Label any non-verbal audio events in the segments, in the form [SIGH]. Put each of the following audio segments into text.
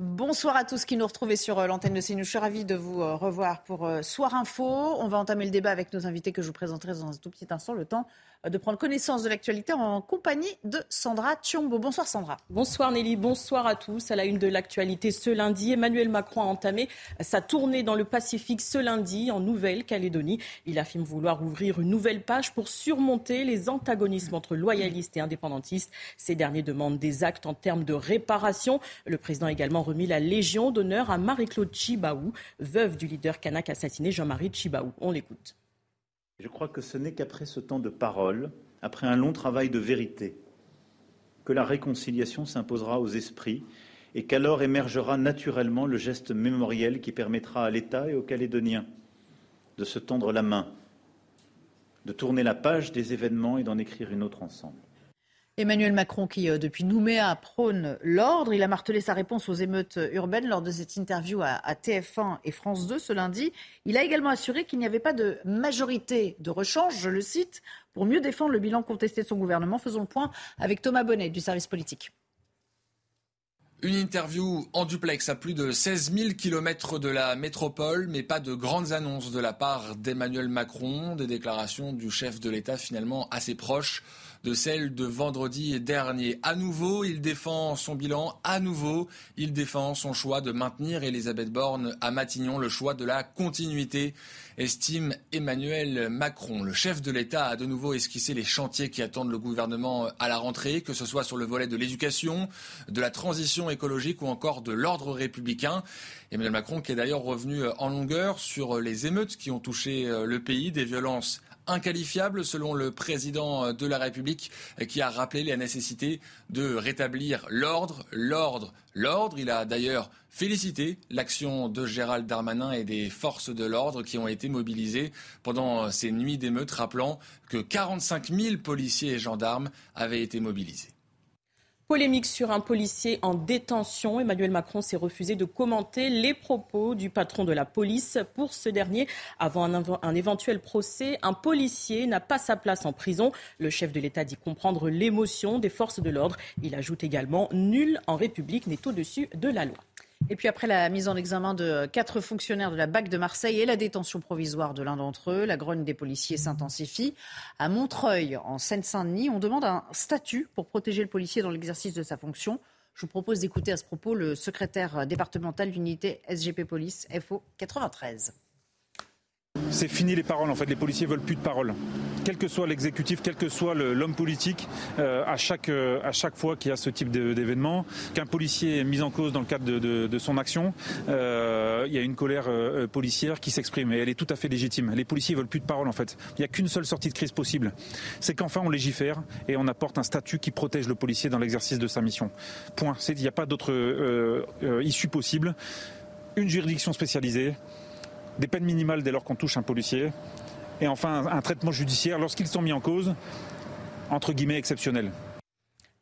Bonsoir à tous qui nous retrouvent sur euh, l'antenne de CNews. Je suis ravie de vous euh, revoir pour euh, Soir Info. On va entamer le débat avec nos invités que je vous présenterai dans un tout petit instant, le temps de prendre connaissance de l'actualité en compagnie de Sandra Thiombo. Bonsoir Sandra. Bonsoir Nelly, bonsoir à tous. À la une de l'actualité ce lundi, Emmanuel Macron a entamé sa tournée dans le Pacifique ce lundi en Nouvelle-Calédonie. Il affirme vouloir ouvrir une nouvelle page pour surmonter les antagonismes entre loyalistes et indépendantistes. Ces derniers demandent des actes en termes de réparation. Le président a également remis la Légion d'honneur à Marie-Claude Chibaou, veuve du leader kanak assassiné Jean-Marie Chibaou. On l'écoute. Je crois que ce n'est qu'après ce temps de parole, après un long travail de vérité, que la réconciliation s'imposera aux esprits et qu'alors émergera naturellement le geste mémoriel qui permettra à l'État et aux Calédoniens de se tendre la main, de tourner la page des événements et d'en écrire une autre ensemble. Emmanuel Macron qui, euh, depuis Nouméa, prône l'ordre. Il a martelé sa réponse aux émeutes urbaines lors de cette interview à, à TF1 et France 2 ce lundi. Il a également assuré qu'il n'y avait pas de majorité de rechange, je le cite, pour mieux défendre le bilan contesté de son gouvernement. Faisons le point avec Thomas Bonnet du service politique. Une interview en duplex à plus de 16 000 kilomètres de la métropole, mais pas de grandes annonces de la part d'Emmanuel Macron, des déclarations du chef de l'État finalement assez proches de celle de vendredi dernier. À nouveau, il défend son bilan. À nouveau, il défend son choix de maintenir Elisabeth Borne à Matignon, le choix de la continuité, estime Emmanuel Macron. Le chef de l'État a de nouveau esquissé les chantiers qui attendent le gouvernement à la rentrée, que ce soit sur le volet de l'éducation, de la transition écologique ou encore de l'ordre républicain. Emmanuel Macron qui est d'ailleurs revenu en longueur sur les émeutes qui ont touché le pays, des violences inqualifiable selon le président de la République qui a rappelé la nécessité de rétablir l'ordre, l'ordre, l'ordre. Il a d'ailleurs félicité l'action de Gérald Darmanin et des forces de l'ordre qui ont été mobilisées pendant ces nuits d'émeutes, rappelant que 45 000 policiers et gendarmes avaient été mobilisés. Polémique sur un policier en détention. Emmanuel Macron s'est refusé de commenter les propos du patron de la police. Pour ce dernier, avant un, éventuel procès, un policier n'a pas sa place en prison. Le chef de l'État dit comprendre l'émotion des forces de l'ordre. Il ajoute également Nul en République n'est au-dessus de la loi. Et puis après la mise en examen de quatre fonctionnaires de la BAC de Marseille et la détention provisoire de l'un d'entre eux, la grogne des policiers s'intensifie. À Montreuil, en Seine-Saint-Denis, on demande un statut pour protéger le policier dans l'exercice de sa fonction. Je vous propose d'écouter à ce propos le secrétaire départemental d'unité SGP Police FO 93. C'est fini les paroles en fait, les policiers veulent plus de paroles. Quel que soit l'exécutif, quel que soit l'homme politique, euh, à, chaque, euh, à chaque fois qu'il y a ce type d'événement, qu'un policier est mis en cause dans le cadre de, son action, euh, il y a une colère policière qui s'exprime et elle est tout à fait légitime. Les policiers veulent plus de paroles en fait. Il n'y a qu'une seule sortie de crise possible. C'est qu'enfin on légifère et on apporte un statut qui protège le policier dans l'exercice de sa mission. Point. Il n'y a pas d'autre issue possible. Une juridiction spécialisée, des peines minimales dès lors qu'on touche un policier, et enfin un, traitement judiciaire lorsqu'ils sont mis en cause, entre guillemets exceptionnel.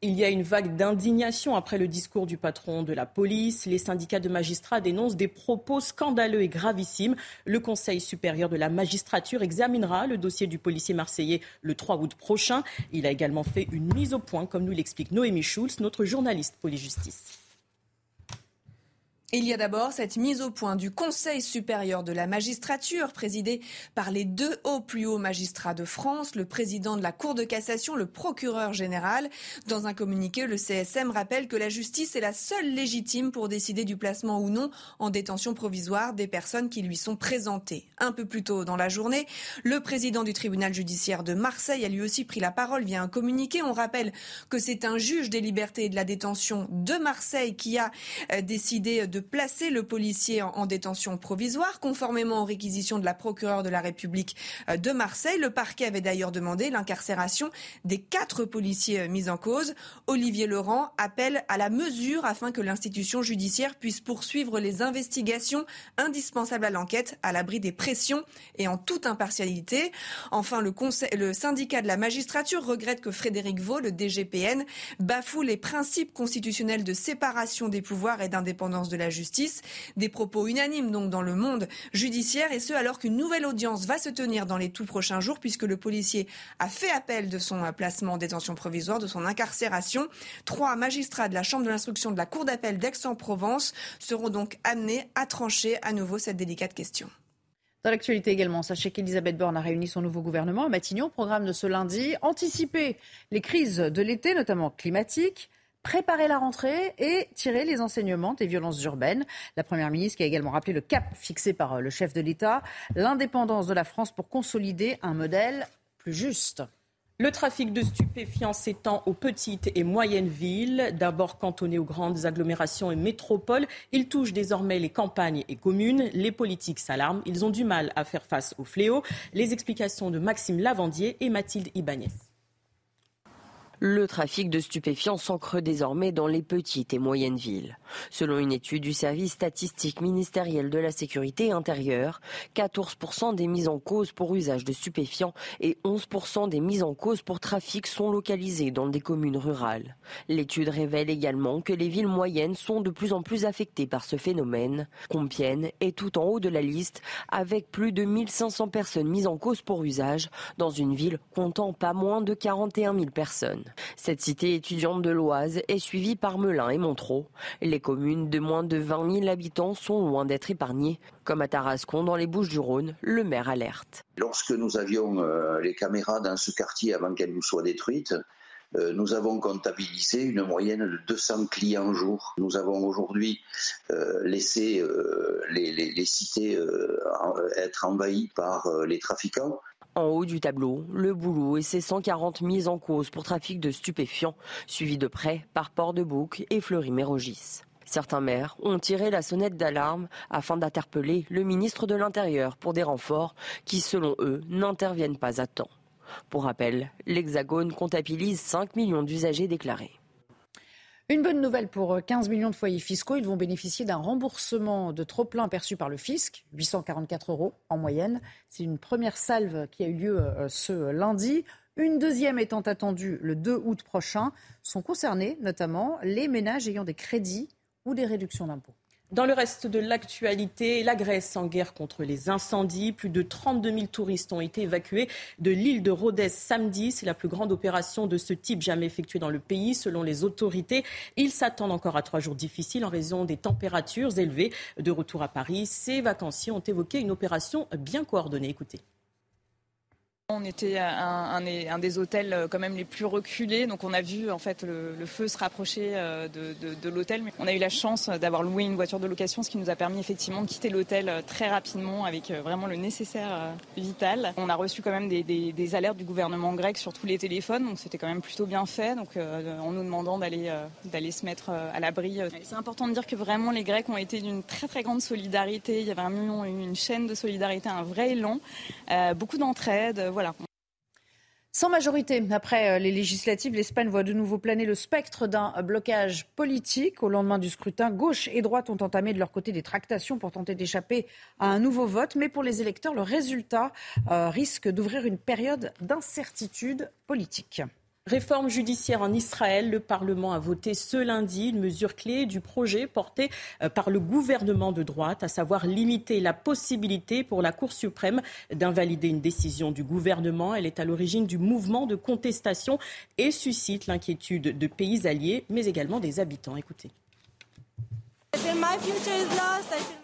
Il y a une vague d'indignation après le discours du patron de la police. Les syndicats de magistrats dénoncent des propos scandaleux et gravissimes. Le Conseil supérieur de la magistrature examinera le dossier du policier marseillais le 3 août prochain. Il a également fait une mise au point, comme nous l'explique Noémie Schulz, notre journaliste police-justice. Il y a d'abord cette mise au point du Conseil supérieur de la magistrature, présidé par les deux hauts plus hauts magistrats de France, le président de la Cour de cassation, le procureur général. Dans un communiqué, le CSM rappelle que la justice est la seule légitime pour décider du placement ou non en détention provisoire des personnes qui lui sont présentées. Un peu plus tôt dans la journée, le président du tribunal judiciaire de Marseille a lui aussi pris la parole via un communiqué. On rappelle que c'est un juge des libertés et de la détention de Marseille qui a décidé de placer le policier en, détention provisoire, conformément aux réquisitions de la procureure de la République euh, de Marseille. Le parquet avait d'ailleurs demandé l'incarcération des quatre policiers euh, mis en cause. Olivier Laurent appelle à la mesure afin que l'institution judiciaire puisse poursuivre les investigations indispensables à l'enquête, à l'abri des pressions et en toute impartialité. Enfin, le syndicat de la magistrature regrette que Frédéric Vaux, le DGPN, bafoue les principes constitutionnels de séparation des pouvoirs et d'indépendance de la justice. Des propos unanimes donc dans le monde judiciaire et ce alors qu'une nouvelle audience va se tenir dans les tout prochains jours puisque le policier a fait appel de son placement en détention provisoire, de son incarcération. Trois magistrats de la Chambre de l'instruction de la Cour d'appel d'Aix-en-Provence seront donc amenés à trancher à nouveau cette délicate question. Dans l'actualité également, sachez qu'Elisabeth Borne a réuni son nouveau gouvernement à Matignon. Programme de ce lundi, anticiper les crises de l'été, notamment climatiques, préparer la rentrée et tirer les enseignements des violences urbaines. La Première ministre qui a également rappelé le cap fixé par euh, le chef de l'État, l'indépendance de la France pour consolider un modèle plus juste. Le trafic de stupéfiants s'étend aux petites et moyennes villes. D'abord cantonné aux grandes agglomérations et métropoles, il touche désormais les campagnes et communes. Les politiques s'alarment. Ils ont du mal à faire face au fléau. Les explications de Maxime Lavandier et Mathilde Ibanez. Le trafic de stupéfiants s'ancre désormais dans les petites et moyennes villes. Selon une étude du service statistique ministériel de la sécurité intérieure, 14% des mises en cause pour usage de stupéfiants et 11% des mises en cause pour trafic sont localisées dans des communes rurales. L'étude révèle également que les villes moyennes sont de plus en plus affectées par ce phénomène. Compiègne est tout en haut de la liste avec plus de 1500 personnes mises en cause pour usage dans une ville comptant pas moins de 41 000 personnes. Cette cité étudiante de l'Oise est suivie par Melun et Montreux. Les communes de moins de 20 000 habitants sont loin d'être épargnées. Comme à Tarascon, dans les Bouches du Rhône, le maire alerte. Lorsque nous avions euh, les caméras dans ce quartier avant qu'elles nous soient détruites, euh, nous avons comptabilisé une moyenne de 200 clients jour. Nous avons aujourd'hui euh, laissé les, cités être envahies par les trafiquants. En haut du tableau, le boulot et ses 140 mises en cause pour trafic de stupéfiants, suivis de près par Port-de-Bouc et Fleury-Mérogis. Certains maires ont tiré la sonnette d'alarme afin d'interpeller le ministre de l'Intérieur pour des renforts qui, selon eux, n'interviennent pas à temps. Pour rappel, l'Hexagone comptabilise 5 millions d'usagers déclarés. Une bonne nouvelle pour 15 euh, millions de foyers fiscaux. Ils vont bénéficier d'un remboursement de trop-plein perçu par le fisc, 844 euros en moyenne. C'est une première salve qui a eu lieu euh, ce lundi. Une deuxième étant attendue le 2 août prochain. Sont concernés notamment les ménages ayant des crédits ou des réductions d'impôts. Dans le reste de l'actualité, la Grèce en guerre contre les incendies. Plus de 32 000 touristes ont été évacués de l'île de Rhodes samedi. C'est la plus grande opération de ce type jamais effectuée dans le pays, selon les autorités. Ils s'attendent encore à trois jours difficiles en raison des températures élevées. De retour à Paris, ces vacanciers ont évoqué une opération bien coordonnée. Écoutez. On était un, un, des hôtels euh, quand même les plus reculés, donc on a vu en fait le, feu se rapprocher euh, de, l'hôtel. On a eu la chance d'avoir loué une voiture de location, ce qui nous a permis effectivement de quitter l'hôtel euh, très rapidement avec vraiment le nécessaire vital. On a reçu quand même des, alertes du gouvernement grec sur tous les téléphones, donc c'était quand même plutôt bien fait, donc en nous demandant d'aller se mettre à l'abri. C'est important de dire que vraiment les Grecs ont été d'une très grande solidarité. Il y avait un une chaîne de solidarité, un vrai élan, beaucoup d'entraide sans majorité, après euh, les législatives, l'Espagne voit de nouveau planer le spectre d'un blocage politique. Au lendemain du scrutin, gauche et droite ont entamé de leur côté des tractations pour tenter d'échapper à un nouveau vote. Mais pour les électeurs, le résultat euh, risque d'ouvrir une période d'incertitude politique. Réforme judiciaire en Israël. Le Parlement a voté ce lundi une mesure clé du projet porté euh, par le gouvernement de droite, à savoir limiter la possibilité pour la Cour suprême d'invalider une décision du gouvernement. Elle est à l'origine du mouvement de contestation et suscite l'inquiétude de pays alliés, mais également des habitants. Écoutez.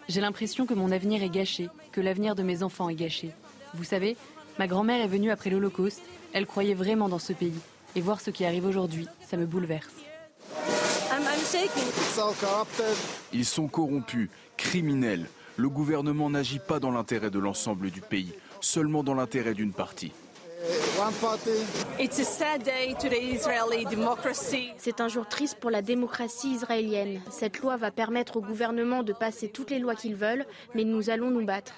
J'ai l'impression que mon avenir est gâché, que l'avenir de mes enfants est gâché. Vous savez, ma grand-mère est venue après l'Holocauste. Elle croyait vraiment dans ce pays. Et voir ce qui arrive aujourd'hui, ça me bouleverse. Ils sont corrompus, criminels. Le gouvernement n'agit pas dans l'intérêt de l'ensemble du pays, seulement dans l'intérêt d'une partie. C'est un jour triste pour la démocratie israélienne. Cette loi va permettre au gouvernement de passer toutes les lois qu'ils veulent, mais nous allons nous battre.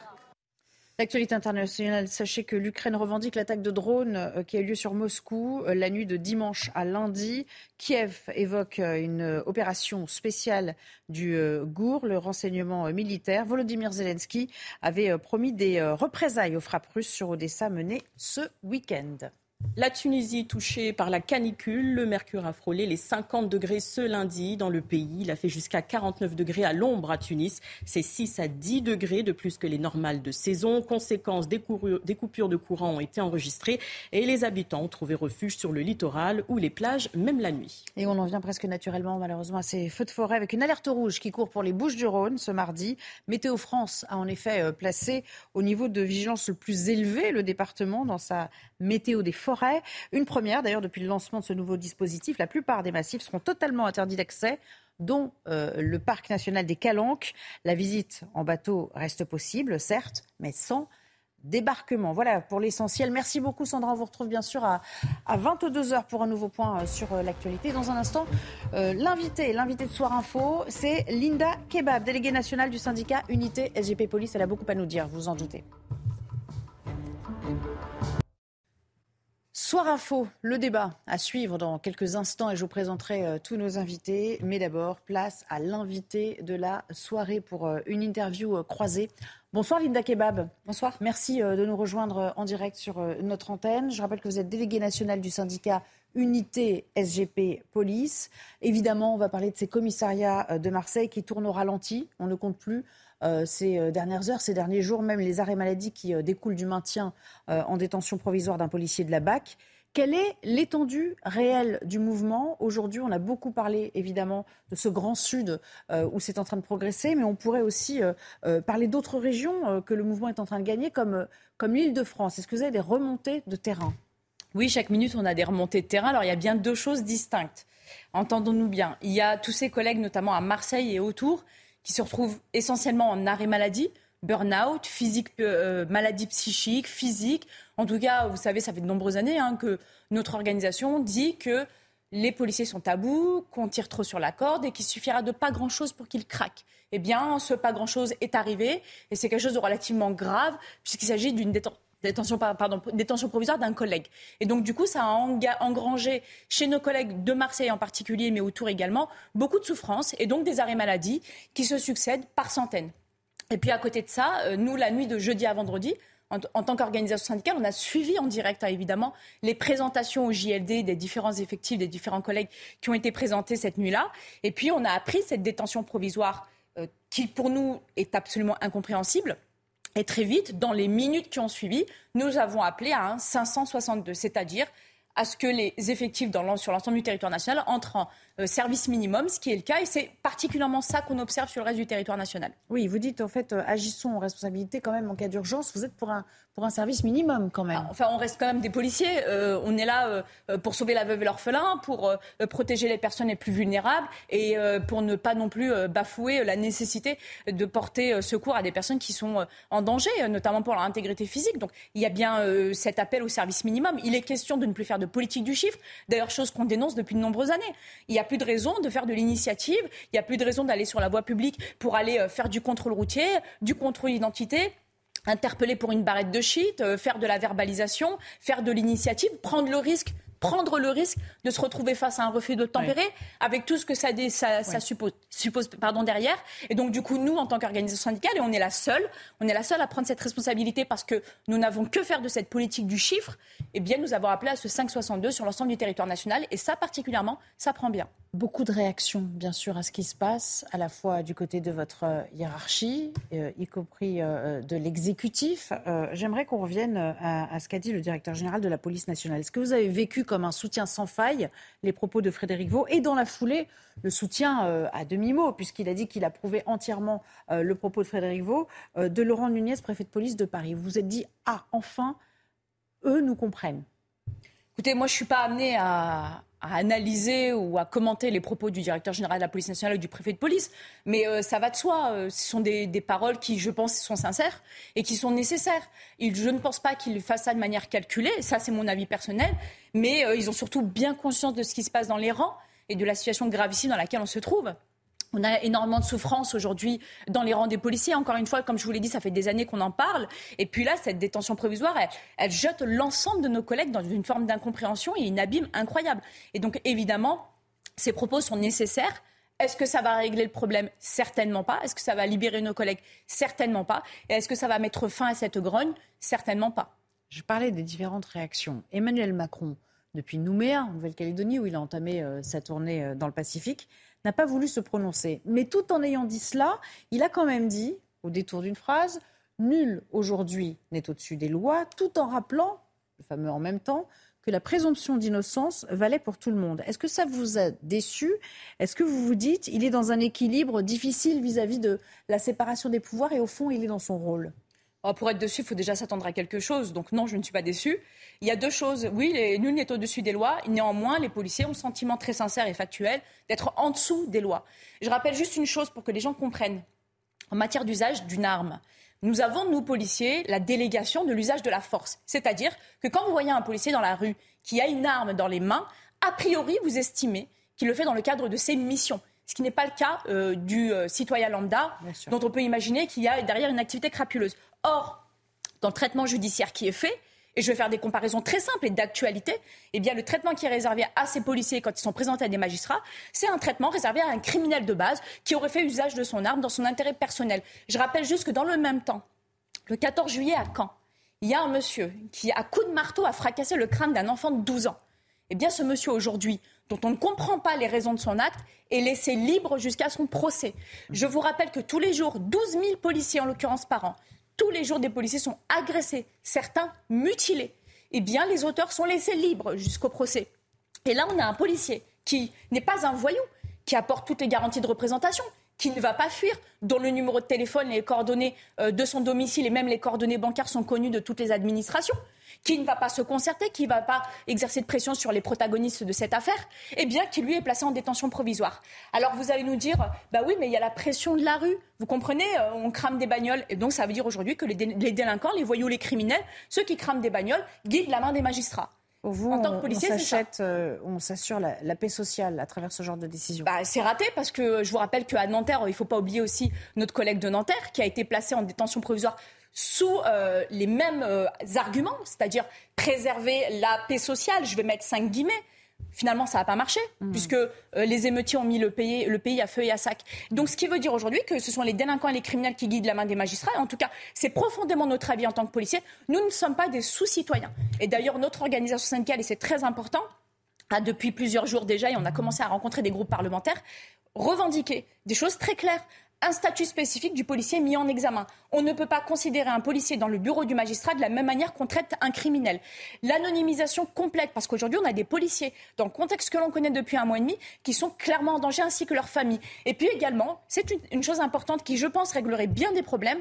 L'actualité internationale, sachez que l'Ukraine revendique l'attaque de drones euh, qui a eu lieu sur Moscou euh, la nuit de dimanche à lundi. Kiev évoque euh, une opération spéciale du GOUR, le renseignement militaire. Volodymyr Zelensky avait promis des représailles aux frappes russes sur Odessa menées ce week-end. La Tunisie touchée par la canicule, le mercure a frôlé les 50 degrés ce lundi dans le pays. Il a fait jusqu'à 49 degrés à l'ombre à Tunis. C'est 6 à 10 degrés de plus que les normales de saison. Conséquence, des, coupures de courant ont été enregistrées et les habitants ont trouvé refuge sur le littoral ou les plages, même la nuit. Et on en vient presque naturellement, malheureusement, à ces feux de forêt avec une alerte rouge qui court pour les Bouches du Rhône ce mardi. Météo France a en effet euh, placé au niveau de vigilance le plus élevé le département dans sa météo des Une première d'ailleurs depuis le lancement de ce nouveau dispositif. La plupart des massifs seront totalement interdits d'accès dont euh, le parc national des Calanques. La visite en bateau reste possible, certes, mais sans débarquement. Voilà pour l'essentiel. Merci beaucoup Sandra. On vous retrouve bien sûr à, 22h pour un nouveau point euh, sur euh, l'actualité. Dans un instant, l'invité, l'invité de Soir Info, c'est Linda Kebab, déléguée nationale du syndicat Unité SGP Police. Elle a beaucoup à nous dire, vous en doutez. Soir Info, le débat à suivre dans quelques instants et je vous présenterai euh, tous nos invités. Mais d'abord, place à l'invité de la soirée pour euh, une interview euh, croisée. Bonsoir Linda Kebab. Bonsoir. Merci de nous rejoindre en direct sur notre antenne. Je rappelle que vous êtes déléguée nationale du syndicat Unité SGP Police. Évidemment, on va parler de ces commissariats de Marseille qui tournent au ralenti. On ne compte plus ces euh, dernières heures, ces derniers jours, même les arrêts maladie qui euh, découlent du maintien en détention provisoire d'un policier de la BAC. Quelle est l'étendue réelle du mouvement? Aujourd'hui, on a beaucoup parlé évidemment de ce grand sud où c'est en train de progresser, mais on pourrait aussi parler d'autres régions que le mouvement est en train de gagner, comme, comme l'île de France. Est-ce que vous avez des remontées de terrain? Oui, chaque minute, on a des remontées de terrain. Alors, il y a bien deux choses distinctes. Entendons-nous bien. Il y a tous ces collègues, notamment à Marseille et autour, qui se retrouvent essentiellement en arrêt maladie, burn-out, physique, euh, maladie psychique, physique. En tout cas, vous savez, ça fait de nombreuses années hein, que notre organisation dit que les policiers sont à bout, qu'on tire trop sur la corde et qu'il suffira de pas grand-chose pour qu'ils craquent. Eh bien, ce pas grand-chose est arrivé et c'est quelque chose de relativement grave puisqu'il s'agit d'une détention détention, pardon, détention provisoire d'un collègue. Et donc, du coup, ça a engrangé chez nos collègues de Marseille en particulier, mais autour également, beaucoup de souffrances et donc des arrêts maladie qui se succèdent par centaines. Et puis, à côté de ça, euh, nous, la nuit de jeudi à vendredi, en, tant qu'organisation syndicale, on a suivi en direct, hein, évidemment, les présentations au JLD des différents effectifs, des différents collègues qui ont été présentés cette nuit-là. Et puis, on a appris cette détention provisoire euh, qui, pour nous, est absolument incompréhensible. Et très vite, dans les minutes qui ont suivi, nous avons appelé à un 562, c'est-à-dire à ce que les effectifs sur l'ensemble du territoire national entrent en service minimum, ce qui est le cas, et c'est particulièrement ça qu'on observe sur le reste du territoire national. Oui, vous dites en fait, euh, agissons en responsabilité quand même en cas d'urgence. Vous êtes pour un, pour un service minimum quand même. Ah, enfin, on reste quand même des policiers. Euh, on est là pour sauver la veuve et l'orphelin, pour protéger les personnes les plus vulnérables et pour ne pas non plus bafouer la nécessité de porter secours à des personnes qui sont en danger, notamment pour leur intégrité physique. Donc, il y a bien cet appel au service minimum. Il est question de ne plus faire de politique du chiffre, d'ailleurs chose qu'on dénonce depuis de nombreuses années. Il y a plus de raison de faire de l'initiative, il n'y a plus de raison d'aller sur la voie publique pour aller euh, faire du contrôle routier, du contrôle d'identité interpeller pour une barrette de shit, euh, faire de la verbalisation, faire de l'initiative, prendre le risque prendre le risque de se retrouver face à un refus de tempérer, avec tout ce que ça, ça, suppose, suppose pardon, derrière. Et donc, du coup, nous, en tant qu'organisation syndicale, et on est la seule, on est la seule à prendre cette responsabilité parce que nous n'avons que faire de cette politique du chiffre, et eh bien, nous avons appelé à ce 562 sur l'ensemble du territoire national. Et ça, particulièrement, ça prend bien. Beaucoup de réactions, bien sûr, à ce qui se passe, à la fois du côté de votre euh, hiérarchie, euh, y compris euh, de l'exécutif. J'aimerais qu'on revienne à, à ce qu'a dit le directeur général de la police nationale. Est-ce que vous avez vécu comme un soutien sans faille les propos de Frédéric Vaux et dans la foulée le soutien euh, à demi-mot puisqu'il a dit qu'il approuvait entièrement euh, le propos de Frédéric Vaux euh, de Laurent Nunez, préfet de police de Paris. Vous vous êtes dit ah enfin eux nous comprennent. Écoutez, moi, je ne suis pas amenée à, analyser ou à commenter les propos du directeur général de la police nationale ou du préfet de police, mais euh, ça va de soi. Euh, ce sont des, paroles qui, je pense, sont sincères et qui sont nécessaires. je ne pense pas qu'ils fassent ça de manière calculée, ça c'est mon avis personnel, mais euh, ils ont surtout bien conscience de ce qui se passe dans les rangs et de la situation gravissime dans laquelle on se trouve. On a énormément de souffrance aujourd'hui dans les rangs des policiers. Encore une fois, comme je vous l'ai dit, ça fait des années qu'on en parle. Et puis là, cette détention provisoire, elle, jette l'ensemble de nos collègues dans une forme d'incompréhension et une abîme incroyable. Et donc, évidemment, ces propos sont nécessaires. Est-ce que ça va régler le problème? Certainement pas. Est-ce que ça va libérer nos collègues? Certainement pas. Et est-ce que ça va mettre fin à cette grogne? Certainement pas. Je parlais des différentes réactions. Emmanuel Macron, depuis Nouméa, en Nouvelle-Calédonie, où il a entamé euh, sa tournée euh, dans le Pacifique, n'a pas voulu se prononcer. Mais tout en ayant dit cela, il a quand même dit, au détour d'une phrase, Nul aujourd'hui n'est au-dessus des lois, tout en rappelant, le fameux en même temps, que la présomption d'innocence valait pour tout le monde. Est-ce que ça vous a déçu? Est-ce que vous vous dites, il est dans un équilibre difficile vis-à-vis de la séparation des pouvoirs et au fond, il est dans son rôle? Oh, Pour être dessus, il faut déjà s'attendre à quelque chose. Donc non, je ne suis pas déçue. Il y a deux choses. Oui, nul n'est au-dessus des lois. Néanmoins, les policiers ont le sentiment très sincère et factuel d'être en dessous des lois. Je rappelle juste une chose pour que les gens comprennent. En matière d'usage d'une arme, nous avons, nous, policiers, la délégation de l'usage de la force. C'est-à-dire que quand vous voyez un policier dans la rue qui a une arme dans les mains, a priori, vous estimez qu'il le fait dans le cadre de ses missions. Ce qui n'est pas le cas euh, du euh, citoyen lambda, dont on peut imaginer qu'il y a derrière une activité crapuleuse. Or, dans le traitement judiciaire qui est fait, et je vais faire des comparaisons très simples et d'actualité, eh le traitement qui est réservé à ces policiers quand ils sont présentés à des magistrats, c'est un traitement réservé à un criminel de base qui aurait fait usage de son arme dans son intérêt personnel. Je rappelle juste que dans le même temps, le 14 juillet à Caen, il y a un monsieur qui, à coup de marteau, a fracassé le crâne d'un enfant de 12 ans. Eh bien, ce monsieur aujourd'hui, dont on ne comprend pas les raisons de son acte, est laissé libre jusqu'à son procès. Je vous rappelle que tous les jours, 12 000 policiers, en l'occurrence par an, tous les jours des policiers sont agressés, certains mutilés. Eh bien, les auteurs sont laissés libres jusqu'au procès. Et là, on a un policier qui n'est pas un voyou, qui apporte toutes les garanties de représentation, qui ne va pas fuir, dont le numéro de téléphone, les coordonnées euh, de son domicile et même les coordonnées bancaires sont connues de toutes les administrations qui ne va pas se concerter, qui ne va pas exercer de pression sur les protagonistes de cette affaire, eh bien, qui lui est placé en détention provisoire. Alors vous allez nous dire, bah oui, mais il y a la pression de la rue. Vous comprenez, euh, on crame des bagnoles. Et donc ça veut dire aujourd'hui que les, délinquants, les voyous, les criminels, ceux qui crament des bagnoles, guident la main des magistrats. Vous, en tant que policier, on, euh, on s'assure la, paix sociale à travers ce genre de décision. Bah, c'est raté parce que je vous rappelle qu'à Nanterre, il ne faut pas oublier aussi notre collègue de Nanterre qui a été placé en détention provisoire sous euh, les mêmes euh, arguments, c'est-à-dire préserver la paix sociale, je vais mettre cinq guillemets. Finalement, ça n'a pas marché, mmh. puisque euh, les émeutiers ont mis le pays, le pays à feu et à sac. Donc, ce qui veut dire aujourd'hui que ce sont les délinquants et les criminels qui guident la main des magistrats. En tout cas, c'est profondément notre avis en tant que policiers. Nous ne sommes pas des sous-citoyens. Et d'ailleurs, notre organisation syndicale, et c'est très important, a depuis plusieurs jours déjà, et on a commencé à rencontrer des groupes parlementaires, revendiquer des choses très claires un statut spécifique du policier mis en examen. On ne peut pas considérer un policier dans le bureau du magistrat de la même manière qu'on traite un criminel. L'anonymisation complète, parce qu'aujourd'hui, on a des policiers, dans le contexte que l'on connaît depuis un mois et demi, qui sont clairement en danger, ainsi que leurs familles. Et puis également, c'est une chose importante qui, je pense, réglerait bien des problèmes,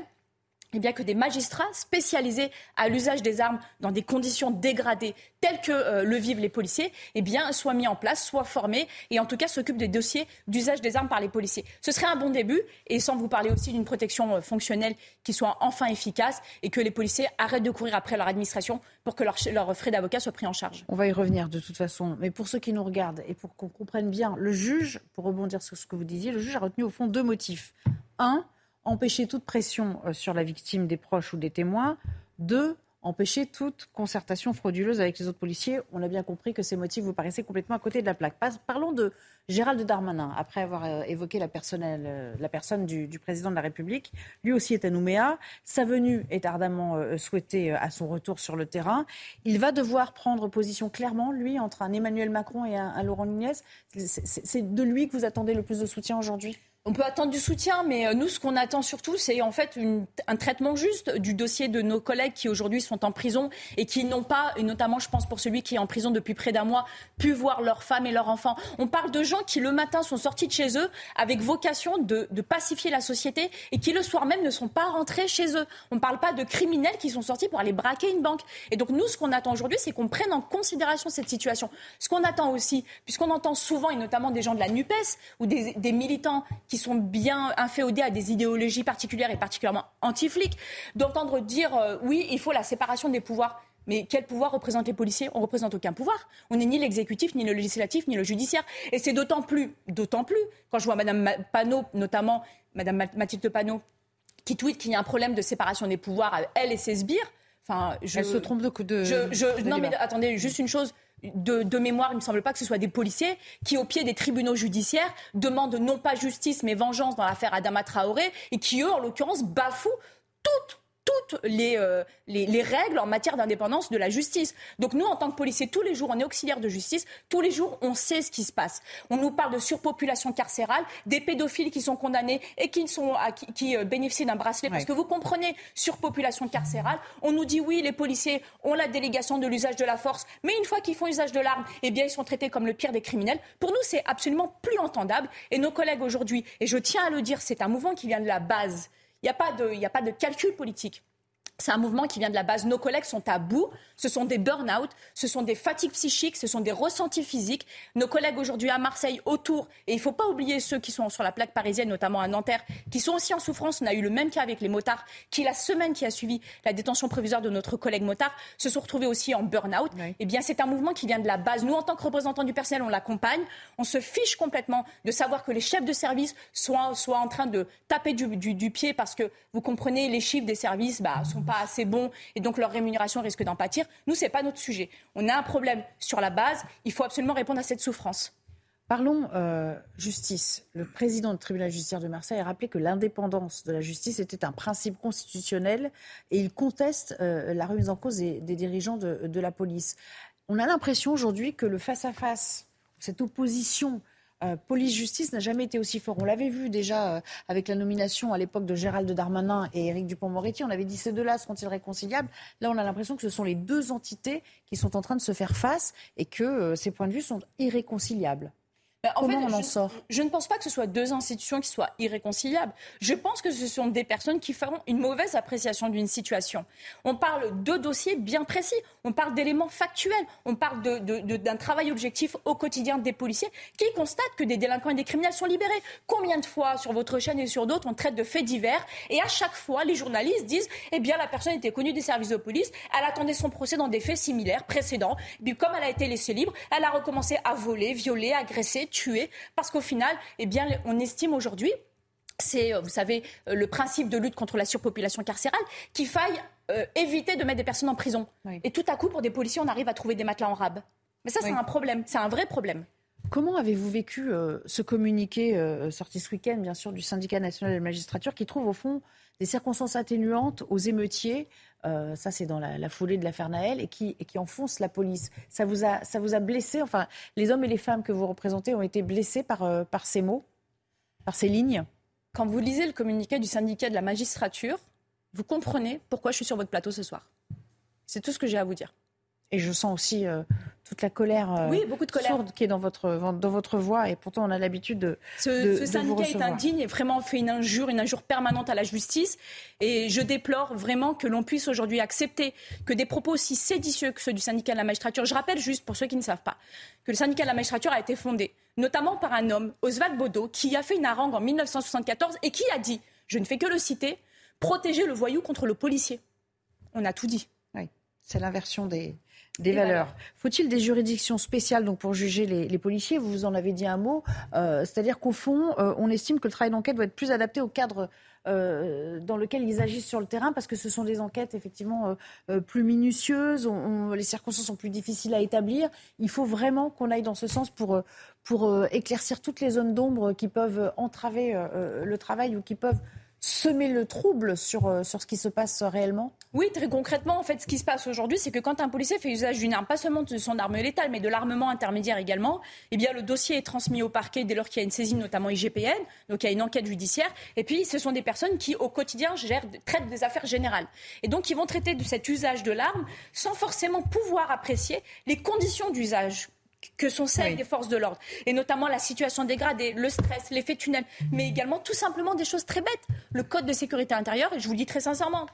eh bien, que des magistrats spécialisés à l'usage des armes dans des conditions dégradées telles que euh, le vivent les policiers eh bien, soient mis en place, soient formés et en tout cas s'occupent des dossiers d'usage des armes par les policiers. Ce serait un bon début et sans vous parler aussi d'une protection euh, fonctionnelle qui soit enfin efficace et que les policiers arrêtent de courir après leur administration pour que leurs frais d'avocat soient pris en charge. On va y revenir de toute façon. Mais pour ceux qui nous regardent et pour qu'on comprenne bien, le juge, pour rebondir sur ce que vous disiez, le juge a retenu au fond deux motifs. Un, empêcher toute pression euh, sur la victime, des proches ou des témoins. Deux, empêcher toute concertation frauduleuse avec les autres policiers. On a bien compris que ces motifs vous paraissaient complètement à côté de la plaque. Parlons de Gérald Darmanin, après avoir euh, évoqué la, euh, personne du, président de la République. Lui aussi est à Nouméa. Sa venue est ardemment souhaitée à son retour sur le terrain. Il va devoir prendre position clairement, lui, entre un Emmanuel Macron et un, un Laurent Nunez. C'est de lui que vous attendez le plus de soutien aujourd'hui? On peut attendre du soutien, mais euh, nous, ce qu'on attend surtout, c'est en fait un traitement juste du dossier de nos collègues qui aujourd'hui sont en prison et qui n'ont pas, et notamment je pense pour celui qui est en prison depuis près d'un mois, pu voir leur femme et leur enfant. On parle de gens qui le matin sont sortis de chez eux avec vocation de, de pacifier la société et qui le soir même ne sont pas rentrés chez eux. On ne parle pas de criminels qui sont sortis pour aller braquer une banque. Et donc nous, ce qu'on attend aujourd'hui, c'est qu'on prenne en considération cette situation. Ce qu'on attend aussi, puisqu'on entend souvent, et notamment des gens de la NUPES ou des, des militants qui sont bien inféodés à des idéologies particulières et particulièrement anti-flics, d'entendre dire euh, oui, il faut la séparation des pouvoirs. Mais quel pouvoir représentent les policiers? On ne représente aucun pouvoir. On n'est ni l'exécutif, ni le législatif, ni le judiciaire. Et c'est d'autant plus, d'autant plus, quand je vois Mme Panot, notamment Mme Mathilde Panot, qui tweet qu'il y a un problème de séparation des pouvoirs, elle et ses sbires. Enfin, je, Elle se trompe de... de, je, non, mais attendez, juste une chose de, mémoire, il ne me semble pas que ce soit des policiers qui, au pied des tribunaux judiciaires, demandent non pas justice mais vengeance dans l'affaire Adama Traoré et qui, eux, en l'occurrence, bafouent toutes euh, les, les, règles en matière d'indépendance de la justice. Donc nous, en tant que policiers, tous les jours, on est auxiliaire de justice, tous les jours, on sait ce qui se passe. On nous parle de surpopulation carcérale, des pédophiles qui sont condamnés et qui, sont, qui, euh, bénéficient d'un bracelet. Parce que vous comprenez, surpopulation carcérale, on nous dit oui, les policiers ont la délégation de l'usage de la force, mais une fois qu'ils font usage de l'arme, eh bien, ils sont traités comme le pire des criminels. Pour nous, c'est absolument plus entendable. Et nos collègues aujourd'hui, et je tiens à le dire, c'est un mouvement qui vient de la base. Il n'y a, pas de, calcul politique. C'est un mouvement qui vient de la base. Nos collègues sont à bout. Ce sont des burn-out, ce sont des fatigues psychiques, ce sont des ressentis physiques. Nos collègues aujourd'hui à Marseille, autour, et il ne faut pas oublier ceux qui sont sur la plaque parisienne, notamment à Nanterre, qui sont aussi en souffrance. On a eu le même cas avec les motards, qui la semaine qui a suivi la détention provisoire de notre collègue motard, se sont retrouvés aussi en burn-out. Eh bien, c'est un mouvement qui vient de la base. Nous, en tant que représentants du personnel, on l'accompagne. On se fiche complètement de savoir que les chefs de service soient, soient en train de taper du, du, pied parce que, vous comprenez, les chiffres des services bah, sont pas assez bons et donc leur rémunération risque d'en pâtir. Nous, ce n'est pas notre sujet. On a un problème sur la base. Il faut absolument répondre à cette souffrance. Parlons euh, justice. Le président du tribunal judiciaire de Marseille a rappelé que l'indépendance de la justice était un principe constitutionnel et il conteste euh, la remise en cause des, dirigeants de, la police. On a l'impression aujourd'hui que le face-à-face, cette opposition euh, police-justice n'a jamais été aussi fort. On l'avait vu déjà euh, avec la nomination à l'époque de Gérald Darmanin et Éric Dupont-Moretti. On avait dit ces deux-là seront-ils réconciliables? Là, on a l'impression que ce sont les deux entités qui sont en train de se faire face et que euh, ces points de vue sont irréconciliables. Bah, en Comment on en sort? Je ne pense pas que ce soit deux institutions qui soient irréconciliables. Je pense que ce sont des personnes qui feront une mauvaise appréciation d'une situation. On parle de dossiers bien précis, on parle d'éléments factuels, on parle d'un travail objectif au quotidien des policiers qui constatent que des délinquants et des criminels sont libérés. Combien de fois sur votre chaîne et sur d'autres on traite de faits divers et à chaque fois les journalistes disent eh bien la personne était connue des services de police, elle attendait son procès dans des faits similaires précédents, puis comme elle a été laissée libre, elle a recommencé à voler, violer, agresser, tuer, parce qu'au final, eh bien, on estime aujourd'hui c'est, euh, vous savez, euh, le principe de lutte contre la surpopulation carcérale, qu'il faille euh, éviter de mettre des personnes en prison. Et tout à coup, pour des policiers, on arrive à trouver des matelas en rab. Mais ça, c'est un problème, c'est un vrai problème. Comment avez-vous vécu ce communiqué sorti ce week-end, bien sûr, du syndicat national de la magistrature, qui trouve au fond des circonstances atténuantes aux émeutiers euh, ça c'est dans la, foulée de l'affaire Naël, et qui, et qui enfonce la police. Ça vous, a, ça vous a blessé Enfin, les hommes et les femmes que vous représentez ont été blessés par, euh, par ces mots, par ces lignes? Quand vous lisez le communiqué du syndicat de la magistrature, vous comprenez pourquoi je suis sur votre plateau ce soir. C'est tout ce que j'ai à vous dire. Et je sens aussi euh, toute la colère, euh, oui, beaucoup de colère. sourde qui est dans votre, dans votre voix. Et pourtant, on a l'habitude de. Ce, ce syndicat est indigne et vraiment fait une injure, une injure permanente à la justice. Et je déplore vraiment que l'on puisse aujourd'hui accepter que des propos aussi séditieux que ceux du syndicat de la magistrature. Je rappelle juste, pour ceux qui ne savent pas, que le syndicat de la magistrature a été fondé notamment par un homme, Oswald Bodo, qui a fait une harangue en 1974 et qui a dit, je ne fais que le citer, protéger le voyou contre le policier. On a tout dit. Oui, c'est l'inversion des, des valeurs. Faut-il des juridictions spéciales donc, pour juger les, policiers? Vous en avez dit un mot. Euh, c'est-à-dire qu'au fond, euh, on estime que le travail d'enquête doit être plus adapté au cadre euh, dans lequel ils agissent sur le terrain, parce que ce sont des enquêtes effectivement plus minutieuses, les circonstances sont plus difficiles à établir. Il faut vraiment qu'on aille dans ce sens pour, pour éclaircir toutes les zones d'ombre qui peuvent entraver le travail ou qui peuvent semer le trouble sur, euh, sur ce qui se passe réellement Oui, très concrètement, en fait, ce qui se passe aujourd'hui, c'est que quand un policier fait usage d'une arme, pas seulement de son arme létale, mais de l'armement intermédiaire également, eh bien, le dossier est transmis au parquet dès lors qu'il y a une saisie, notamment IGPN, donc il y a une enquête judiciaire. Et puis, ce sont des personnes qui, au quotidien, gèrent, traitent des affaires générales. Et donc, ils vont traiter de cet usage de l'arme sans forcément pouvoir apprécier les conditions d'usage que sont celles des forces de l'ordre, et notamment la situation dégradée, le stress, l'effet tunnel, mais également tout simplement des choses très bêtes. Le code de sécurité intérieure, et je vous le dis très sincèrement,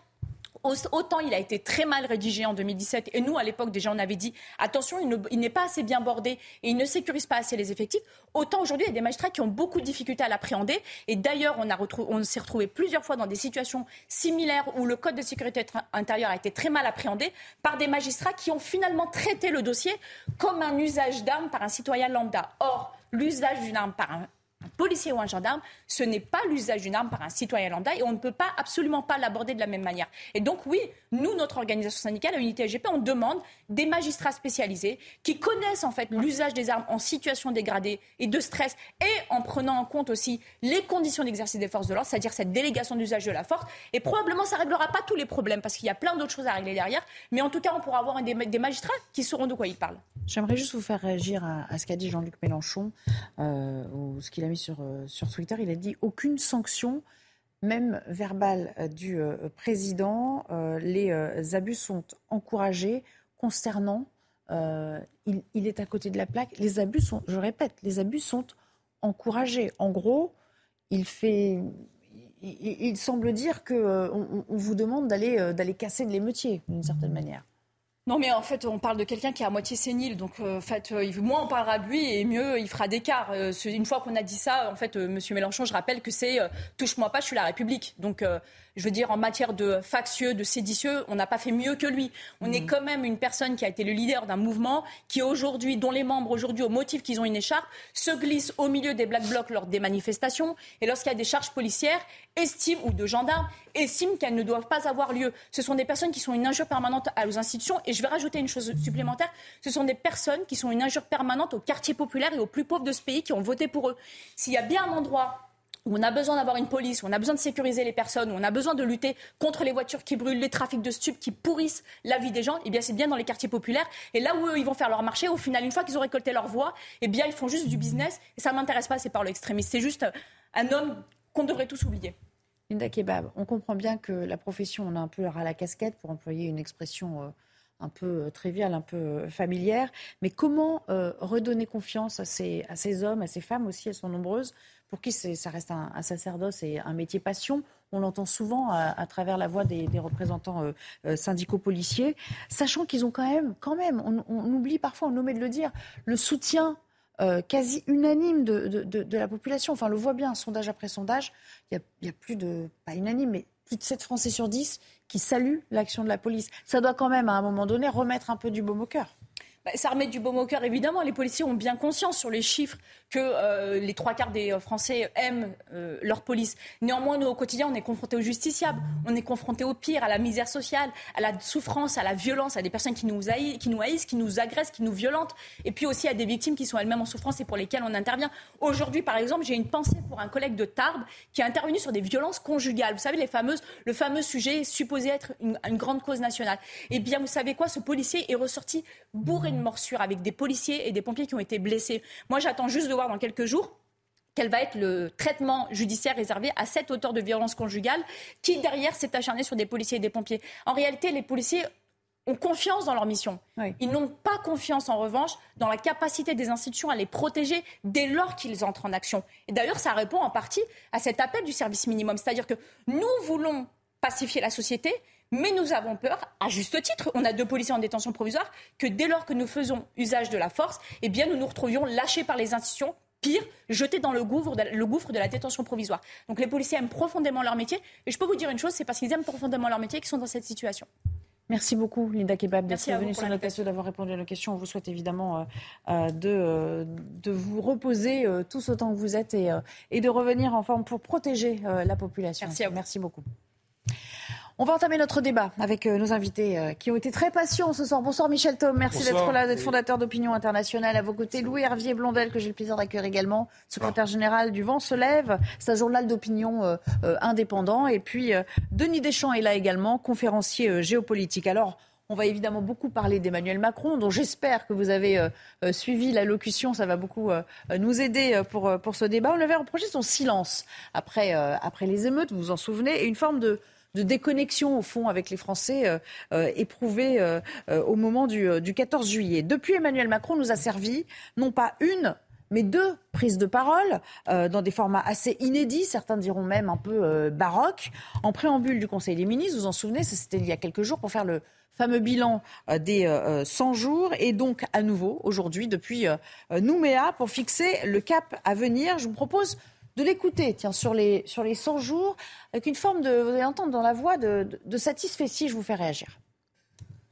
Autant il a été très mal rédigé en 2017 et nous à l'époque déjà on avait dit attention il n'est pas assez bien bordé et il ne sécurise pas assez les effectifs. Autant aujourd'hui il y a des magistrats qui ont beaucoup de difficultés à l'appréhender et d'ailleurs on, s'est retrouvé plusieurs fois dans des situations similaires où le code de sécurité intérieure a été très mal appréhendé par des magistrats qui ont finalement traité le dossier comme un usage d'armes par un citoyen lambda. Or l'usage d'une arme par un un policier ou un gendarme, ce n'est pas l'usage d'une arme par un citoyen lambda et on ne peut pas absolument pas l'aborder de la même manière. Et donc oui, nous, notre organisation syndicale, la Unité SGP, on demande des magistrats spécialisés qui connaissent en fait l'usage des armes en situation dégradée et de stress et en prenant en compte aussi les conditions d'exercice des forces de l'ordre, c'est-à-dire cette délégation d'usage de la force. Et probablement ça réglera pas tous les problèmes parce qu'il y a plein d'autres choses à régler derrière, mais en tout cas on pourra avoir des, des magistrats qui sauront de quoi ils parlent. J'aimerais juste vous faire réagir à, ce qu'a dit Jean-Luc Mélenchon euh, ou ce qu'il a euh, sur Twitter. Il a dit aucune sanction, même verbale, euh, du président. les abus sont encouragés, consternants. Il, il, est à côté de la plaque. Les abus sont, je répète, les abus sont encouragés. En gros, il fait. Il, semble dire qu'on on vous demande d'aller d'aller casser de l'émeutier, d'une certaine manière. Non, mais en fait, on parle de quelqu'un qui est à moitié sénile. Donc, euh, en fait, euh, moins on parlera de lui et mieux il fera d'écart. Euh, une fois qu'on a dit ça, en fait, Monsieur Mélenchon, je rappelle que c'est touche-moi pas, je suis la République. Donc, je veux dire, en matière de factieux, de séditieux, on n'a pas fait mieux que lui. On est mhm. quand même une personne qui a été le leader d'un mouvement qui aujourd'hui, dont les membres aujourd'hui, au motif qu'ils ont une écharpe, se glissent au milieu des black blocs lors des manifestations et lorsqu'il y a des charges policières, estiment, ou de gendarmes, estiment qu'elles ne doivent pas avoir lieu. Ce sont des personnes qui sont une injure permanente à nos institutions. Et je vais rajouter une chose supplémentaire. Ce sont des personnes qui sont une injure permanente aux quartiers populaires et aux plus pauvres de ce pays qui ont voté pour eux. S'il y a bien un endroit où on a besoin d'avoir une police, où on a besoin de sécuriser les personnes, où on a besoin de lutter contre les voitures qui brûlent, les trafics de stupes qui pourrissent la vie des gens, eh bien c'est bien dans les quartiers populaires. Et là où eux, ils vont faire leur marché, au final, une fois qu'ils ont récolté leur voix, eh bien ils font juste du business. Et ça ne m'intéresse pas, c'est par l'extrémiste. C'est juste un homme qu'on devrait tous oublier. Linda Kebab, on comprend bien que la profession, on a un peu à la casquette, pour employer une expression... Euh, un peu euh, triviale, un peu euh, familière. Mais comment redonner confiance à ces, hommes, à ces femmes aussi, elles sont nombreuses, pour qui ça reste un, sacerdoce et un métier passion? On l'entend souvent à, travers la voix des, représentants syndicaux policiers, sachant qu'ils ont quand même, quand même, on, oublie parfois, on omet de le dire, le soutien euh, quasi unanime de, la population. Enfin, on le voit bien, sondage après sondage, il y, a, plus de, pas unanime, mais plus de 7 Français sur 10 qui saluent l'action de la police. Ça doit quand même, à un moment donné, remettre un peu du baume au cœur. Bah, ça remet du baume au cœur, évidemment. Les policiers ont bien conscience sur les chiffres que euh, les trois quarts des euh, Français aiment euh, leur police. Néanmoins, nous, au quotidien, on est confrontés aux justiciables, on est confrontés au pire, à la misère sociale, à la souffrance, à la violence, à des personnes qui nous, haïssent, qui nous haïssent, qui nous agressent, qui nous violentent, et puis aussi à des victimes qui sont elles-mêmes en souffrance et pour lesquelles on intervient. Aujourd'hui, par exemple, j'ai une pensée pour un collègue de Tarbes qui a intervenu sur des violences conjugales. Vous savez, le fameux sujet supposé être une, une grande cause nationale. Eh bien, vous savez quoi? Ce policier est ressorti bourré de morsures avec des policiers et des pompiers qui ont été blessés. Moi, j'attends juste de dans quelques jours quel va être le traitement judiciaire réservé à cet auteur de violence conjugale qui, derrière, s'est acharné sur des policiers et des pompiers. En réalité, les policiers ont confiance dans leur mission. Ils n'ont pas confiance, en revanche, dans la capacité des institutions à les protéger dès lors qu'ils entrent en action. Et d'ailleurs, ça répond en partie à cet appel du service minimum. C'est-à-dire que nous voulons pacifier la société, mais nous avons peur, à juste titre, on a deux policiers en détention provisoire, que dès lors que nous faisons usage de la force, eh bien, nous nous retrouvions lâchés par les institutions pire, jetés dans le gouffre, de, le gouffre de la détention provisoire. Donc les policiers aiment profondément leur métier. Et je peux vous dire une chose, c'est parce qu'ils aiment profondément leur métier qu'ils sont dans cette situation. Merci beaucoup, Linda Kebab, d'être venue sur notre plateau, d'avoir répondu à nos questions. On vous souhaite évidemment euh, euh, de, euh, de vous reposer tous autant que vous êtes et, et de revenir en forme pour protéger la population. Merci, Merci beaucoup. On va entamer notre débat avec euh, nos invités euh, qui ont été très patients ce soir. Bonsoir Michel Thom, merci d'être là, d'être fondateur d'Opinion Internationale. À vos côtés, Louis Hervier Blondel, que j'ai le plaisir d'accueillir également, secrétaire général du Vent se lève. C'est un journal d'opinion euh, indépendant. Et puis Denis Deschamps est là également, conférencier géopolitique. Alors, on va évidemment beaucoup parler d'Emmanuel Macron, dont j'espère que vous avez suivi l'allocution. Ça va beaucoup nous aider pour, pour ce débat. On avait reproché son silence après, après les émeutes, vous vous en souvenez, et une forme de de déconnexion au fond avec les Français euh, euh, éprouvés euh, au moment du, 14 juillet. Depuis, Emmanuel Macron nous a servi non pas une, mais deux prises de parole dans des formats assez inédits, certains diront même un peu baroques, en préambule du Conseil des ministres. Vous vous en souvenez, c'était il y a quelques jours pour faire le fameux bilan des 100 jours et donc à nouveau aujourd'hui depuis Nouméa pour fixer le cap à venir. Je vous propose de l'écouter, tiens, sur les, sur les 100 jours, avec une forme de, vous allez entendre dans la voix, de, de, satisfait je vous fais réagir.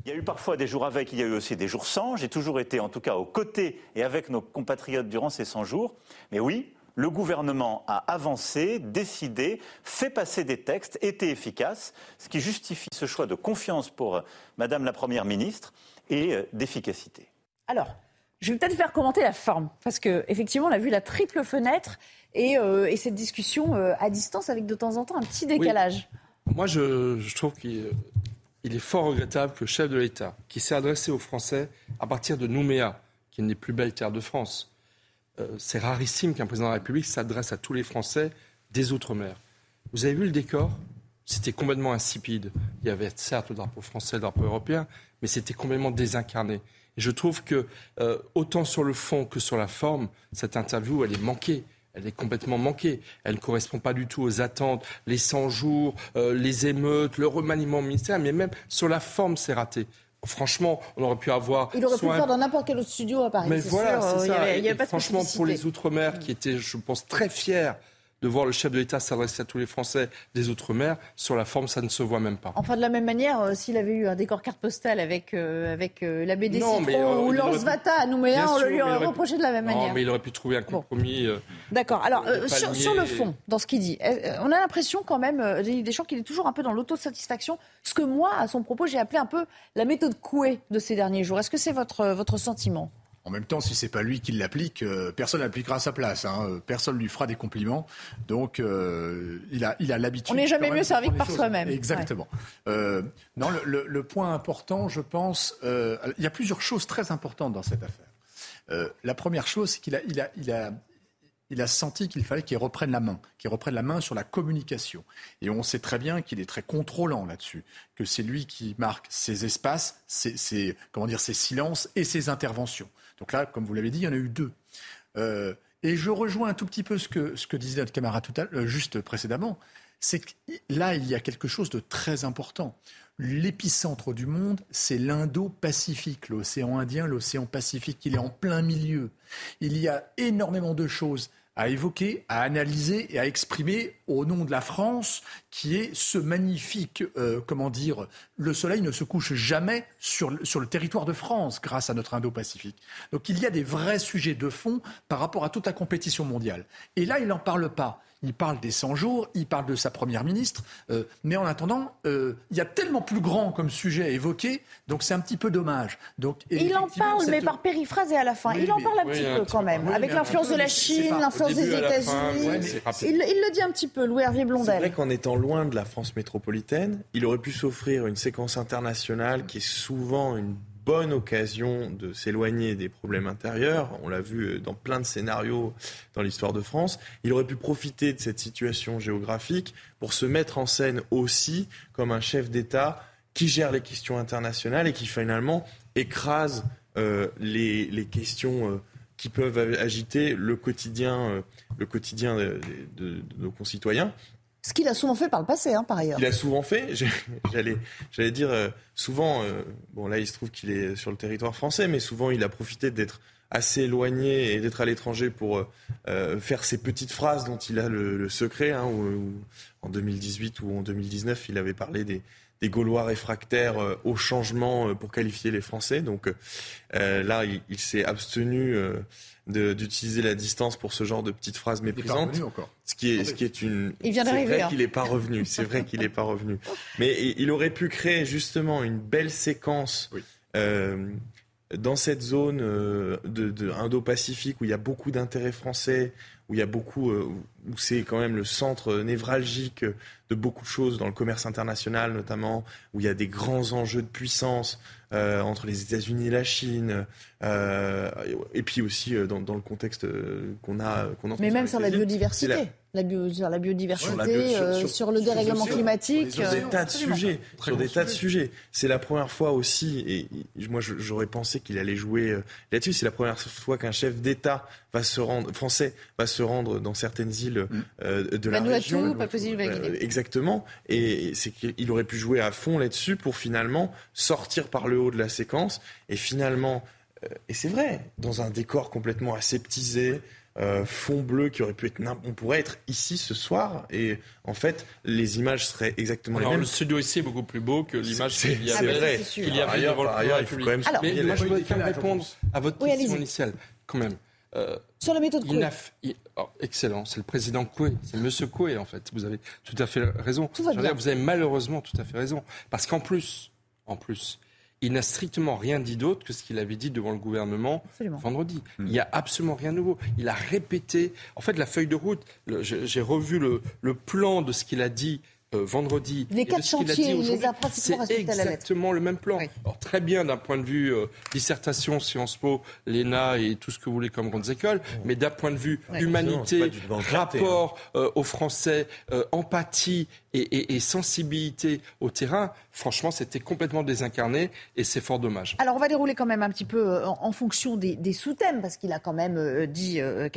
Il y a eu parfois des jours avec, il y a eu aussi des jours sans. J'ai toujours été, en tout cas, aux côtés et avec nos compatriotes durant ces 100 jours. Mais oui, le gouvernement a avancé, décidé, fait passer des textes, été efficace, ce qui justifie ce choix de confiance pour euh, Madame la Première ministre et euh, d'efficacité. Alors, je vais peut-être faire commenter la forme, parce qu'effectivement, on a vu la triple fenêtre euh, et, cette discussion euh, à distance avec de temps en temps un petit décalage. Moi, je, trouve qu'il est fort regrettable que le chef de l'État, qui s'est adressé aux Français à partir de Nouméa, qui est une des plus belles terres de France, euh, c'est rarissime qu'un président de la République s'adresse à tous les Français des Outre-mer. Vous avez vu le décor? C'était complètement insipide. Il y avait certes le drapeau français, le drapeau européen, mais c'était complètement désincarné. Et je trouve que, autant sur le fond que sur la forme, cette interview, elle est manquée elle est complètement manquée. Elle ne correspond pas du tout aux attentes, les 100 jours, euh, les émeutes, le remaniement ministériel, mais même sur la forme, c'est raté. Franchement, on aurait pu avoir. Il aurait pu le faire dans n'importe quel autre studio à Paris. Mais voilà, c'est ça. Il y avait, franchement, pour les Outre-mer, qui étaient, je pense, très fiers de voir le chef de l'État s'adresser à tous les Français des Outre-mer. Sur la forme, ça ne se voit même pas. Enfin, de la même manière, euh, s'il avait eu un décor carte postale avec, euh, avec euh, la BD Citron ou Lance Vata à Nouméa, on le lui aurait reproché de la même manière. Non, mais il aurait pu trouver un compromis. D'accord. Alors, sur, sur, le fond, dans ce qu'il dit, on a l'impression quand même, Deschamps, qu'il est toujours un peu dans l'autosatisfaction. Ce que moi, à son propos, j'ai appelé un peu la méthode Coué de ces derniers jours. Est-ce que c'est votre, votre sentiment? En même temps, si c'est pas lui qui l'applique, euh, personne n'appliquera à sa place. Hein. Personne lui fera des compliments. Donc, euh, il a, il a l'habitude. On n'est jamais mieux servi que par soi-même. Exactement. Euh, non, le, point important, je pense, il y a plusieurs choses très importantes dans cette affaire. la première chose, c'est qu'il a, il a, il a, il a senti qu'il fallait qu'il reprenne la main, qu'il reprenne la main sur la communication. Et on sait très bien qu'il est très contrôlant là-dessus, que c'est lui qui marque ses espaces, ses, comment dire, ses silences et ses interventions. Donc là, comme vous l'avez dit, il y en a eu deux. Euh, et je rejoins un tout petit peu ce que, disait notre camarade tout à l'heure, juste précédemment. C'est que là, il y a quelque chose de très important. L'épicentre du monde, c'est l'Indo-Pacifique, l'océan Indien, l'océan Pacifique. Il est en plein milieu. Il y a énormément de choses à évoquer, à analyser et à exprimer au nom de la France, qui est ce magnifique, euh, comment dire, le soleil ne se couche jamais sur, sur le territoire de France grâce à notre Indo-Pacifique. Donc il y a des vrais sujets de fond par rapport à toute la compétition mondiale. Et là, il n'en parle pas il parle des 100 jours, il parle de sa première ministre, euh, mais en attendant, euh, il y a tellement plus grand comme sujet à évoquer, donc c'est un petit peu dommage. Donc, il en parle, mais par périphrase et à la fin. il en parle un petit peu quand même, avec l'influence de la Chine, l'influence des États-Unis. il, le dit un petit peu, Louis Hervé Blondel. C'est vrai qu'en étant loin de la France métropolitaine, il aurait pu s'offrir une séquence internationale qui est souvent une bonne occasion de s'éloigner des problèmes intérieurs. On l'a vu euh, dans plein de scénarios dans l'histoire de France. Il aurait pu profiter de cette situation géographique pour se mettre en scène aussi comme un chef d'État qui gère les questions internationales et qui finalement écrase euh, les, questions euh, qui peuvent agiter le quotidien, le quotidien de, nos concitoyens. Ce qu'il a souvent fait par le passé, hein, par ailleurs. Il a souvent fait. [LAUGHS] J'allais, dire euh, souvent. Euh, bon, là, il se trouve qu'il est sur le territoire français, mais souvent, il a profité d'être assez éloigné et d'être à l'étranger pour euh, faire ces petites phrases dont il a le, secret. Où, en 2018 ou en 2019, il avait parlé des Gaulois réfractaires au changement pour qualifier les Français. Donc là, il, s'est abstenu d'utiliser la distance pour ce genre de petites phrases méprisantes. Il encore. Ce qui est, ce qui est une. Il vient C'est vrai hein. qu'il n'est pas revenu. C'est vrai qu'il n'est pas revenu. Mais il aurait pu créer justement une belle séquence. Euh, dans cette zone euh, de, de Indo-Pacifique où il y a beaucoup d'intérêts français, où il y a beaucoup, euh, où c'est quand même le centre névralgique de beaucoup de choses dans le commerce international notamment, où il y a des grands enjeux de puissance euh, entre les États-Unis et la Chine, et puis aussi euh, dans, dans, le contexte euh, qu'on a, qu'on Mais même sur la biodiversité. La... bio, sur la biodiversité, sur, la bio, sur, sur, sur, le dérèglement sur, climatique. Sur des tas de sujets. Sur des tas de sujets. C'est la première fois aussi, et moi j'aurais pensé qu'il allait jouer là-dessus, c'est la première fois qu'un chef d'État va se rendre, français va se rendre dans certaines îles mm. de la Vanuatu, région. Papouasie-Nouvelle-Guinée. exactement. Et c'est qu'il aurait pu jouer à fond là-dessus pour finalement sortir par le haut de la séquence et finalement et c'est vrai, dans un décor complètement aseptisé, euh, fond bleu qui aurait pu être on pourrait être ici ce soir et en fait les images seraient exactement Alors, les mêmes. Le studio ici est beaucoup plus beau que l'image qu'il y c'est avait, vrai. qu'il y avait devant le ailleurs, il faut quand même Alors, Mais moi je voudrais quand même répondre à votre Oui, question initiale quand même. Euh, Sur la méthode Coué. oh, excellent, c'est le président Coué, c'est Monsieur Coué en fait. Vous avez tout à fait raison. Tout va bien. dire, vous avez malheureusement tout à fait raison, parce qu'en plus, en plus, il n'a strictement rien dit d'autre que ce qu'il avait dit devant le gouvernement Absolument. vendredi. Il n'y a absolument rien de nouveau. Il a répété. En fait, la feuille de route, j'ai revu le, le plan de ce qu'il a dit. euh, vendredi, Les quatre ce qu'il a chantiers, il les a pratiquement c'est exactement le même plan. Alors, très bien d'un point de vue euh, dissertation, Sciences Po, l'ENA et tout ce que vous voulez comme grandes écoles, mais d'un point de vue humanité, Non, clarté, rapport euh, aux Français, euh, empathie et, et- et sensibilité au terrain, franchement, c'était complètement désincarné et c'est fort dommage. Alors, on va dérouler quand même un petit peu euh, en, fonction des, sous-thèmes, parce qu'il a quand même euh, dit euh,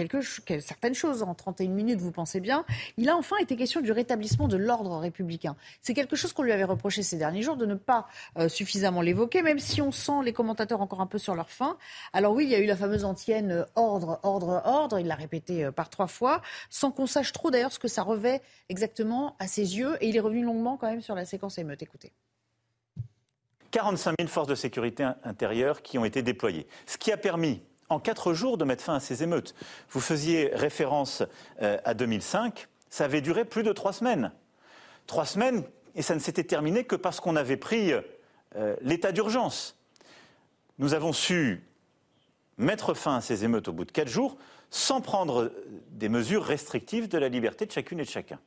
certaines choses en 31 minutes, vous pensez bien. Il a enfin été question du rétablissement de l'ordre républicain. C'est quelque chose qu'on lui avait reproché ces derniers jours de ne pas suffisamment l'évoquer, même si on sent les commentateurs encore un peu sur leur faim. Alors oui, il y a eu la fameuse antienne ordre, ordre, ordre, il l'a répété par trois fois, sans qu'on sache trop d'ailleurs ce que ça revêt exactement à ses yeux, et il est revenu longuement quand même sur la séquence émeute. Écoutez. 45 000 forces de sécurité intérieure qui ont été déployées. Ce qui a permis, en quatre jours, de mettre fin à ces émeutes. Vous faisiez référence euh, à 2005, ça avait duré plus de trois semaines. Trois semaines, et ça ne s'était terminé que parce qu'on avait pris euh, l'état d'urgence. Nous avons su mettre fin à ces émeutes au bout de quatre jours sans prendre des mesures restrictives de la liberté de chacune et de chacun.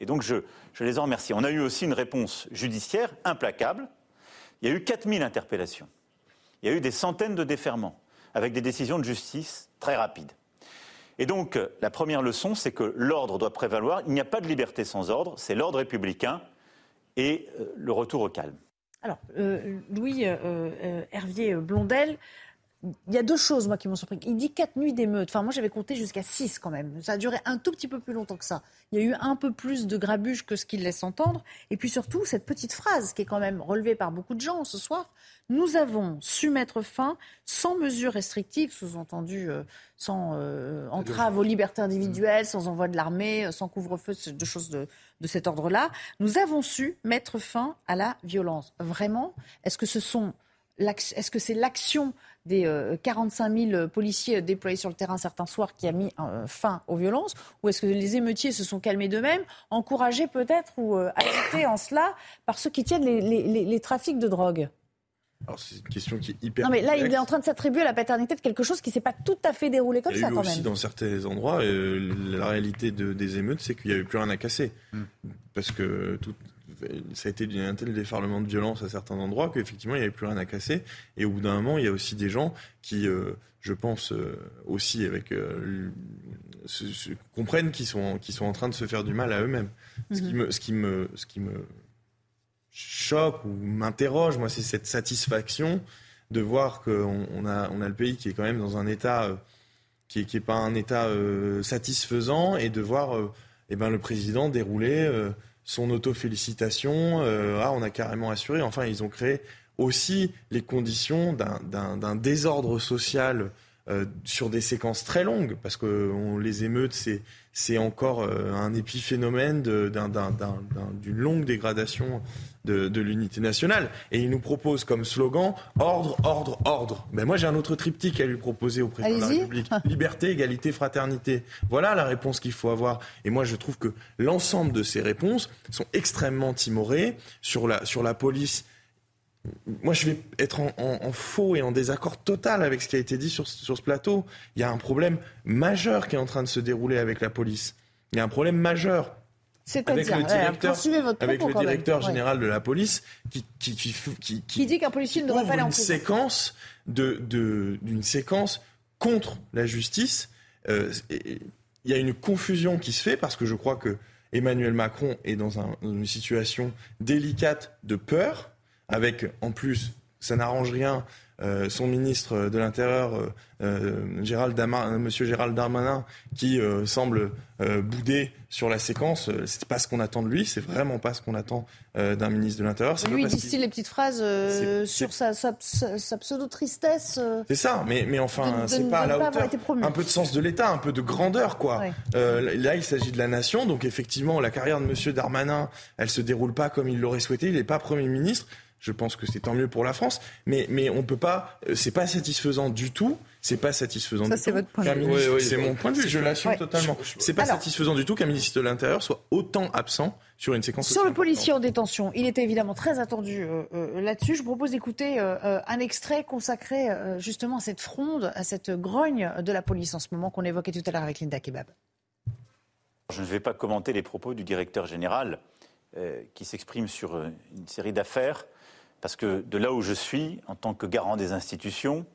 Et donc je les en remercie. On a eu aussi une réponse judiciaire implacable. Il y a eu 4000 interpellations. Il y a eu des centaines de déferments, avec des décisions de justice très rapides. Et donc, euh, la première leçon, c'est que l'ordre doit prévaloir. Il n'y a pas de liberté sans ordre, c'est l'ordre républicain et euh, le retour au calme. Alors, euh, Louis Hervier Blondel, il y a deux choses, moi, qui m'ont surpris. Il dit quatre nuits d'émeute. Enfin, moi, j'avais compté jusqu'à six quand même. Ça a duré un tout petit peu plus longtemps que ça. Il y a eu un peu plus de grabuge que ce qu'il laisse entendre. Et puis surtout, cette petite phrase qui est quand même relevée par beaucoup de gens ce soir. Nous avons su mettre fin sans mesures restrictives, sous-entendu euh, sans euh, entrave aux libertés individuelles, sans envoi de l'armée, euh, sans couvre-feu, de choses de, de cet ordre-là. Nous avons su mettre fin à la violence. Vraiment Est-ce que ce sont est-ce que c'est l'action des euh, 45 000 policiers déployés sur le terrain certains soirs qui a mis euh, fin aux violences Ou est-ce que les émeutiers se sont calmés d'eux-mêmes, encouragés peut-être ou euh, agités en cela par ceux qui tiennent les, les- les- les trafics de drogue? Alors c'est une question qui est hyper. Non mais là, il est en train de s'attribuer la paternité de quelque chose qui s'est pas tout à fait déroulé comme Il y a ça eu quand aussi même. dans certains endroits, euh, la réalité de- des émeutes, c'est qu'il n'y avait plus rien à casser. Parce que tout, ça a été un tel déferlement de violence à certains endroits qu'effectivement, il n'y avait plus rien à casser. Et au bout d'un moment, il y a aussi des gens qui, euh, je pense, euh, aussi avec, euh, se- se- comprennent qu'ils sont, qu'ils sont en train de se faire du mal à eux-mêmes. Ce, qui Mhm. me, ce, qui me, ce qui me choque ou m'interroge, moi, c'est cette satisfaction de voir qu'on on a, on a le pays qui est quand même dans un état qui n'est qui est pas un état satisfaisant et de voir eh ben, le président dérouler son auto-félicitation. euh, ah, on a carrément assuré. Enfin, ils ont créé aussi les conditions d'un- désordre social euh, sur des séquences très longues, parce que on, les émeutes, c'est c'est encore un épiphénomène d'une longue dégradation de, l'unité nationale. Et il nous propose comme slogan ordre, ordre, ordre. Ben moi, j'ai un autre triptyque à lui proposer au président de la République [LAUGHS] liberté, égalité, fraternité. Voilà la réponse qu'il faut avoir. Et moi, je trouve que l'ensemble de ces réponses sont extrêmement timorées sur la, sur la police. Moi, je vais être en, faux et en désaccord total avec ce qui a été dit sur, sur ce plateau. Il y a un problème majeur qui est en train de se dérouler avec la police. Il y a un problème majeur avec le directeur, avec le directeur général de la police qui, qui, qui, qui dit qu'un policier ne devrait pas aller en une séquence de, d'une séquence contre la justice. Euh, il y a une confusion qui se fait parce que je crois que Emmanuel Macron est dans, un, dans une situation délicate de peur, avec en plus, ça n'arrange rien, euh, son ministre de l'Intérieur, euh, euh Gérald Monsieur Gérald Darmanin, qui semble bouder sur la séquence. C'est pas ce qu'on attend de lui, c'est vraiment pas ce qu'on attend d'un ministre de l'Intérieur. Lui, il distille les petites phrases sur sa, pseudo-tristesse. C'est ça, mais, mais enfin, c'est pas à la hauteur. Un peu de sens de l'État, un peu de grandeur, quoi. là, il s'agit de la nation, donc effectivement, la carrière de Monsieur Darmanin, elle se déroule pas comme il l'aurait souhaité. Il n'est pas Premier ministre. Je pense que c'est tant mieux pour la France, mais mais on peut pas. Euh, c'est pas satisfaisant du tout. C'est pas satisfaisant Ça, du tout. Votre point de vue. c'est mon point de vue. Je l'assume totalement. C'est pas satisfaisant du tout qu'un ministre de l'Intérieur soit autant absent sur une séquence. Sur le policier en détention, il était évidemment très attendu euh, euh, là-dessus. Je vous propose d'écouter un extrait consacré justement à cette fronde, à cette grogne de la police en ce moment qu'on évoquait tout à l'heure avec Linda Kebab. Je ne vais pas commenter les propos du directeur général qui s'exprime sur une série d'affaires parce que de là où je suis, en tant que garant des institutions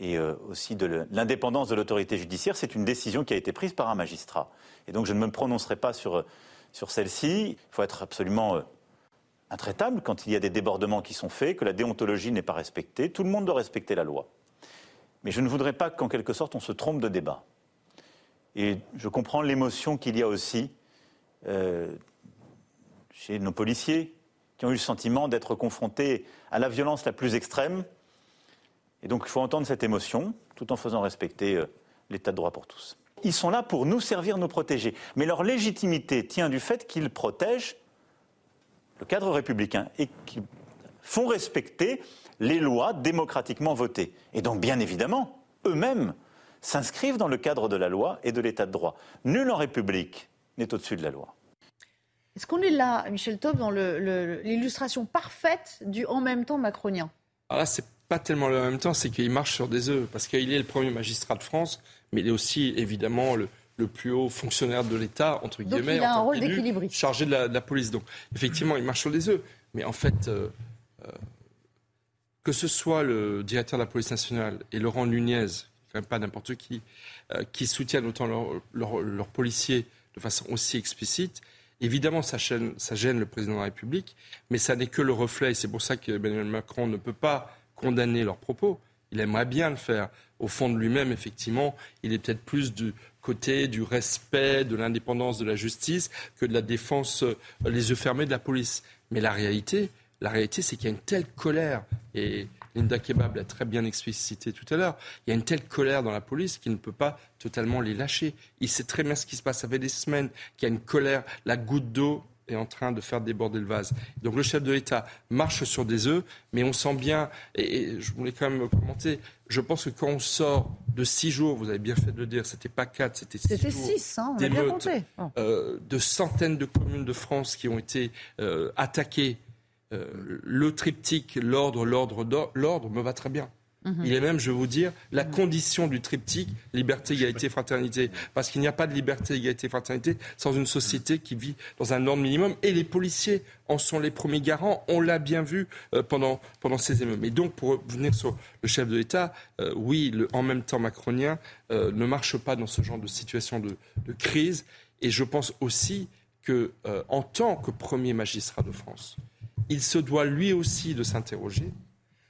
et euh, aussi de l'indépendance de l'autorité judiciaire, c'est une décision qui a été prise par un magistrat. Et donc je ne me prononcerai pas sur, sur celle-ci. Il faut être absolument euh, intraitable quand il y a des débordements qui sont faits, que la déontologie n'est pas respectée. Tout le monde doit respecter la loi. Mais je ne voudrais pas qu'en quelque sorte on se trompe de débat. Et je comprends l'émotion qu'il y a aussi euh, chez nos policiers, qui ont eu le sentiment d'être confrontés à la violence la plus extrême. Et donc il faut entendre cette émotion tout en faisant respecter euh, l'état de droit pour tous. Ils sont là pour nous servir, nous protéger. Mais leur légitimité tient du fait qu'ils protègent le cadre républicain et qu'ils font respecter les lois démocratiquement votées. Et donc, bien évidemment, eux-mêmes s'inscrivent dans le cadre de la loi et de l'état de droit. Nul en République n'est au-dessus de la loi. Est-ce qu'on est là, Michel Taub, dans l'illustration parfaite du en même temps macronien? Alors là, c'est pas tellement le en même temps, c'est qu'il marche sur des œufs, parce qu'il est le premier magistrat de France, mais il est aussi évidemment le, plus haut fonctionnaire de l'État, entre guillemets, il a un rôle d'équilibriste. chargé de la, police. Donc, effectivement, il marche sur des œufs. Mais en fait, euh, euh, que ce soit le directeur de la police nationale et Laurent Nunez, quand même pas n'importe qui, euh, qui soutiennent autant leurs policiers de façon aussi explicite, Évidemment, ça gêne, le président de la République, mais ça n'est que le reflet, et c'est pour ça qu'Emmanuel Macron ne peut pas condamner leurs propos. Il aimerait bien le faire. Au fond de lui-même, effectivement, il est peut-être plus du côté du respect, de l'indépendance de la justice que de la défense, euh, les yeux fermés de la police. Mais la réalité, la réalité, c'est qu'il y a une telle colère, et Linda Kebab l'a très bien explicité tout à l'heure, il y a une telle colère dans la police qu'il ne peut pas totalement les lâcher. Il sait très bien ce qui se passe. Ça fait des semaines qu'il y a une colère, la goutte d'eau est en train de faire déborder le vase. Donc le chef de l'État marche sur des œufs, mais on sent bien, et, je voulais quand même commenter, je pense que quand on sort de six jours, vous avez bien fait de le dire, c'était pas quatre, c'était six C'était six, hein, on a bien compté. Euh, de centaines de communes de France qui ont été euh, attaquées euh, le triptyque, l'ordre, l'ordre, l'ordre me va très bien. Mhm. Il est même, je vais vous dire, la condition du triptyque liberté, égalité, fraternité. Parce qu'il n'y a pas de liberté, égalité, fraternité sans une société qui vit dans un ordre minimum. Et les policiers en sont les premiers garants. On l'a bien vu euh, pendant, pendant ces émeutes. Mais donc, pour revenir sur le chef de l'État, euh, oui, le en même temps macronien ne marche pas dans ce genre de situation de, de crise. Et je pense aussi que, en tant que premier magistrat de France, il se doit lui aussi de s'interroger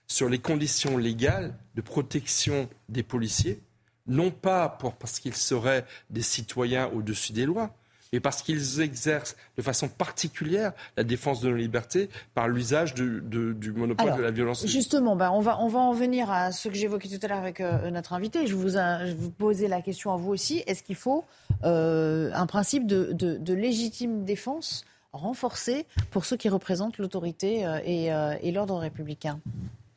sur les conditions légales de protection des policiers, non pas pour, parce qu'ils seraient des citoyens au-dessus des lois, mais parce qu'ils exercent de façon particulière la défense de nos libertés par l'usage du monopole de la violence. Justement, ben, on, va, on va en venir à ce que j'évoquais tout à l'heure avec euh, notre invité. Je vous, je vous posais la question à vous aussi. Est-ce qu'il faut euh, un principe de, de, légitime défense renforcé pour ceux qui représentent l'autorité euh, et, et l'ordre républicain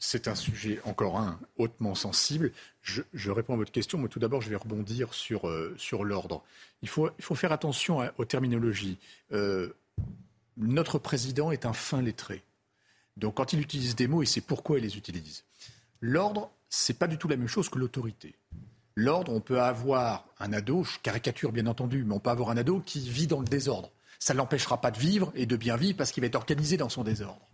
c'est un sujet, encore un, hautement sensible. Je, réponds à votre question, mais tout d'abord, je vais rebondir sur, euh, sur l'ordre. Il faut, il faut faire attention aux terminologies. Euh, notre président est un fin lettré. Donc, quand il utilise des mots, il sait pourquoi il les utilise. L'ordre, c'est pas du tout la même chose que l'autorité. L'ordre, on peut avoir un ado, je caricature bien entendu, mais on peut avoir un ado qui vit dans le désordre. Ça ne l'empêchera pas de vivre et de bien vivre parce qu'il va être organisé dans son désordre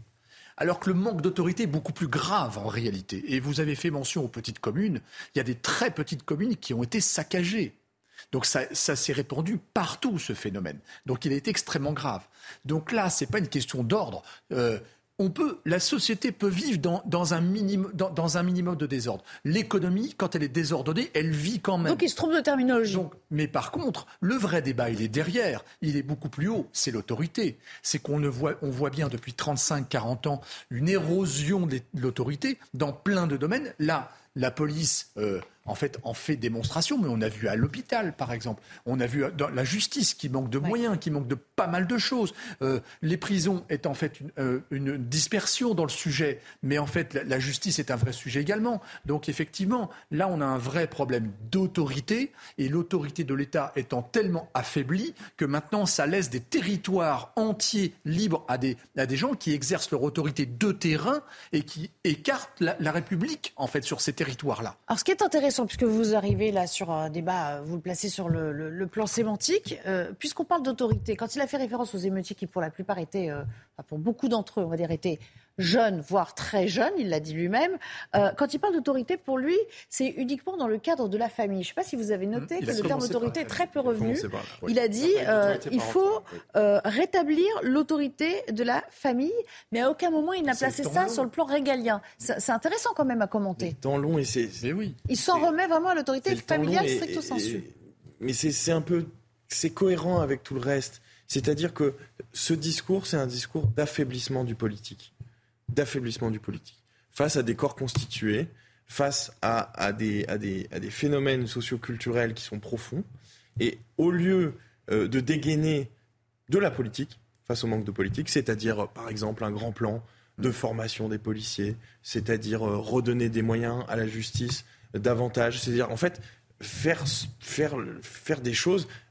alors que le manque d'autorité est beaucoup plus grave en réalité. Et vous avez fait mention aux petites communes. Il y a des très petites communes qui ont été saccagées. Donc ça, s'est répandu partout, ce phénomène. Donc il est extrêmement grave. Donc là, ce n'est pas une question d'ordre. Euh, on peut, la société peut vivre dans, un, minimum, dans, un minimum de désordre. L'économie, quand elle est désordonnée, elle vit quand même. Donc il se trompe de terminologie. mais par contre, le vrai débat, il est derrière. Il est beaucoup plus haut. C'est l'autorité. C'est qu'on voit, on voit bien depuis 35-40 ans une érosion de l'autorité dans plein de domaines. Là, la police euh, en fait, en fait démonstration, mais on a vu à l'hôpital, par exemple, on a vu dans la justice qui manque de moyens, qui manque de pas mal de choses. Euh, les prisons est en fait euh, une, dispersion dans le sujet, mais en fait, la, justice est un vrai sujet également. Donc, effectivement, là, on a un vrai problème d'autorité, et l'autorité de l'État étant tellement affaiblie que maintenant, ça laisse des territoires entiers libres à des, à des gens qui exercent leur autorité de terrain et qui écartent la, la République, en fait, sur ces territoires-là. Alors, ce qui est intéressant, puisque vous arrivez là sur un débat, euh, vous le placez sur le, plan sémantique. Euh, puisqu'on parle d'autorité, quand il a fait référence aux émeutiers qui, pour la plupart, étaient, euh, pour beaucoup d'entre eux, on va dire, étaient jeune, voire très jeune, il l'a dit lui-même. Euh, quand il parle d'autorité, pour lui, c'est uniquement dans le cadre de la famille. Je ne sais pas si vous avez noté mmh, que le terme autorité est très peu revenu. Il a dit euh, il faut euh, rétablir l'autorité de la famille, mais à aucun moment il n'a placé ça sur le plan régalien. C'est intéressant quand même à commenter. Dans long et c'est. Oui. Il s'en remet vraiment à l'autorité familiale stricto sensu. Mais c'est un peu. C'est cohérent avec tout le reste. C'est-à-dire que ce discours, c'est un discours d'affaiblissement du politique d'affaiblissement du politique. Face à des corps constitués, face à, des, à, des, à des, phénomènes socioculturels qui sont profonds, et au lieu euh, de dégainer de la politique face au manque de politique, c'est-à-dire par exemple un grand plan de formation des policiers, c'est-à-dire euh, redonner des moyens à la justice davantage, c'est-à-dire en fait faire, faire, faire des choses euh,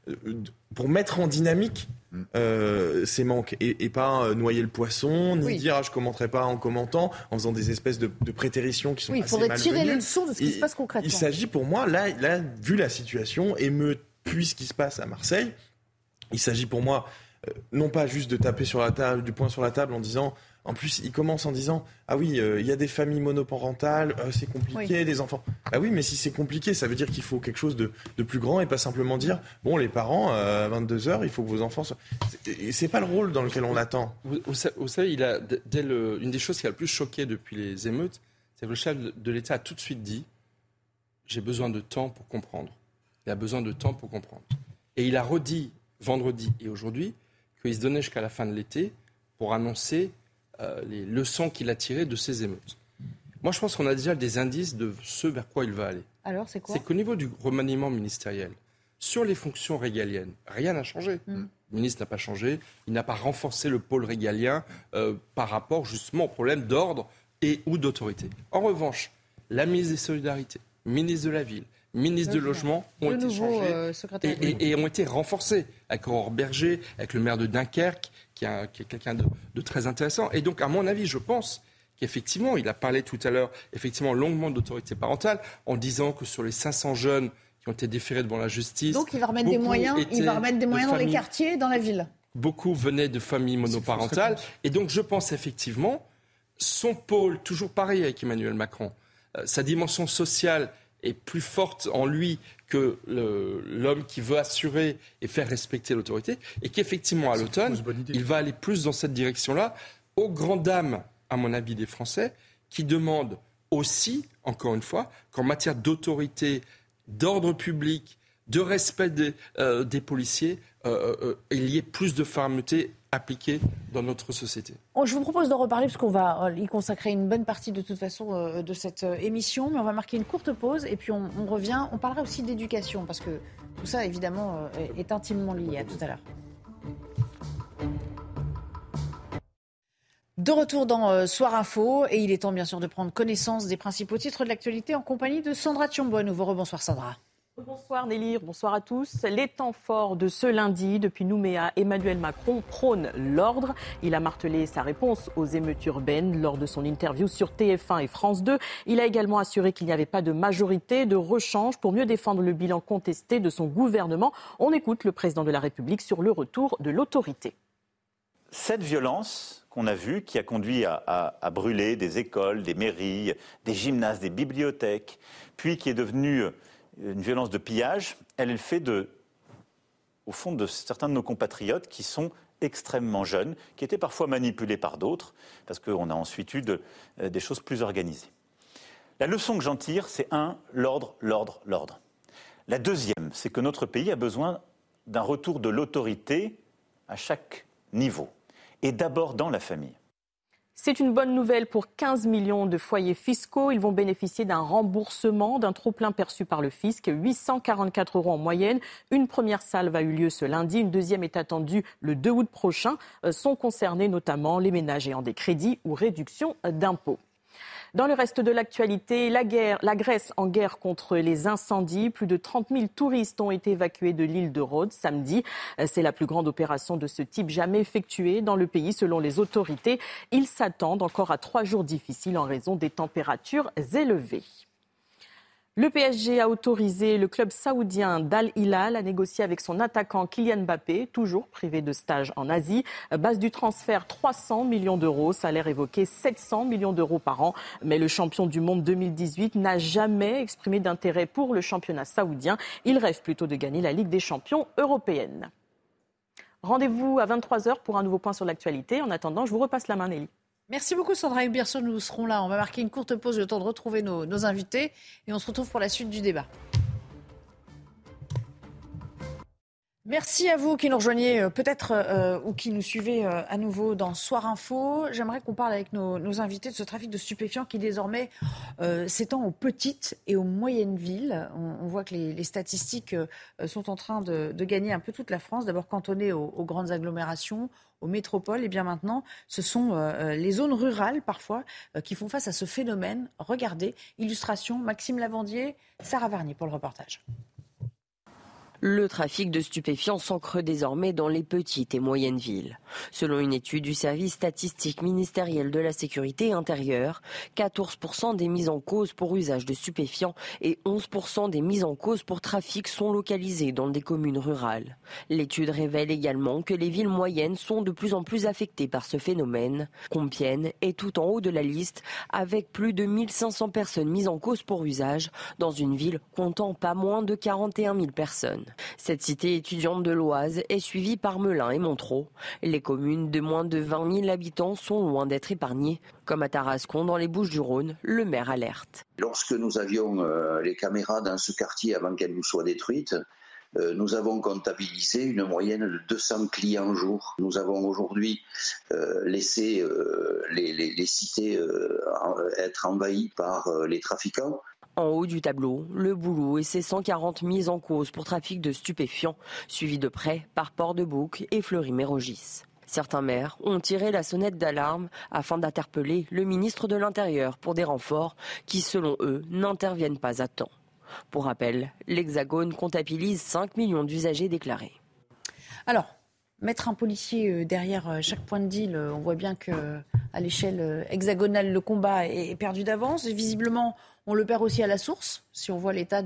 pour mettre en dynamique mm. euh, ces manques et, pas euh, noyer le poisson, ni dire ah, je commenterai pas en commentant, en faisant des espèces de, de prétéritions qui sont oui, il faudrait tirer les leçons de ce qui se passe concrètement. Il s'agit pour moi, là, là, vu la situation, et me puis ce qui se passe à Marseille, il s'agit pour moi non pas juste de taper sur la table, du poing sur la table en disant en plus, il commence en disant Ah oui, euh, il y a des familles monoparentales, euh, c'est compliqué, des enfants. Ah oui, mais si c'est compliqué, ça veut dire qu'il faut quelque chose de, plus grand et pas simplement dire Bon, les parents, euh, à 22h, il faut que vos enfants soient. C'est pas le rôle dans lequel on attend. Vous, savez, il a, dès une des choses qui a le plus choqué depuis les émeutes, c'est que le chef de l'État a tout de suite dit J'ai besoin de temps pour comprendre. Il a besoin de temps pour comprendre. Et il a redit vendredi et aujourd'hui qu'il se donnait jusqu'à la fin de l'été pour annoncer euh, les leçons qu'il a tirées de ces émeutes. Moi, je pense qu'on a déjà des indices de ce vers quoi il va aller. Alors, c'est quoi? C'est qu'au niveau du remaniement ministériel, sur les fonctions régaliennes, rien n'a changé. Mm. Le ministre n'a pas changé, il n'a pas renforcé le pôle régalien euh, par rapport justement au problème d'ordre et ou d'autorité. En revanche, la ministre des Solidarités, ministre de la Ville, ministre de Logement ont été changés euh, et, ont été renforcés avec Aurore Berger, avec le maire de Dunkerque, qui, est quelqu'un de, très intéressant. Et donc, à mon avis, je pense qu'effectivement, il a parlé tout à l'heure, effectivement, longuement d'autorité parentale, en disant que sur les 500 jeunes qui ont été déférés devant la justice. Donc, il va remettre des moyens, il va remettre des moyens dans les quartiers, dans la ville. Beaucoup venaient de familles monoparentales. Et donc, je pense effectivement, son pôle, toujours pareil avec Emmanuel Macron, euh, sa dimension sociale est plus forte en lui que l'homme qui veut assurer et faire respecter l'autorité, et qu'effectivement, à l'automne, il va aller plus dans cette direction-là, aux grandes dames, à mon avis, des Français, qui demandent aussi, encore une fois, qu'en matière d'autorité, d'ordre public, de respect des, euh, policiers, euh, euh, il y ait plus de fermeté appliquée dans notre société. Oh, je vous propose d'en reparler parce qu'on va y consacrer une bonne partie de toute façon de cette émission, mais on va marquer une courte pause et puis on, revient. On parlera aussi d'éducation parce que tout ça évidemment est intimement lié. À tout à l'heure. De retour dans Soir Info, et il est temps bien sûr de prendre connaissance des principaux titres de l'actualité en compagnie de Sandra Thiombo. Nouveau rebonsoir Sandra. Bonsoir Nelly, bonsoir à tous. Les temps forts de ce lundi, depuis Nouméa, Emmanuel Macron prône l'ordre. Il a martelé sa réponse aux émeutes urbaines lors de son interview sur TF1 et France 2. Il a également assuré qu'il n'y avait pas de majorité de rechange pour mieux défendre le bilan contesté de son gouvernement. On écoute le président de la République sur le retour de l'autorité. Cette violence qu'on a vue, qui a conduit à, à brûler des écoles, des mairies, des gymnases, des bibliothèques, puis qui est devenue une violence de pillage, elle est le fait de, au fond, de certains de nos compatriotes qui sont extrêmement jeunes, qui étaient parfois manipulés par d'autres, parce qu'on a ensuite eu euh, des choses plus organisées. La leçon que j'en tire, c'est un, l'ordre, l'ordre, l'ordre. La deuxième, c'est que notre pays a besoin d'un retour de l'autorité à chaque niveau, et d'abord dans la famille. C'est une bonne nouvelle pour 15 millions de foyers fiscaux. Ils vont bénéficier d'un remboursement d'un trop-plein perçu par le fisc, 844 euros en moyenne. Une première salve a eu lieu ce lundi, une deuxième est attendue le 2 août prochain. Euh, sont concernés notamment les ménages ayant des crédits ou réductions d'impôts. Dans le reste de l'actualité, la, Grèce en guerre contre les incendies. Plus de 30 000 touristes ont été évacués de l'île de Rhodes samedi. C'est la plus grande opération de ce type jamais effectuée dans le pays selon les autorités. Ils s'attendent encore à trois jours difficiles en raison des températures élevées. Le PSG a autorisé le club saoudien d'Al Hilal à négocier avec son attaquant Kylian Mbappé, toujours privé de stage en Asie. Base du transfert 300 millions d'euros, salaire évoqué 700 millions d'euros par an. Mais le champion du monde 2018 n'a jamais exprimé d'intérêt pour le championnat saoudien. Il rêve plutôt de gagner la Ligue des champions européenne. Rendez-vous à 23h pour un nouveau point sur l'actualité. En attendant, je vous repasse la main, Nelly. Merci beaucoup Sandra Hubierson, nous serons là. On va marquer une courte pause, le temps de retrouver nos, nos invités et on se retrouve pour la suite du débat. Merci à vous qui nous rejoignez euh, peut-être euh, ou qui nous suivez euh, à nouveau dans Soir Info. J'aimerais qu'on parle avec nos, invités de ce trafic de stupéfiants qui désormais s'étend aux petites et aux moyennes villes. On, voit que les, statistiques sont en train de, gagner un peu toute la France, d'abord cantonnées aux, aux, grandes agglomérations, aux métropoles. Et bien maintenant, ce sont les zones rurales parfois qui font face à ce phénomène. Regardez, illustration, Maxime Lavandier, Sarah Varnier pour le reportage. Le trafic de stupéfiants s'ancre désormais dans les petites et moyennes villes. Selon une étude du service statistique ministériel de la sécurité intérieure, 14% des mises en cause pour usage de stupéfiants et 11% des mises en cause pour trafic sont localisées dans des communes rurales. L'étude révèle également que les villes moyennes sont de plus en plus affectées par ce phénomène. Compiègne est tout en haut de la liste avec plus de 1500 personnes mises en cause pour usage dans une ville comptant pas moins de 41 000 personnes. Cette cité étudiante de l'Oise est suivie par Melun et Montreux. Les communes de moins de 20 000 habitants sont loin d'être épargnées. Comme à Tarascon, dans les Bouches-du-Rhône, le maire alerte. Lorsque nous avions euh, les caméras dans ce quartier avant qu'elles nous soient détruites, euh, nous avons comptabilisé une moyenne de 200 clients jour. Nous avons aujourd'hui euh, laissé les, cités être envahies par les trafiquants. En haut du tableau, le boulot et ses 140 mises en cause pour trafic de stupéfiants, suivis de près par Port-de-Bouc et Fleury-Mérogis. Certains maires ont tiré la sonnette d'alarme afin d'interpeller le ministre de l'Intérieur pour des renforts qui, selon eux, n'interviennent pas à temps. Pour rappel, l'Hexagone comptabilise 5 millions d'usagers déclarés. Alors, mettre un policier derrière chaque point de deal, on voit bien que à l'échelle hexagonale, le combat est perdu d'avance. Visiblement, on le perd aussi à la source, si on voit l'état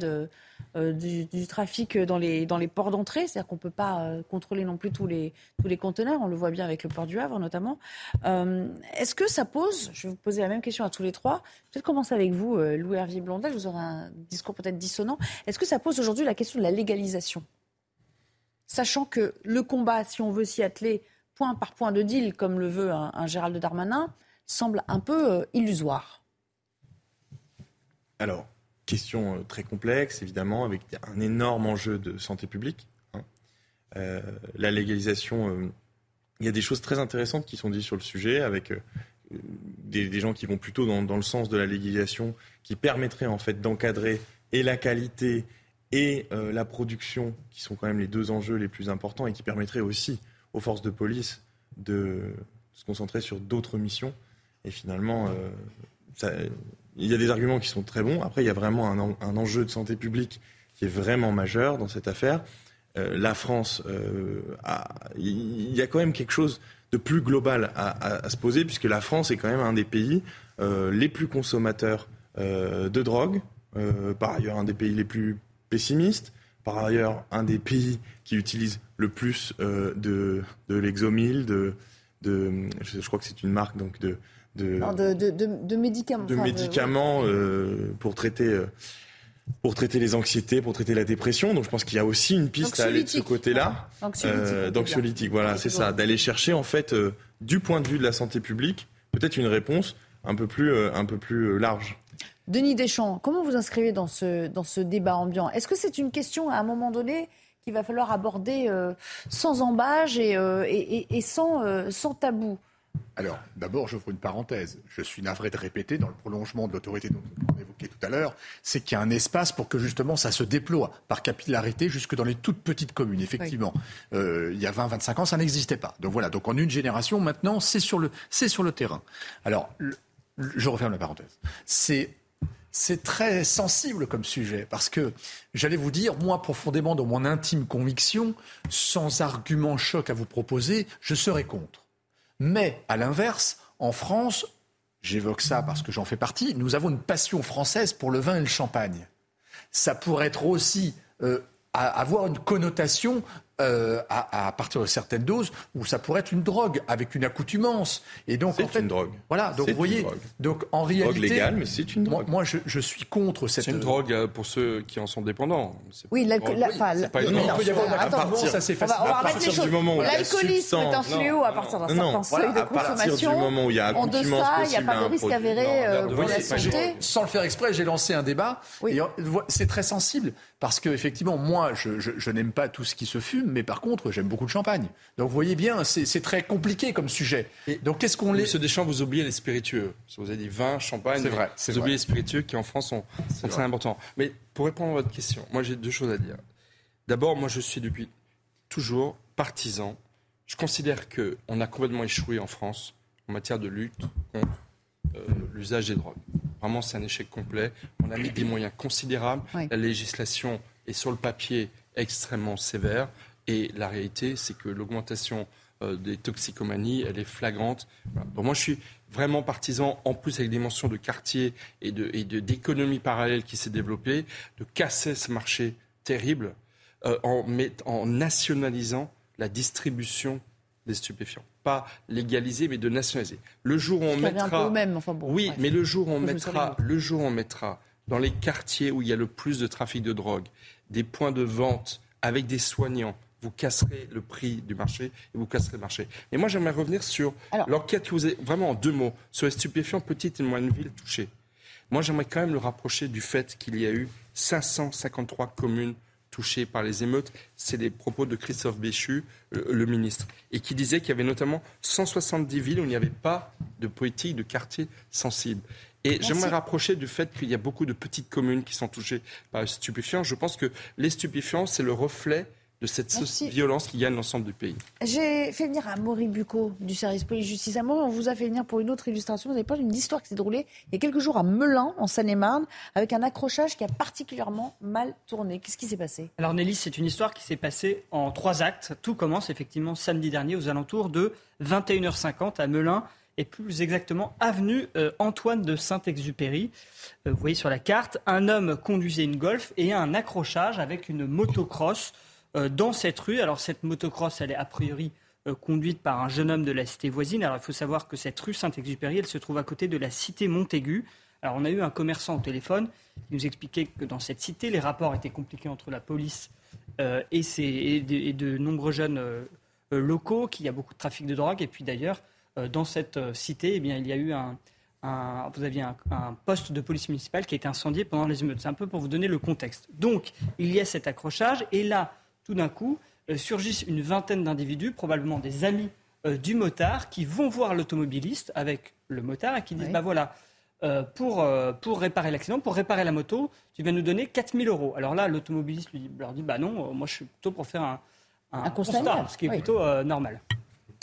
euh, du, trafic dans les, ports d'entrée. C'est-à-dire qu'on ne peut pas euh, contrôler non plus tous les, conteneurs. On le voit bien avec le port du Havre notamment. Euh, Est-ce que ça pose, je vais vous poser la même question à tous les trois, peut-être commencer avec vous, Louis Hervier Blondel, vous aurez un discours peut-être dissonant. Est-ce que ça pose aujourd'hui la question de la légalisation? Sachant que le combat, si on veut s'y atteler point par point de deal, comme le veut un, un Gérald Darmanin, semble un peu illusoire. Alors, question très complexe, évidemment, avec un énorme enjeu de santé publique. Hein. la légalisation, il y a des choses très intéressantes qui sont dites sur le sujet, avec des, gens qui vont plutôt dans, dans, le sens de la légalisation, qui permettrait en fait d'encadrer et la qualité et euh, la production, qui sont quand même les deux enjeux les plus importants, et qui permettraient aussi aux forces de police de se concentrer sur d'autres missions. Et finalement, euh, il y a des arguments qui sont très bons. Après, il y a vraiment un, enjeu de santé publique qui est vraiment majeur dans cette affaire. Euh, la France, il y a quand même quelque chose de plus global à, se poser, puisque la France est quand même un des pays les plus consommateurs de drogue, par ailleurs un des pays les plus pessimistes, par ailleurs un des pays qui utilise le plus euh, de, de l'exomil, de, je, crois que c'est une marque donc de de, de, médicaments, de médicaments euh, pour traiter euh, pour traiter les anxiétés, pour traiter la dépression. Donc je pense qu'il y a aussi une piste à aller de ce côté-là. D'anxiolytique, voilà, c'est ça, d'aller chercher en fait du point de vue de la santé publique peut-être une réponse un peu plus un peu plus large. Denis Deschamps, comment vous inscrivez dans ce, dans ce débat ambiant? Est-ce que c'est une question à un moment donné qu'il va falloir aborder euh, sans embâge et, euh, et, sans, euh, sans tabou? Alors, d'abord, j'ouvre une parenthèse. Je suis navré de répéter, dans le prolongement de l'autorité dont on évoquait tout à l'heure, c'est qu'il y a un espace pour que justement ça se déploie par capillarité jusque dans les toutes petites communes. Effectivement, il y a 20-25 ans, ça n'existait pas. Donc voilà, donc en une génération, maintenant, c'est sur le, c'est sur le terrain. Alors, je referme la parenthèse. C'est c'est très sensible comme sujet parce que j'allais vous dire, moi profondément dans mon intime conviction, sans argument choc à vous proposer, je serais contre. Mais à l'inverse, en France, j'évoque ça parce que j'en fais partie, nous avons une passion française pour le vin et le champagne. Ça pourrait être aussi euh, avoir une connotation euh, à, partir de certaines doses où ça pourrait être une drogue avec une accoutumance. Et donc c'est une drogue. Voilà, donc vous voyez, donc en réalité, drogue légale, mais c'est une drogue. Moi, je, suis contre cette. C'est une drogue euh, pour ceux qui en sont dépendants. Oui, l'alcool. il peut y avoir Attends, ça c'est facile. On va, remettre les choses. L'alcoolisme est un fléau à partir d'un certain seuil de consommation. À partir du moment où il y a accoutumance il n'y a pas de risque avéré euh, pour la santé. Sans le faire exprès, j'ai lancé un débat. C'est très sensible parce que effectivement, moi, je n'aime pas tout ce qui se fume, mais par contre, j'aime beaucoup de champagne. Donc vous voyez bien, c'est très compliqué comme sujet. Et donc qu'est-ce qu'on les... Monsieur Deschamps, vous oubliez les spiritueux. Vous avez dit vin, champagne. C'est vrai. Vous oubliez les spiritueux qui en France sont, très importants. Mais pour répondre à votre question, moi j'ai deux choses à dire. D'abord, moi je suis depuis toujours partisan. Je considère qu'on a complètement échoué en France en matière de lutte contre euh, l'usage des drogues. Vraiment, c'est un échec complet. On a mis des moyens considérables. La législation est sur le papier extrêmement sévère. Et la réalité, c'est que l'augmentation euh, des toxicomanies, elle est flagrante. moi, je suis vraiment partisan, en plus avec des dimensions de quartier et d'économie de, parallèle qui s'est développée, de casser ce marché terrible euh, en, en nationalisant la distribution des stupéfiants. Pas légaliser, mais de nationaliser. Le jour où on mettra, même, enfin bon, oui, mais le jour où on mettra, le jour où on mettra dans les quartiers où il y a le plus de trafic de drogue, des points de vente avec des soignants, vous casserez le prix du marché et vous casserez le marché. Et moi, j'aimerais revenir sur l'enquête que vous avez, vraiment en deux mots, sur les stupéfiants petites et moyennes villes touchées. Moi, j'aimerais quand même le rapprocher du fait qu'il y a eu 553 communes touchées par les émeutes. C'est les propos de Christophe Béchu, le, ministre, et qui disait qu'il y avait notamment 170 villes où il n'y avait pas de politique de quartier sensible. Et j'aimerais rapprocher du fait qu'il y a beaucoup de petites communes qui sont touchées par les stupéfiants. Je pense que les stupéfiants, c'est le reflet de cette violence qui gagne l'ensemble du pays. J'ai fait venir à Maury Bucco du service police-justice. À moi, on vous a fait venir pour une autre illustration. Vous avez parlé d'une histoire qui s'est déroulée il y a quelques jours à Melun, en Seine-et-Marne, avec un accrochage qui a particulièrement mal tourné. Qu'est-ce qui s'est passé? Alors Nelly, c'est une histoire qui s'est passée en trois actes. Tout commence effectivement samedi dernier aux alentours de 21h50 à Melun et plus exactement avenue euh, Antoine de Saint-Exupéry. Euh, vous voyez sur la carte, un homme conduisait une Golf et un accrochage avec une motocross euh, dans cette rue. Alors cette motocross, elle est a priori euh, conduite par un jeune homme de la cité voisine. Alors il faut savoir que cette rue Saint-Exupéry, elle se trouve à côté de la cité Montaigu. Alors on a eu un commerçant au téléphone qui nous expliquait que dans cette cité, les rapports étaient compliqués entre la police euh, et, de, nombreux jeunes locaux, qu'il y a beaucoup de trafic de drogue. Et puis d'ailleurs, dans cette cité, eh bien, il y a eu un, vous aviez un, poste de police municipale qui a été incendié pendant les émeutes. C'est un peu pour vous donner le contexte. Donc, il y a cet accrochage, et là, tout d'un coup, euh, surgissent une vingtaine d'individus, probablement des amis euh, du motard, qui vont voir l'automobiliste avec le motard et qui disent, bah voilà, euh, pour, pour réparer l'accident, pour réparer la moto, tu vas nous donner 4000 euros. Alors là, l'automobiliste lui leur dit, bah non, moi je suis plutôt pour faire un, un, constat, ce qui est plutôt normal.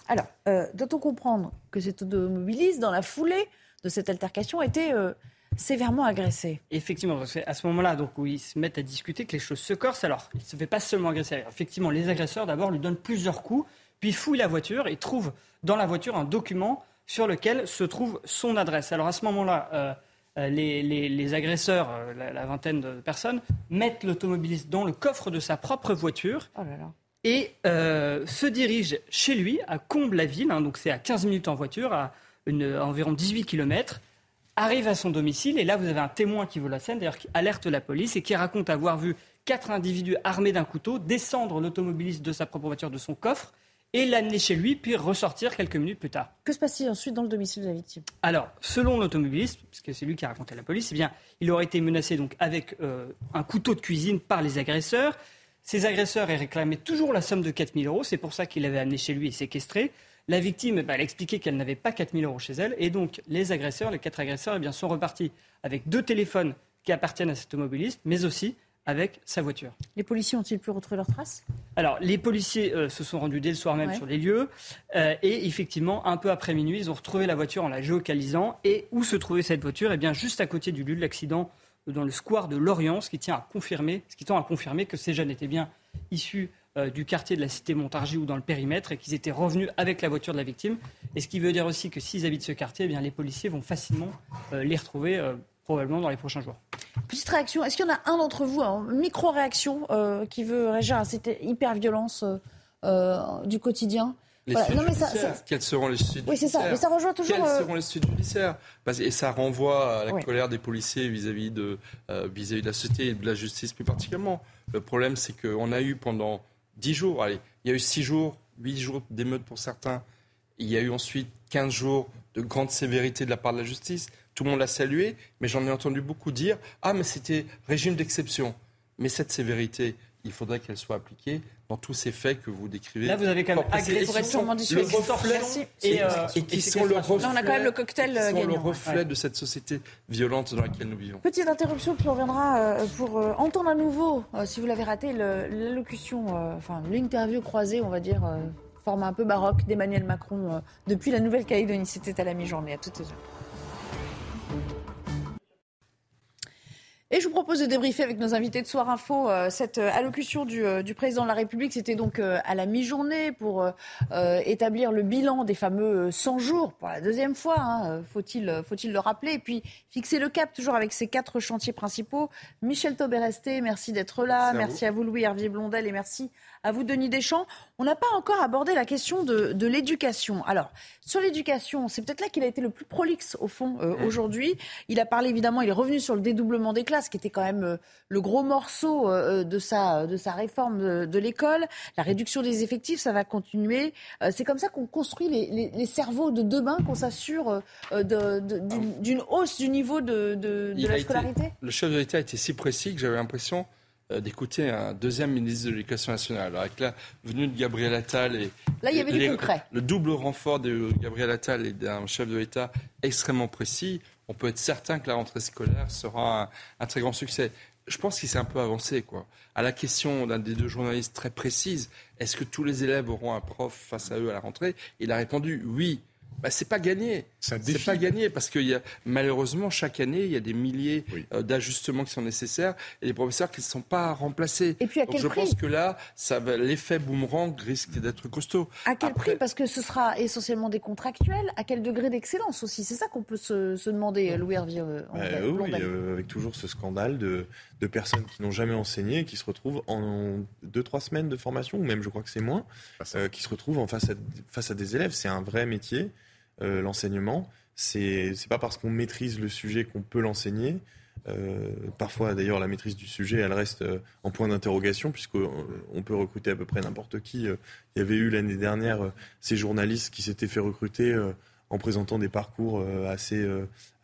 Alors, doit-on comprendre que cet automobiliste, dans la foulée, de cette altercation euh, sévèrement agressé. Effectivement, à ce moment-là, donc où ils se mettent à discuter, que les choses se corsent. Alors, il ne se fait pas seulement agresser. effectivement, les agresseurs d'abord lui donnent plusieurs coups, puis fouillent la voiture et trouvent dans la voiture un document sur lequel se trouve son adresse. Alors à ce moment-là, euh, euh, les, agresseurs, la, vingtaine de personnes, mettent l'automobiliste dans le coffre de sa propre voiture. Oh là là. Et se dirigent chez lui, à Comble-la-Ville, hein, donc c'est à 15 minutes en voiture, à, une, environ 18 km, arrive à son domicile et là vous avez un témoin qui voit la scène, d'ailleurs qui alerte la police et qui raconte avoir vu quatre individus armés d'un couteau descendre l'automobiliste de sa propre voiture de son coffre et l'amener chez lui, puis ressortir quelques minutes plus tard. Que se passe-t-il ensuite dans le domicile de la victime? Alors, selon l'automobiliste, puisque c'est lui qui a raconté à la police, eh bien, il aurait été menacé donc avec euh, un couteau de cuisine par les agresseurs. Ces agresseurs aient réclamé toujours la somme de 4000 euros, c'est pour ça qu'il l'avait amené chez lui et séquestré. La victime, bah, elle a expliqué qu'elle n'avait pas 4 000 euros chez elle. Et donc, les agresseurs, les quatre agresseurs, eh bien, sont repartis avec deux téléphones qui appartiennent à cet automobiliste, mais aussi avec sa voiture. Les policiers ont-ils pu retrouver leurs traces? Alors, les policiers euh, se sont rendus dès le soir même sur les lieux. Euh, et effectivement, un peu après minuit, ils ont retrouvé la voiture en la géocalisant. Et où se trouvait cette voiture? Eh bien, juste à côté du lieu de l'accident, dans le square de Lorient, ce qui, tient à confirmer, ce qui tend à confirmer que ces jeunes étaient bien issus euh, du quartier de la cité Montargis ou dans le périmètre et qu'ils étaient revenus avec la voiture de la victime. Et ce qui veut dire aussi que s'ils habitent ce quartier, eh bien, les policiers vont facilement euh, les retrouver euh, probablement dans les prochains jours. Petite réaction, est-ce qu'il y en a un d'entre vous, une micro-réaction, qui veut réagir à cette hyper-violence du quotidien? Les non, mais ça, Quelles seront les suites Oui, c'est ça. Mais ça rejoint toujours. Quelles seront les suites judiciaires? Et ça renvoie à la colère des policiers vis-à-vis de, vis -vis de la société et de la justice plus particulièrement. Le problème, c'est qu'on a eu pendant 10 jours. Allez, il y a eu 6 jours, 8 jours d'émeutes pour certains. Il y a eu ensuite 15 jours de grande sévérité de la part de la justice. Tout le monde l'a salué, mais j'en ai entendu beaucoup dire Ah, mais c'était régime d'exception. Mais cette sévérité, il faudrait qu'elle soit appliquée dans tous ces faits que vous décrivez. Là, vous avez quand même agressé pour être sûrement et, euh, et, qui sont le reflet, on a quand même le cocktail qui sont le reflet de cette société violente dans laquelle nous vivons. Petite interruption, puis on reviendra euh, pour euh, entendre à nouveau, si vous l'avez raté, l'allocution, enfin l'interview croisée, on va dire, forme un peu baroque d'Emmanuel Macron depuis la Nouvelle-Calédonie. C'était à la mi-journée. À toutes les heures. Et je vous propose de débriefer avec nos invités de Soir Info euh, cette euh, allocution euh, du, président de la République. C'était donc à la mi-journée pour établir le bilan des fameux 100 jours pour la deuxième fois, hein, faut-il faut le rappeler. Et puis fixer le cap toujours avec ces quatre chantiers principaux. Michel Tauberesté, merci d'être là. Merci, à vous Louis Hervier Blondel et merci à vous, Denis Deschamps. On n'a pas encore abordé la question de, de l'éducation. Alors, sur l'éducation, c'est peut-être là qu'il a été le plus prolixe, au fond, euh, mmh. aujourd'hui. Il a parlé, évidemment, il est revenu sur le dédoublement des classes, qui était quand même euh, le gros morceau euh, de, sa, de sa réforme de, l'école. La réduction des effectifs, ça va continuer. c'est comme ça qu'on construit les, les, cerveaux de demain, qu'on s'assure d'une hausse du niveau de, de la scolarité? Le chef de l'État était si précis que j'avais l'impression d'écouter un deuxième ministre de l'Éducation nationale. avec la venue de Gabriel Attal et Là, il y avait du concret. le double renfort de Gabriel Attal et d'un chef de l'État extrêmement précis, on peut être certain que la rentrée scolaire sera un, très grand succès. Je pense qu'il s'est un peu avancé. Quoi. À la question d'un des deux journalistes très précise, est-ce que tous les élèves auront un prof face à eux à la rentrée? Il a répondu oui bah, c'est pas gagné. C'est pas gagné parce que y a, malheureusement chaque année il y a des milliers euh, d'ajustements qui sont nécessaires et les professeurs qui ne sont pas remplacés. Et puis à quel je pense que là, l'effet boomerang risque d'être costaud. À quel prix? Parce que ce sera essentiellement des contractuels. À quel degré d'excellence aussi? C'est ça qu'on peut se, demander, Louis Hervier. Euh, bah, oui, euh, avec toujours ce scandale de, de personnes qui n'ont jamais enseigné et qui se retrouvent en deux trois semaines de formation ou même je crois que c'est moins, qui se retrouvent en face à, face à des élèves. C'est un vrai métier. Euh, l'enseignement. C'est pas parce qu'on maîtrise le sujet qu'on peut l'enseigner. Euh, parfois, d'ailleurs, la maîtrise du sujet, elle reste euh, en point d'interrogation, puisqu'on peut recruter à peu près n'importe qui. Il y avait eu l'année dernière ces journalistes qui s'étaient fait recruter en présentant des parcours assez,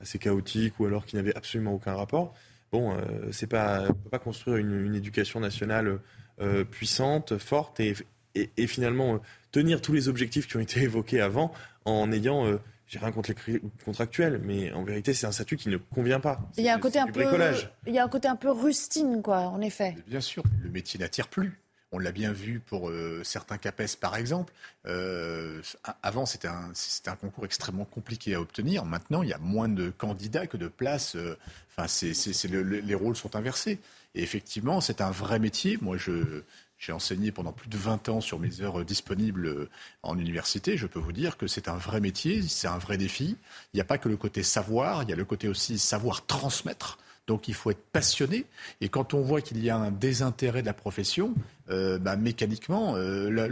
assez chaotiques ou alors qui n'avaient absolument aucun rapport. Bon, c'est pas, on ne peut pas construire une, éducation nationale puissante, forte et, et, finalement tenir tous les objectifs qui ont été [LAUGHS] évoqués avant en ayant j'ai rien contre les contractuels, mais en vérité, c'est un statut qui ne convient pas. Il y a un côté un peu, il y a un côté un peu rustine, quoi, en effet. bien sûr, le métier n'attire plus. On l'a bien vu pour euh, certains CAPES, par exemple. Euh, avant, c'était un, concours extrêmement compliqué à obtenir. Maintenant, il y a moins de candidats que de places. Euh, enfin, les rôles sont inversés. Et effectivement, c'est un vrai métier. Moi, j'ai enseigné pendant plus de 20 ans sur mes heures disponibles en université. Je peux vous dire que c'est un vrai métier, c'est un vrai défi. Il n'y a pas que le côté savoir, il y a le côté aussi savoir transmettre. Donc il faut être passionné. Et quand on voit qu'il y a un désintérêt de la profession, euh, bah, mécaniquement, euh,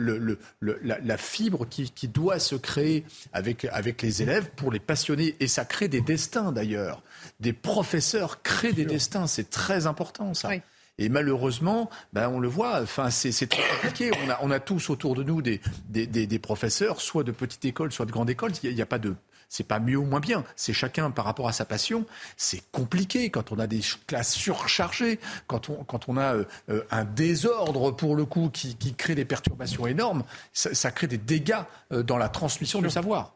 la, fibre qui, doit se créer avec, avec les élèves pour les passionner, et ça crée des destins d'ailleurs. Des professeurs créent des destins, c'est très important ça. Et malheureusement, ben, on le voit, enfin, c'est très compliqué. On a, on a, tous autour de nous des, des, des, professeurs, soit de petite école, soit de grande école. Il n'y a, pas de. C'est pas mieux ou moins bien. C'est chacun par rapport à sa passion. C'est compliqué quand on a des classes surchargées, quand on, quand on a euh, euh, un désordre pour le coup qui, qui crée des perturbations énormes. Ça, ça crée des dégâts euh, dans la transmission du savoir.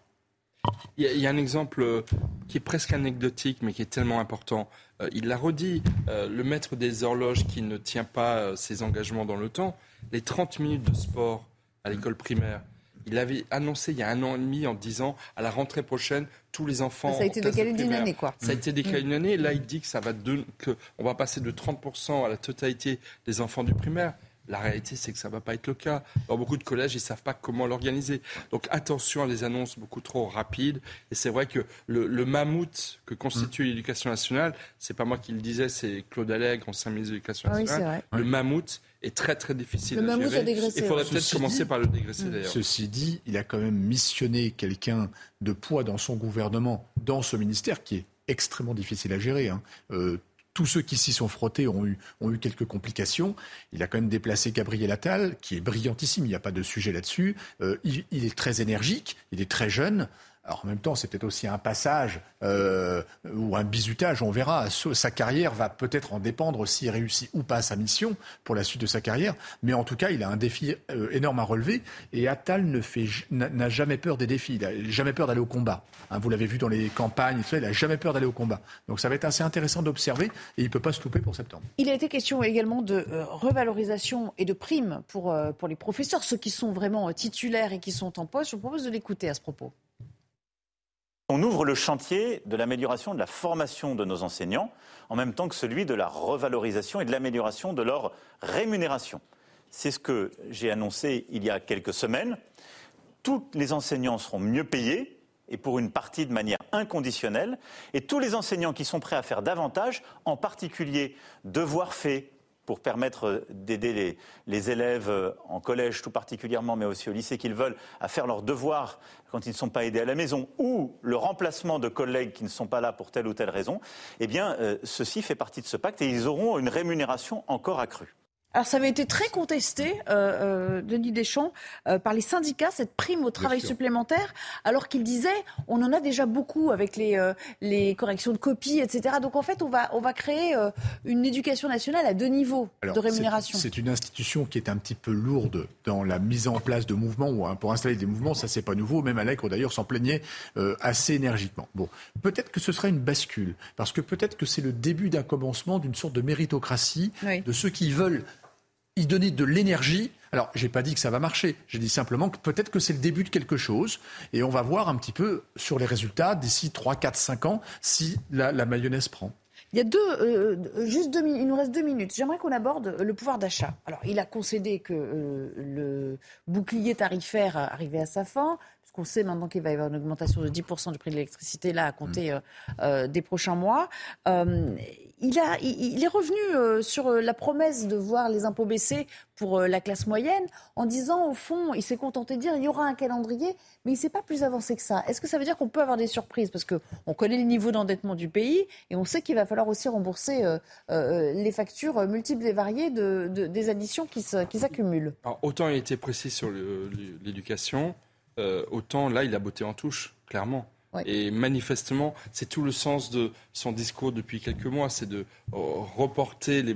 Il y, a, un exemple qui est presque anecdotique, mais qui est tellement important. Euh, il l'a redit, euh, le maître des horloges qui ne tient pas euh, ses engagements dans le temps, les 30 minutes de sport à l'école primaire, il avait annoncé il y a un an et demi en disant à la rentrée prochaine, tous les enfants. Ça a été décalé d'une année, quoi. Ça a été décalé d'une année. Là, il dit que ça va que on va passer de 30% à la totalité des enfants du primaire. La réalité, c'est que ça ne va pas être le cas. Dans beaucoup de collèges, ils ne savent pas comment l'organiser. Donc attention à des annonces beaucoup trop rapides. Et c'est vrai que le, mammouth que constitue l'éducation nationale, c'est pas moi qui le disais, c'est Claude Allègre, ancien ministre de l'Éducation ah nationale. le mammouth est très très difficile le à gérer. il faudrait peut-être commencer par le dégraisser mm. d'ailleurs. Ceci dit, il a quand même missionné quelqu'un de poids dans son gouvernement, dans ce ministère qui est extrêmement difficile à gérer. Hein. Euh, tous ceux qui s'y sont frottés ont eu, ont eu quelques complications. Il a quand même déplacé Gabriel Attal, qui est brillantissime, il n'y a pas de sujet là-dessus. Euh, il, est très énergique, il est très jeune. Alors en même temps, c'est peut-être aussi un passage euh, ou un bizutage, on verra. Sa carrière va peut-être en dépendre s'il réussit ou pas sa mission pour la suite de sa carrière. Mais en tout cas, il a un défi euh, énorme à relever. Et Attal n'a jamais peur des défis. Il n'a jamais peur d'aller au combat. Hein, vous l'avez vu dans les campagnes, il n'a jamais peur d'aller au combat. Donc ça va être assez intéressant d'observer et il ne peut pas se louper pour septembre. Il a été question également de euh, revalorisation et de primes pour, pour les professeurs, ceux qui sont vraiment titulaires et qui sont en poste. Je vous propose de l'écouter à ce propos. On ouvre le chantier de l'amélioration de la formation de nos enseignants, en même temps que celui de la revalorisation et de l'amélioration de leur rémunération. C'est ce que j'ai annoncé il y a quelques semaines. Tous les enseignants seront mieux payés et pour une partie de manière inconditionnelle. Et tous les enseignants qui sont prêts à faire davantage, en particulier devoirs faits, pour permettre euh, d'aider les, élèves euh, en collège tout particulièrement, mais aussi au lycée qu'ils veulent, à faire leurs devoirs quand ils ne sont pas aidés à la maison, ou le remplacement de collègues qui ne sont pas là pour telle ou telle raison, eh bien, euh, ceci fait partie de ce pacte et ils auront une rémunération encore accrue. Alors ça avait été très contesté, euh, euh, Denis Deschamps, euh, par les syndicats, cette prime au travail supplémentaire, alors qu'ils disaient on en a déjà beaucoup avec les, les corrections de copies, etc. Donc en fait, on va, on va créer une éducation nationale à deux niveaux de rémunération. C'est une institution qui est un petit peu lourde dans la mise en place de mouvements, ou hein, pour installer des mouvements, ça c'est pas nouveau. Même Alec, d'ailleurs, s'en plaignait assez énergiquement. Bon, peut-être que ce sera une bascule, parce que peut-être que c'est le début d'un commencement d'une sorte de méritocratie de ceux qui veulent y donner de l'énergie. Alors, j'ai pas dit que ça va marcher. J'ai dit simplement que peut-être que c'est le début de quelque chose. Et on va voir un petit peu sur les résultats d'ici 3, 4, 5 ans si la, mayonnaise prend. Il y a deux, euh, juste deux il nous reste deux minutes. J'aimerais qu'on aborde le pouvoir d'achat. Alors, il a concédé que euh, le bouclier tarifaire arrivait à sa fin, puisqu'on sait maintenant qu'il va y avoir une augmentation de 10% du prix de l'électricité là à compter mmh. euh, des prochains mois il, a, il, est revenu euh, sur euh, la promesse de voir les impôts baisser pour euh, la classe moyenne en disant, au fond, il s'est contenté de dire il y aura un calendrier, mais il ne s'est pas plus avancé que ça. Est-ce que ça veut dire qu'on peut avoir des surprises? Parce qu'on connaît le niveau d'endettement du pays et on sait qu'il va falloir aussi rembourser les factures multiples et variées de, des additions qui s'accumulent. autant il était précis sur l'éducation, autant là, il a botté en touche, clairement. Et manifestement, c'est tout le sens de son discours depuis quelques mois, c'est de reporter les,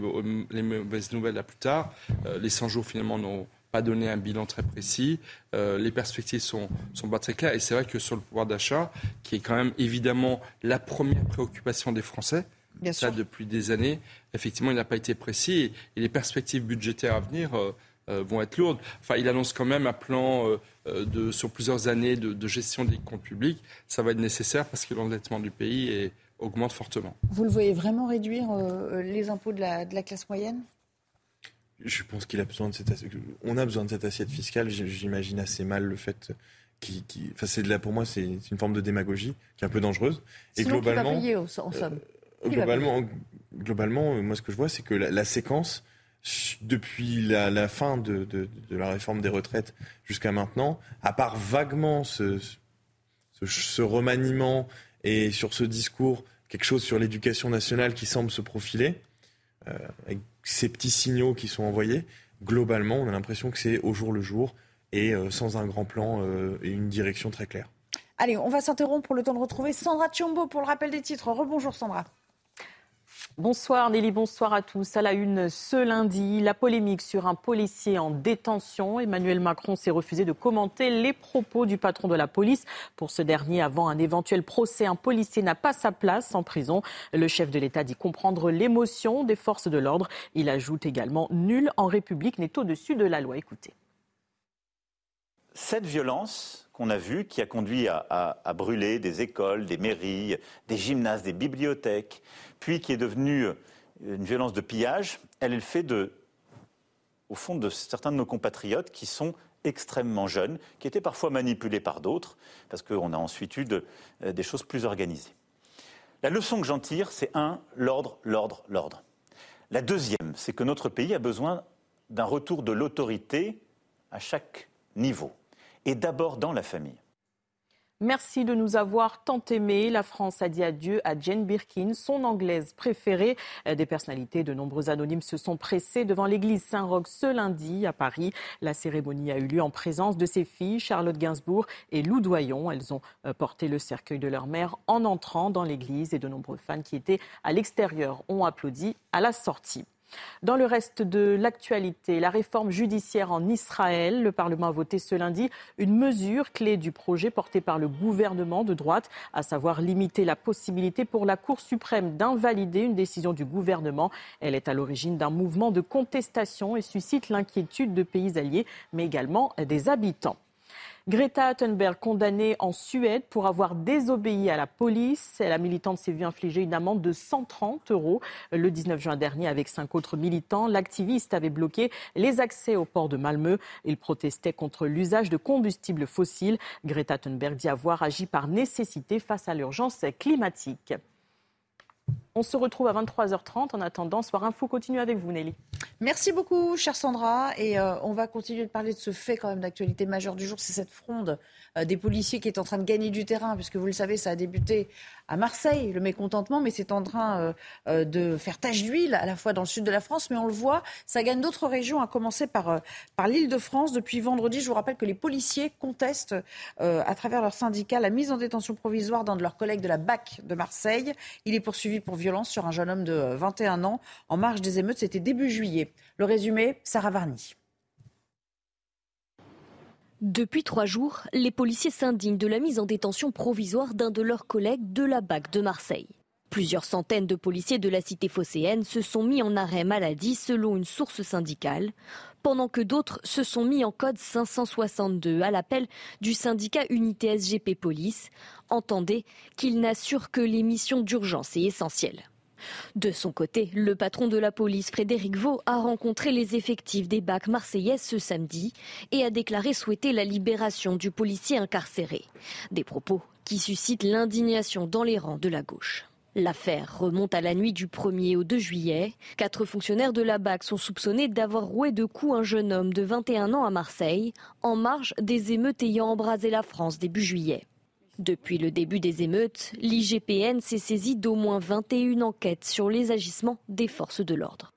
les, mauvaises nouvelles à plus tard. les 100 jours, finalement, n'ont pas donné un bilan très précis. Euh, les perspectives sont, sont pas très claires. Et c'est vrai que sur le pouvoir d'achat, qui est quand même évidemment la première préoccupation des Français, Bien ça depuis des années, effectivement, il n'a pas été précis. Et, les perspectives budgétaires à venir euh, euh, vont être lourdes. Enfin, il annonce quand même un plan de, sur plusieurs années de, gestion des comptes publics. Ça va être nécessaire parce que l'endettement du pays augmente fortement. Vous le voyez vraiment réduire les impôts de la, de la classe moyenne? Je pense qu'il a besoin de cette on a besoin de cette assiette fiscale. J'imagine assez mal le fait qui, qui... enfin c'est pour moi c'est une forme de démagogie qui est un peu dangereuse. Et globalement, qui va payer, en somme? euh, globalement, globalement, moi ce que je vois c'est que la, séquence depuis la, fin de, la réforme des retraites jusqu'à maintenant, à part vaguement ce, remaniement et sur ce discours quelque chose sur l'éducation nationale qui semble se profiler, euh, avec ces petits signaux qui sont envoyés, globalement, on a l'impression que c'est au jour le jour et euh, sans un grand plan euh, et une direction très claire. Allez, on va s'interrompre pour le temps de retrouver Sandra Chiombo pour le rappel des titres. Rebonjour Sandra. Bonsoir Nelly, bonsoir à tous. À la une ce lundi, la polémique sur un policier en détention. Emmanuel Macron s'est refusé de commenter les propos du patron de la police. Pour ce dernier, avant un éventuel procès, un policier n'a pas sa place en prison. Le chef de l'État dit comprendre l'émotion des forces de l'ordre. Il ajoute également nul en République n'est au-dessus de la loi. Écoutez. Cette violence qu'on a vue, qui a conduit à, brûler des écoles, des mairies, des gymnases, des bibliothèques, puis qui est devenue une violence de pillage, elle est le fait de, au fond, de certains de nos compatriotes qui sont extrêmement jeunes, qui étaient parfois manipulés par d'autres, parce qu'on a ensuite eu euh, des choses plus organisées. La leçon que j'en tire, c'est un, l'ordre, l'ordre, l'ordre. La deuxième, c'est que notre pays a besoin d'un retour de l'autorité à chaque niveau, et d'abord dans la famille. Merci de nous avoir tant aimés. La France a dit adieu à Jane Birkin, son anglaise préférée. Des personnalités de nombreux anonymes se sont pressés devant l'église Saint-Roch ce lundi à Paris. La cérémonie a eu lieu en présence de ses filles, Charlotte Gainsbourg et Lou Doyon. Elles ont euh, porté le cercueil de leur mère en entrant dans l'église et de nombreux fans qui étaient à l'extérieur ont applaudi à la sortie. Dans le reste de l'actualité, la réforme judiciaire en Israël, le Parlement a voté ce lundi une mesure clé du projet porté par le gouvernement de droite, à savoir limiter la possibilité pour la Cour suprême d'invalider une décision du gouvernement. Elle est à l'origine d'un mouvement de contestation et suscite l'inquiétude de pays alliés, mais également des habitants. Greta Thunberg, condamnée en Suède pour avoir désobéi à la police. La militante s'est vue infliger une amende de 130 euros le 19 juin dernier avec cinq autres militants. L'activiste avait bloqué les accès au port de Malmö. Il protestait contre l'usage de combustibles fossiles. Greta Thunberg dit avoir agi par nécessité face à l'urgence climatique. On se retrouve à 23h30. En attendant, Soir Info continue avec vous, Nelly. Merci beaucoup, chère Sandra. Et euh, on va continuer de parler de ce fait quand même d'actualité majeure du jour. C'est cette fronde euh, des policiers qui est en train de gagner du terrain, puisque vous le savez, ça a débuté à Marseille, le mécontentement, mais c'est en train euh, de faire tache d'huile à la fois dans le sud de la France, mais on le voit, ça gagne d'autres régions, à commencer par, par l'île de France. Depuis vendredi, je vous rappelle que les policiers contestent à travers leur syndicat la mise en détention provisoire d'un de leurs collègues de la BAC de Marseille. Il est poursuivi pour violence sur un jeune homme de 21 ans en marge des émeutes. C'était début juillet. Le résumé, Sarah Varny. Depuis trois jours, les policiers s'indignent de la mise en détention provisoire d'un de leurs collègues de la BAC de Marseille. Plusieurs centaines de policiers de la cité phocéenne se sont mis en arrêt maladie selon une source syndicale, pendant que d'autres se sont mis en code 562 à l'appel du syndicat Unité SGP Police. Entendez qu'il n'assure que les missions d'urgence et essentielles. De son côté, le patron de la police, Frédéric Vaux, a rencontré les effectifs des bacs marseillaises ce samedi et a déclaré souhaiter la libération du policier incarcéré. Des propos qui suscitent l'indignation dans les rangs de la gauche. L'affaire remonte à la nuit du 1er au 2 juillet. Quatre fonctionnaires de la BAC sont soupçonnés d'avoir roué de coups un jeune homme de 21 ans à Marseille, en marge des émeutes ayant embrasé la France début juillet. Depuis le début des émeutes, l'IGPN s'est saisi d'au moins 21 enquêtes sur les agissements des forces de l'ordre.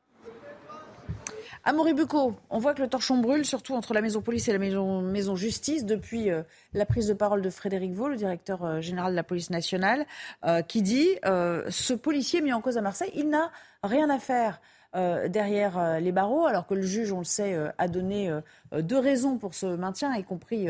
Amaury Bucco, on voit que le torchon brûle, surtout entre la maison police et la maison, maison justice, depuis euh, la prise de parole de Frédéric Vaux, le directeur euh, général de la police nationale, euh, qui dit ce policier mis en cause à Marseille, il n'a rien à faire. Euh, derrière euh, les barreaux, alors que le juge, on le sait, euh, a donné deux raisons pour ce maintien, y compris,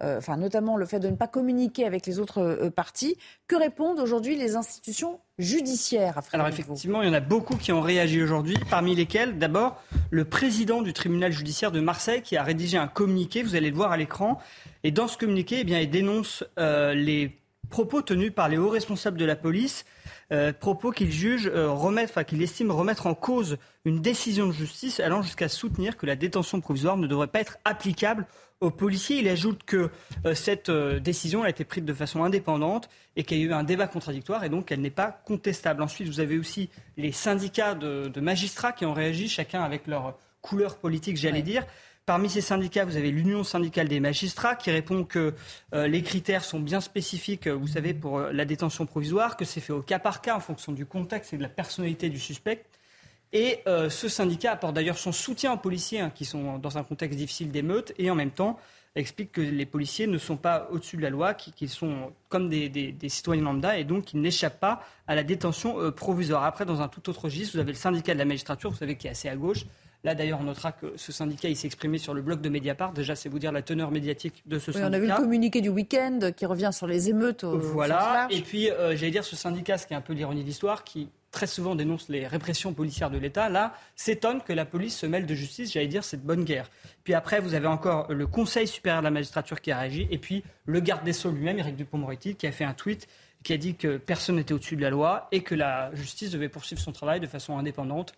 enfin, notamment le fait de ne pas communiquer avec les autres parties. Que répondent aujourd'hui les institutions judiciaires à Alors effectivement, il y en a beaucoup qui ont réagi aujourd'hui, parmi lesquels d'abord le président du tribunal judiciaire de Marseille qui a rédigé un communiqué, vous allez le voir à l'écran, et dans ce communiqué, eh bien, il dénonce les propos tenus par les hauts responsables de la police euh, propos qu'il juge euh, remettre, enfin qu'il estime remettre en cause une décision de justice allant jusqu'à soutenir que la détention provisoire ne devrait pas être applicable aux policiers. Il ajoute que euh, cette décision a été prise de façon indépendante et qu'il y a eu un débat contradictoire et donc qu'elle n'est pas contestable. Ensuite, vous avez aussi les syndicats de, magistrats qui ont réagi, chacun avec leur couleur politique, j'allais dire. Parmi ces syndicats, vous avez l'Union syndicale des magistrats qui répond que euh, les critères sont bien spécifiques, vous savez, pour euh, la détention provisoire, que c'est fait au cas par cas en fonction du contexte et de la personnalité du suspect. Et euh, ce syndicat apporte d'ailleurs son soutien aux policiers hein, qui sont dans un contexte difficile d'émeute et en même temps explique que les policiers ne sont pas au-dessus de la loi, qu'ils sont comme des, citoyens lambda et donc qu'ils n'échappent pas à la détention provisoire. Après, dans un tout autre registre, vous avez le syndicat de la magistrature, vous savez, qui est assez à gauche, Là, d'ailleurs, on notera que ce syndicat, il s'est exprimé sur le blog de Mediapart. Déjà, c'est vous dire la teneur médiatique de ce syndicat. On a vu le communiqué du week-end qui revient sur les émeutes. Au voilà. Et puis, euh, j'allais dire, ce syndicat, ce qui est un peu l'ironie de l'histoire, qui très souvent dénonce les répressions policières de l'État, là, s'étonne que la police se mêle de justice. J'allais dire, c'est de bonne guerre. Puis après, vous avez encore le Conseil supérieur de la magistrature qui a réagi, et puis le garde des Sceaux lui-même, Éric Dupond-Moretti, qui a fait un tweet qui a dit que personne n'était au-dessus de la loi et que la justice devait poursuivre son travail de façon indépendante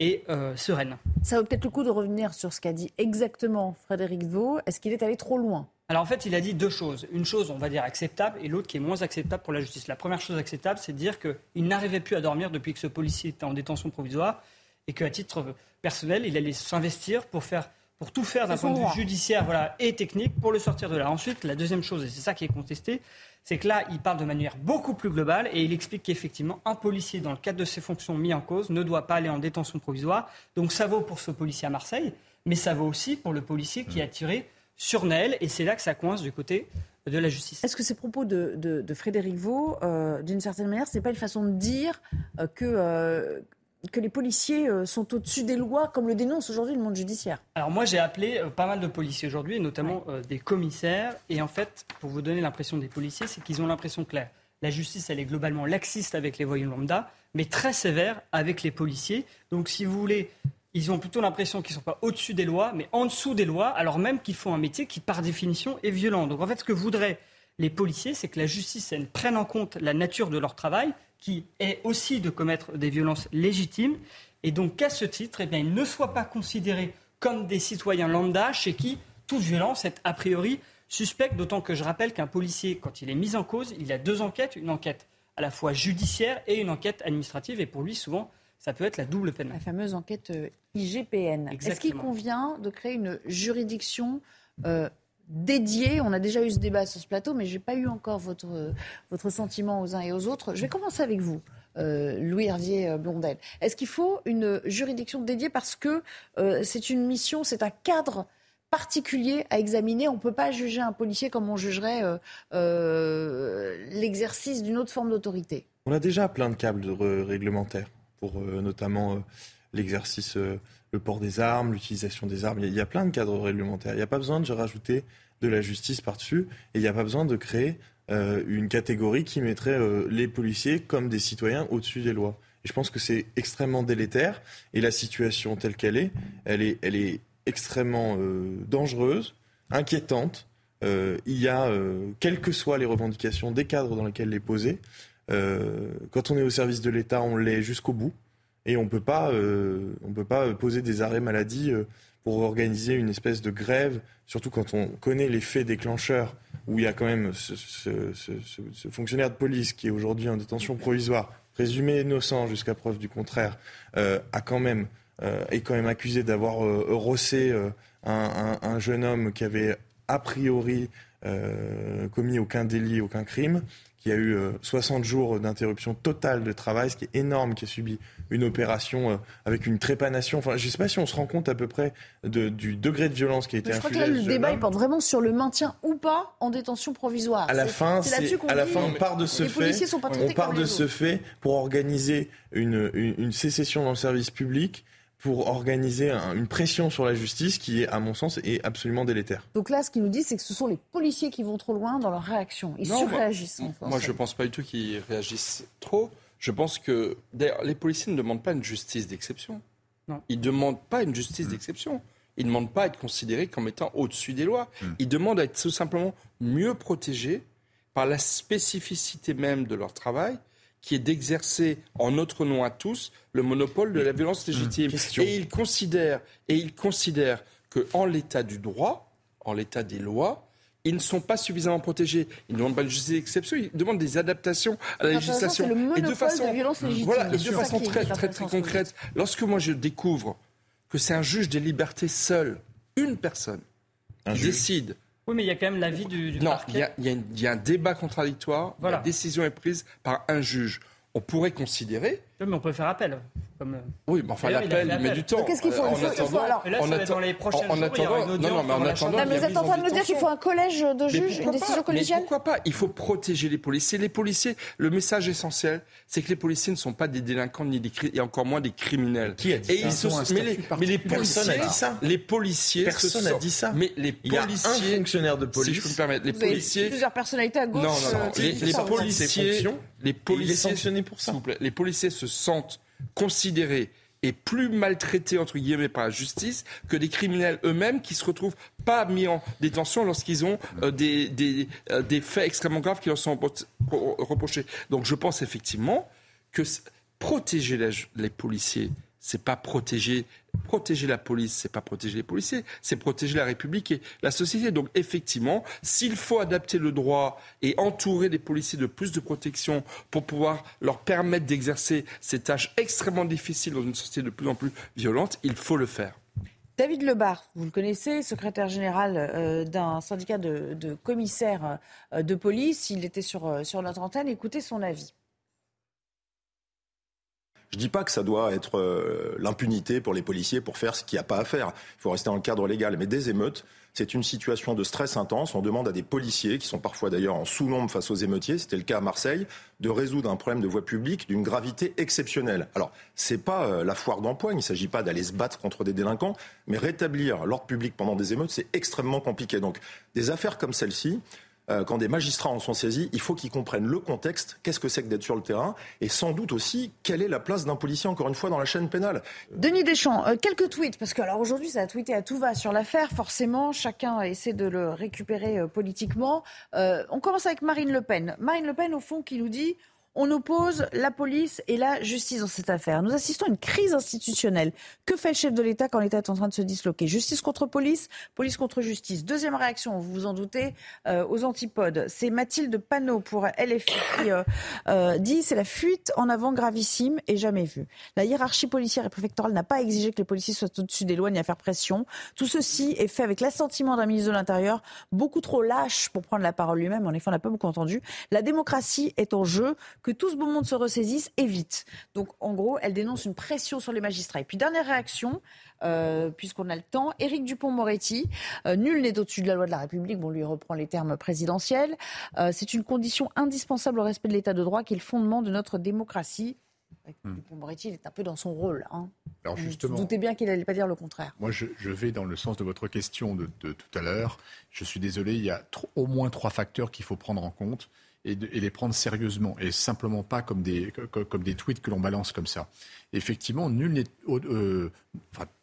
et euh, sereine. Ça vaut peut-être le coup de revenir sur ce qu'a dit exactement Frédéric Vaux. Est-ce qu'il est allé trop loin? Alors en fait, il a dit deux choses. Une chose, on va dire, acceptable, et l'autre qui est moins acceptable pour la justice. La première chose acceptable, c'est de dire qu'il n'arrivait plus à dormir depuis que ce policier était en détention provisoire, et qu'à titre personnel, il allait s'investir pour faire pour tout faire d'un point de vue judiciaire voilà, et technique pour le sortir de là. Ensuite, la deuxième chose, et c'est ça qui est contesté, c'est que là, il parle de manière beaucoup plus globale et il explique qu'effectivement, un policier, dans le cadre de ses fonctions mises en cause, ne doit pas aller en détention provisoire. Donc ça vaut pour ce policier à Marseille, mais ça vaut aussi pour le policier qui a tiré sur Naël. Et c'est là que ça coince du côté de la justice. Est-ce que ces propos de, Frédéric Vaux, euh, d'une certaine manière, ce n'est pas une façon de dire euh, que, euh, que les policiers euh, sont au-dessus des lois, comme le dénonce aujourd'hui le monde judiciaire Alors moi, j'ai appelé euh, pas mal de policiers aujourd'hui, notamment euh, des commissaires. Et en fait, pour vous donner l'impression des policiers, c'est qu'ils ont l'impression que la, justice, elle est globalement laxiste avec les voyous lambda, mais très sévère avec les policiers. Donc si vous voulez, ils ont plutôt l'impression qu'ils ne sont pas au-dessus des lois, mais en dessous des lois, alors même qu'ils font un métier qui, par définition, est violent. Donc en fait, ce que voudraient les policiers, c'est que la justice elle, prenne en compte la nature de leur travail, qui est aussi de commettre des violences légitimes, et donc qu'à ce titre, eh bien, ils ne soient pas considérés comme des citoyens lambda chez qui toute violence est a priori suspecte, d'autant que je rappelle qu'un policier, quand il est mis en cause, il a deux enquêtes, une enquête à la fois judiciaire et une enquête administrative, et pour lui, souvent, ça peut être la double peine. La fameuse enquête euh, IGPN. Est-ce qu'il convient de créer une juridiction euh, On a déjà eu ce débat sur ce plateau, mais je n'ai pas eu encore votre, votre sentiment aux uns et aux autres. Je vais commencer avec vous. Euh, Louis Hervier euh, Blondel. Est-ce qu'il faut une juridiction dédiée parce que euh, c'est une mission, c'est un cadre particulier à examiner? On ne peut pas juger un policier comme on jugerait l'exercice d'une autre forme d'autorité. On a déjà plein de câbles réglementaires pour notamment l'exercice le port des armes, l'utilisation des armes. Il y, a, plein de cadres réglementaires. Il n'y a pas besoin de rajouter de la justice par-dessus et il n'y a pas besoin de créer euh, une catégorie qui mettrait euh, les policiers comme des citoyens au-dessus des lois. Et je pense que c'est extrêmement délétère et la situation telle qu'elle est, elle est, elle est extrêmement euh, dangereuse, inquiétante. il y a, quelles que soient les revendications des cadres dans lesquels les poser, quand on est au service de l'État, on l'est jusqu'au bout. Et on ne peut pas poser des arrêts maladie euh, pour organiser une espèce de grève, surtout quand on connaît les faits déclencheurs, où il y a quand même ce, fonctionnaire de police qui est aujourd'hui en détention provisoire, présumé innocent jusqu'à preuve du contraire, euh, a quand même, euh, est quand même accusé d'avoir rossé un, jeune homme qui avait a priori commis aucun délit, aucun crime, qui a eu 60 jours d'interruption totale de travail, ce qui est énorme, qui a subi une opération euh, avec une trépanation. Enfin, je ne sais pas si on se rend compte à peu près de, du degré de violence qui a été infligé. Je crois que là, le débat il porte vraiment sur le maintien ou pas en détention provisoire. À la fin, à la fin, on part de ce fait. on part de ce fait pour organiser une, une, sécession dans le service public pour organiser une pression sur la justice qui est, à mon sens, est absolument délétère. Donc là, ce qu'il nous dit, c'est que ce sont les policiers qui vont trop loin dans leur réaction. Ils surréagissent. Moi, je ne pense pas du tout qu'ils réagissent trop. Je pense que les policiers ne demandent pas une justice d'exception. Ils ne demandent pas une justice mmh. d'exception. Ils ne demandent pas à être considérés comme étant au-dessus des lois. Mmh. Ils demandent à être tout simplement mieux protégés par la spécificité même de leur travail, qui est d'exercer en notre nom à tous le monopole de la violence mmh. légitime. et ils considèrent, et ils considèrent que en l'état du droit, en l'état des lois, ils ne sont pas suffisamment protégés. Ils ne demandent pas une justice d'exception, ils demandent des adaptations à la législation. et de façon, de voilà, de façon très, très, très, concrète. Lorsque moi je découvre que c'est un juge des libertés seul, une personne, qui décide. Oui, mais il y a quand même l'avis du, du non, parquet. Il y, y, a un débat contradictoire. La décision est prise par un juge. On pourrait considérer mais on peut faire appel. Comme... Euh, oui, mais enfin, l'appel, il, met du temps. Qu'est-ce qu'il faut, il faut, alors, dans les prochains en attendant, non, non, mais en attendant, vous êtes en train de nous dire qu'il faut un collège de juges, une décision collégiale mais Pourquoi pas Il faut protéger les policiers. Les policiers, le message essentiel, c'est que les policiers ne sont pas des délinquants ni des et encore moins des criminels. Qui a dit et ça ils mais, les, mais les policiers, a dit ça. les policiers, personne n'a dit ça. Mais les policiers, il y a un fonctionnaire de police. Si je peux me permettre, les policiers, plusieurs personnalités à gauche. Non, non, non. Les policiers, les policiers, sanctionnés pour ça. Les policiers se sentent considérés et plus maltraités entre guillemets par la justice que des criminels eux-mêmes qui se retrouvent pas mis en détention lorsqu'ils ont euh, euh, des, faits extrêmement graves qui leur sont reprochés. Donc je pense effectivement que protéger les policiers, c'est pas protéger la police, c'est pas protéger les policiers, c'est protéger la République et la société. Donc effectivement, s'il faut adapter le droit et entourer les policiers de plus de protection pour pouvoir leur permettre d'exercer ces tâches extrêmement difficiles dans une société de plus en plus violente, il faut le faire. David Lebar, vous le connaissez, secrétaire général euh, d'un syndicat de, commissaires euh, de police. Il était sur, euh, sur notre antenne. Écoutez son avis. Je ne dis pas que ça doit être euh, l'impunité pour les policiers pour faire ce qu'il n'y a pas à faire. Il faut rester dans le cadre légal. Mais des émeutes, c'est une situation de stress intense. On demande à des policiers, qui sont parfois d'ailleurs en sous-nombre face aux émeutiers, c'était le cas à Marseille, de résoudre un problème de voie publique d'une gravité exceptionnelle. Alors, c'est pas euh, la foire d'empoigne, il ne s'agit pas d'aller se battre contre des délinquants, mais rétablir l'ordre public pendant des émeutes, c'est extrêmement compliqué. Donc, des affaires comme celle-ci, euh, quand des magistrats en sont saisis, il faut qu'ils comprennent le contexte, qu'est-ce que c'est que d'être sur le terrain, et sans doute aussi quelle est la place d'un policier, encore une fois, dans la chaîne pénale. Denis Deschamps, euh, quelques tweets, parce que alors aujourd'hui, ça a tweeté à tout va sur l'affaire, forcément, chacun essaie de le récupérer euh, politiquement. on commence avec Marine Le Pen. Marine Le Pen, au fond, qui nous dit on oppose la police et la justice dans cette affaire. Nous assistons à une crise institutionnelle. Que fait le chef de l'État quand l'État est en train de se disloquer? Justice contre police, police contre justice. Deuxième réaction, vous vous en doutez, euh, aux antipodes. C'est Mathilde Panot pour LFI qui euh, euh, dit c'est la fuite en avant gravissime et jamais vue. La hiérarchie policière et préfectorale n'a pas exigé que les policiers soient au-dessus des lois ni à faire pression. Tout ceci est fait avec l'assentiment d'un ministre de l'Intérieur beaucoup trop lâche pour prendre la parole lui-même. En effet, on n'a pas beaucoup entendu. La démocratie est en jeu que tout ce beau monde se ressaisisse et vite. Donc en gros, elle dénonce une pression sur les magistrats. Et puis dernière réaction, euh, puisqu'on a le temps, Éric Dupont-Moretti, euh, nul n'est au-dessus de la loi de la République, bon lui reprend les termes présidentiels, euh, c'est une condition indispensable au respect de l'état de droit qui est le fondement de notre démocratie. Hmm. Dupont-Moretti, il est un peu dans son rôle. Hein. Alors justement, vous doutez bien qu'il n'allait pas dire le contraire. Moi, je, vais dans le sens de votre question de, tout à l'heure. Je suis désolé, il y a au moins trois facteurs qu'il faut prendre en compte et, les prendre sérieusement et simplement pas comme des, comme, des tweets que l'on balance comme ça. Effectivement, euh,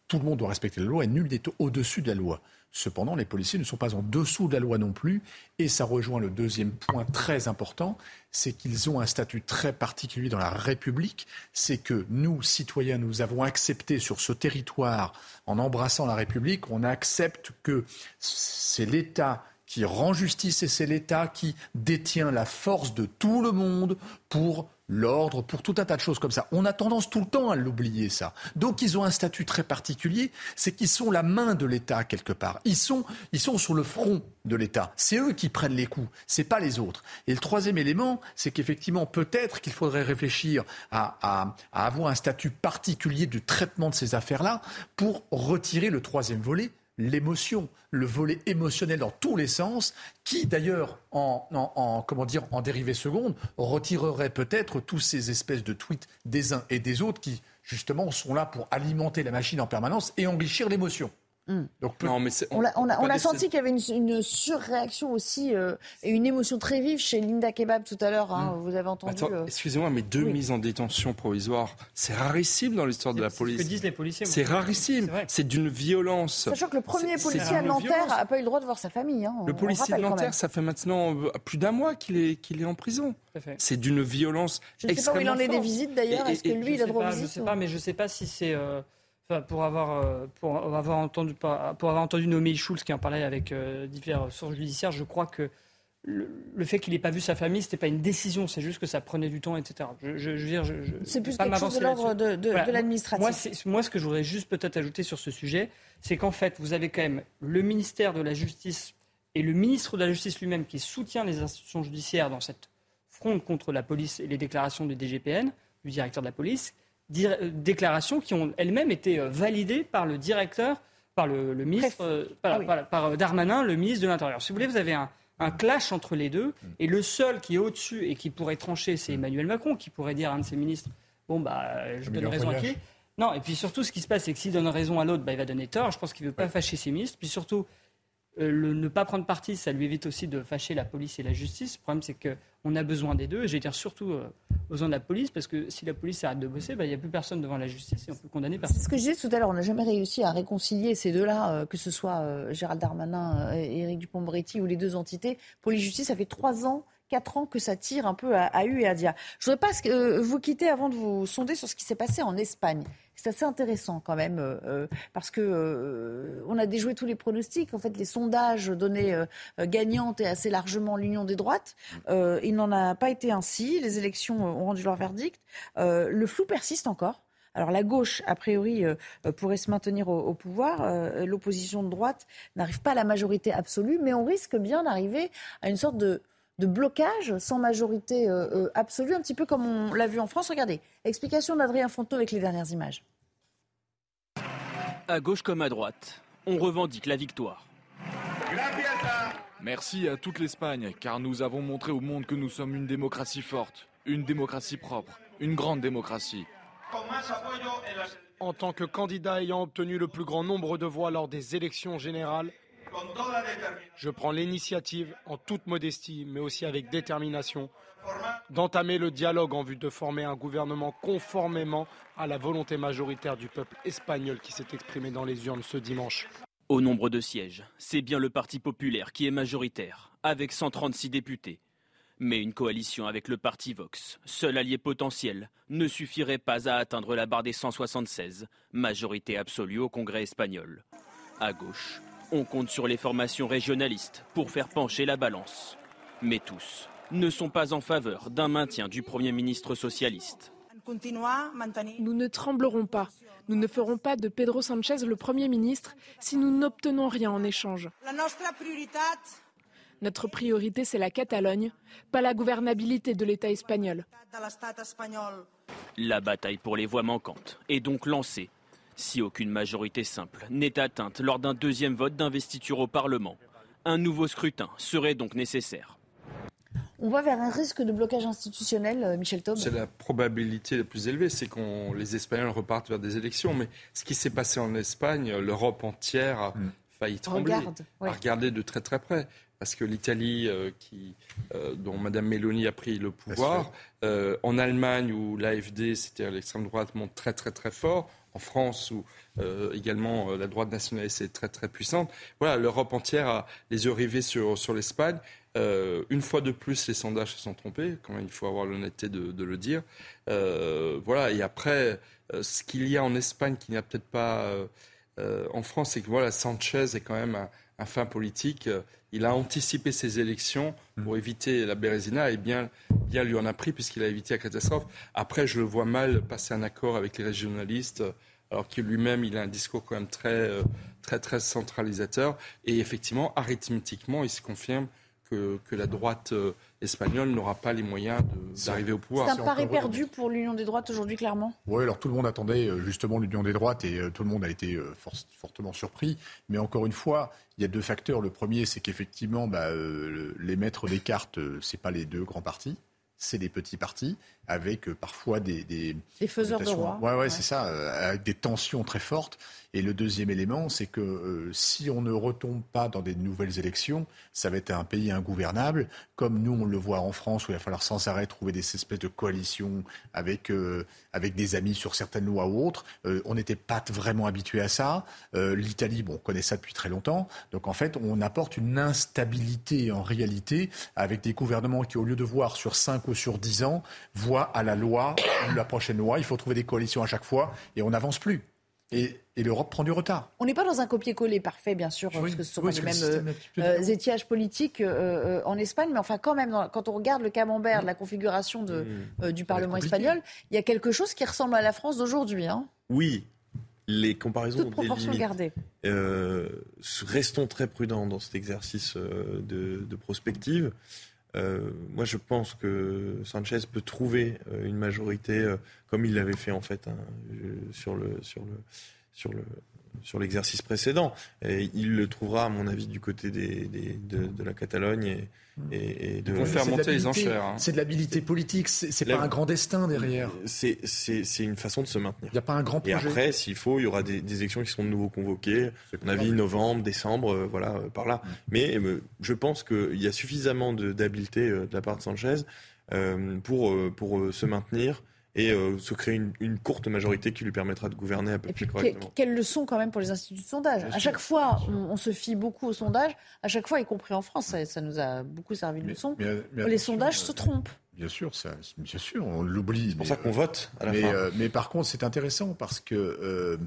tout le monde doit respecter la loi et nul n'est au-dessus de la loi. Cependant, les policiers ne sont pas en dessous de la loi non plus. Et ça rejoint le deuxième point très important, c'est qu'ils ont un statut très particulier dans la République. C'est que nous, citoyens, nous avons accepté sur ce territoire, en embrassant la République, on accepte que c'est l'État qui rend justice et c'est l'État qui détient la force de tout le monde pour l'ordre, pour tout un tas de choses comme ça. On a tendance tout le temps à l'oublier, ça. Donc ils ont un statut très particulier, c'est qu'ils sont la main de l'État quelque part. Ils sont, ils sont sur le front de l'État. C'est eux qui prennent les coups, c'est pas les autres. Et le troisième élément, c'est qu'effectivement, peut-être qu'il faudrait réfléchir à, à, avoir un statut particulier de traitement de ces affaires-là pour retirer le troisième volet, l'émotion, le volet émotionnel dans tous les sens, qui d'ailleurs, en, comment dire, en dérivée seconde, retirerait peut-être tous ces espèces de tweets des uns et des autres qui, justement, sont là pour alimenter la machine en permanence et enrichir l'émotion. Donc, on, a, senti qu'il y avait une, surréaction aussi euh, et une émotion très vive chez Linda Kebab tout à l'heure. Hein, hmm. Vous avez entendu. Euh, excusez-moi, mais deux mises en détention provisoire, c'est rarissime dans l'histoire de la police. C'est ce que disent les policiers. C'est rarissime. C'est d'une violence. Sachant que le premier policier à Nanterre n'a pas eu le droit de voir sa famille. Hein, le policier de Nanterre, ça fait maintenant euh, plus d'un mois qu'il est, qu'il est en prison. C'est d'une violence. Je ne sais pas où il en est des visites d'ailleurs. Est-ce que lui, il a droit aux visites Je ne sais pas, mais je ne sais pas si c'est pour avoir, euh, pour avoir, entendu, pour avoir entendu Noémie Schulz qui en parlait avec euh, diverses sources judiciaires, je crois que le, fait qu'il n'ait pas vu sa famille, c'était pas une décision, c'est juste que ça prenait du temps, etc. c'est plus quelque chose de l'ordre de, de, l'administratif. Moi, moi, ce que je voudrais juste peut-être ajouter sur ce sujet, c'est qu'en fait, vous avez quand même le ministère de la Justice et le ministre de la Justice lui-même qui soutient les institutions judiciaires dans cette fronde contre la police et les déclarations du DGPN, du directeur de la police, déclarations qui ont elles-mêmes été euh, validées par le directeur, par le, ministre, euh, par, ah Darmanin, le ministre de l'Intérieur. Si vous voulez, vous avez un, clash entre les deux, mm. et le seul qui est au-dessus et qui pourrait trancher, c'est mm. Emmanuel Macron, qui pourrait dire à un de ses ministres, bon, bah, je donne raison à qui? Non, et puis surtout, ce qui se passe, c'est que s'il donne raison à l'autre, bah, il va donner tort. Je pense qu'il ne veut pas fâcher ses ministres. Puis surtout, euh, le ne pas prendre parti, ça lui évite aussi de fâcher la police et la justice. Le problème, c'est qu'on a besoin des deux. Et je vais dire surtout euh, besoin de la police, parce que si la police arrête de bosser, bah, il n'y a plus personne devant la justice et on peut condamner personne. C'est ce que je disais tout à l'heure. On n'a jamais réussi à réconcilier ces deux-là, euh, que ce soit Gérald Darmanin et Éric Dupont-Moretti ou les deux entités. Pour les justices, ça fait trois ans quatre ans que ça tire un peu à, à et à Dia. Je voudrais pas vous quitter avant de vous sonder sur ce qui s'est passé en Espagne. C'est assez intéressant quand même euh, euh, parce que euh, on a déjoué tous les pronostics. En fait, les sondages donnaient gagnante et assez largement l'union des droites. il n'en a pas été ainsi. Les élections ont rendu leur verdict. le flou persiste encore. Alors la gauche, a priori, pourrait se maintenir au, pouvoir. L'opposition de droite n'arrive pas à la majorité absolue, mais on risque bien d'arriver à une sorte de, de blocage sans majorité absolue, un petit peu comme on l'a vu en France. Regardez, explication d'Adrien Fonteau avec les dernières images. À gauche comme à droite, on revendique la victoire. Merci à toute l'Espagne, car nous avons montré au monde que nous sommes une démocratie forte, une démocratie propre, une grande démocratie. En tant que candidat ayant obtenu le plus grand nombre de voix lors des élections générales, je prends l'initiative, en toute modestie, mais aussi avec détermination, d'entamer le dialogue en vue de former un gouvernement conformément à la volonté majoritaire du peuple espagnol qui s'est exprimé dans les urnes ce dimanche. Au nombre de sièges, c'est bien le Parti populaire qui est majoritaire, avec 136 députés. Mais une coalition avec le parti Vox, seul allié potentiel, ne suffirait pas à atteindre la barre des 176, majorité absolue au Congrès espagnol. À gauche, on compte sur les formations régionalistes pour faire pencher la balance. Mais tous ne sont pas en faveur d'un maintien du Premier ministre socialiste. Nous ne tremblerons pas. Nous ne ferons pas de Pedro Sanchez le Premier ministre si nous n'obtenons rien en échange. Notre priorité, c'est la Catalogne, pas la gouvernabilité de l'État espagnol. La bataille pour les voix manquantes est donc lancée si aucune majorité simple n'est atteinte lors d'un deuxième vote d'investiture au Parlement. Un nouveau scrutin serait donc nécessaire. On va vers un risque de blocage institutionnel, euh, Michel Taub C'est la probabilité la plus élevée, c'est que les Espagnols repartent vers des élections. Mais ce qui s'est passé en Espagne, l'Europe entière a mm. failli trembler, a regardé de très très près. Parce que l'Italie, euh, euh, dont Mme Meloni a pris le pouvoir, en Allemagne où l'AFD, c'était l'extrême droite, monte très très très fort, en France où également la droite nationaliste est très très puissante. Voilà, l'Europe entière a les yeux rivés sur, sur l'Espagne. Euh, une fois de plus, les sondages se sont trompés, quand même, il faut avoir l'honnêteté de, le dire. Euh, voilà, et après, euh, ce qu'il y a en Espagne qui n'y a peut-être pas en France, c'est que voilà, Sanchez est quand même un fin politique. Il a anticipé ses élections pour éviter la Bérésina et bien, bien lui en a pris puisqu'il a évité la catastrophe. Après, je le vois mal passer un accord avec les régionalistes alors que lui-même, il a un discours quand même très, très, très centralisateur. Et effectivement, arithmétiquement, il se confirme que, que la droite espagnol n'aura pas les moyens d'arriver au pouvoir. C'est un pari perdu pour l'Union des droites aujourd'hui, clairement Oui, alors tout le monde attendait euh, justement l'Union des droites et euh, tout le monde a été euh, fortement surpris. Mais encore une fois, il y a deux facteurs. Le premier, c'est qu'effectivement, bah, les maîtres des cartes, ce n'est pas les deux grands partis c'est des petits partis avec parfois des des, faiseurs de roi. Ouais, ouais, c'est ça, avec des tensions très fortes. Et le deuxième élément, c'est que euh, si on ne retombe pas dans des nouvelles élections, ça va être un pays ingouvernable, comme nous on le voit en France, où il va falloir sans arrêt trouver des espèces de coalitions avec, euh, avec des amis sur certaines lois ou autres. Euh, on n'était pas vraiment habitué à ça. L'Italie, bon, on connaît ça depuis très longtemps. Donc en fait, on apporte une instabilité en réalité avec des gouvernements qui, au lieu de voir sur 5 ou sur 10 ans, voient à la loi, la prochaine loi, il faut trouver des coalitions à chaque fois et on n'avance plus. Et, l'Europe prend du retard. On n'est pas dans un copier-coller parfait, bien sûr, parce que ce sont pas les mêmes euh, étiages politiques euh, euh, en Espagne, mais enfin quand même, quand on regarde le camembert de la configuration de, mmh. du Parlement espagnol, il y a quelque chose qui ressemble à la France d'aujourd'hui. Hein. Oui, les comparaisons Toute proportion gardée. restons très prudents dans cet exercice de, de prospective. Euh, moi, je pense que Sanchez peut trouver euh, une majorité euh, comme il l'avait fait en fait hein, sur le sur le sur le sur l'exercice précédent. Et il le trouvera, à mon avis, du côté des, de, la Catalogne et, et, de Ils faire monter les enchères. Hein. C'est de l'habilité politique, c'est pas un grand destin derrière. C'est une façon de se maintenir. Il n'y a pas un grand projet. Et après, s'il faut, il y aura des, élections qui seront de nouveau convoquées. À mon avis, novembre, décembre, euh, voilà, euh, par là. Mm. Mais euh, je pense qu'il y a suffisamment d'habileté de, la part de Sanchez pour, pour se maintenir et euh, se créer une, courte majorité qui lui permettra de gouverner un peu plus correctement. quelle leçon quand même pour les instituts de sondage? À chaque fois, on, se fie beaucoup aux sondages. À chaque fois, y compris en France, ça, nous a beaucoup servi de leçon. les sondages se trompent. Bien sûr, ça, bien sûr, on l'oublie. C'est pour ça qu'on vote à la mais, fin. Euh, mais par contre, c'est intéressant parce que euh,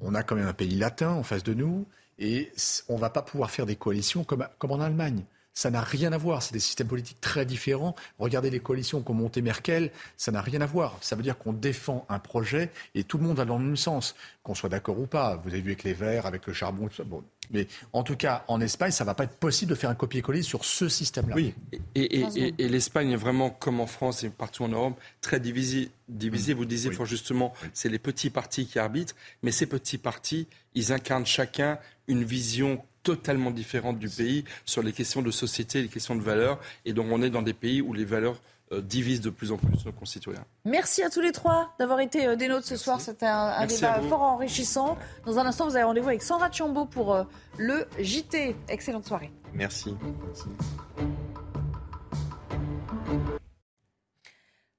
on a quand même un pays latin en face de nous et on va pas pouvoir faire des coalitions comme, comme en Allemagne. Ça n'a rien à voir. C'est des systèmes politiques très différents. Regardez les coalitions qu'ont monté Merkel. Ça n'a rien à voir. Ça veut dire qu'on défend un projet et tout le monde va dans le même sens. Qu'on soit d'accord ou pas. Vous avez vu avec les Verts, avec le charbon, tout ça. Bon. Mais en tout cas, en Espagne, ça ne va pas être possible de faire un copier-coller sur ce système-là. Oui. Et, et, l'Espagne est vraiment, comme en France et partout en Europe, très divisée. divisé. Vous disiez fort justement, c'est les petits partis qui arbitrent. Mais ces petits partis, ils incarnent chacun une vision totalement différente du pays sur les questions de société, les questions de valeurs. Et donc on est dans des pays où les valeurs euh, divisent de plus en plus nos concitoyens. Merci à tous les trois d'avoir été euh, des nôtres ce soir. C'était un, débat fort enrichissant. Dans un instant, vous avez rendez-vous avec Sandra Chiombo pour euh, le JT. Excellente soirée. Merci. Merci.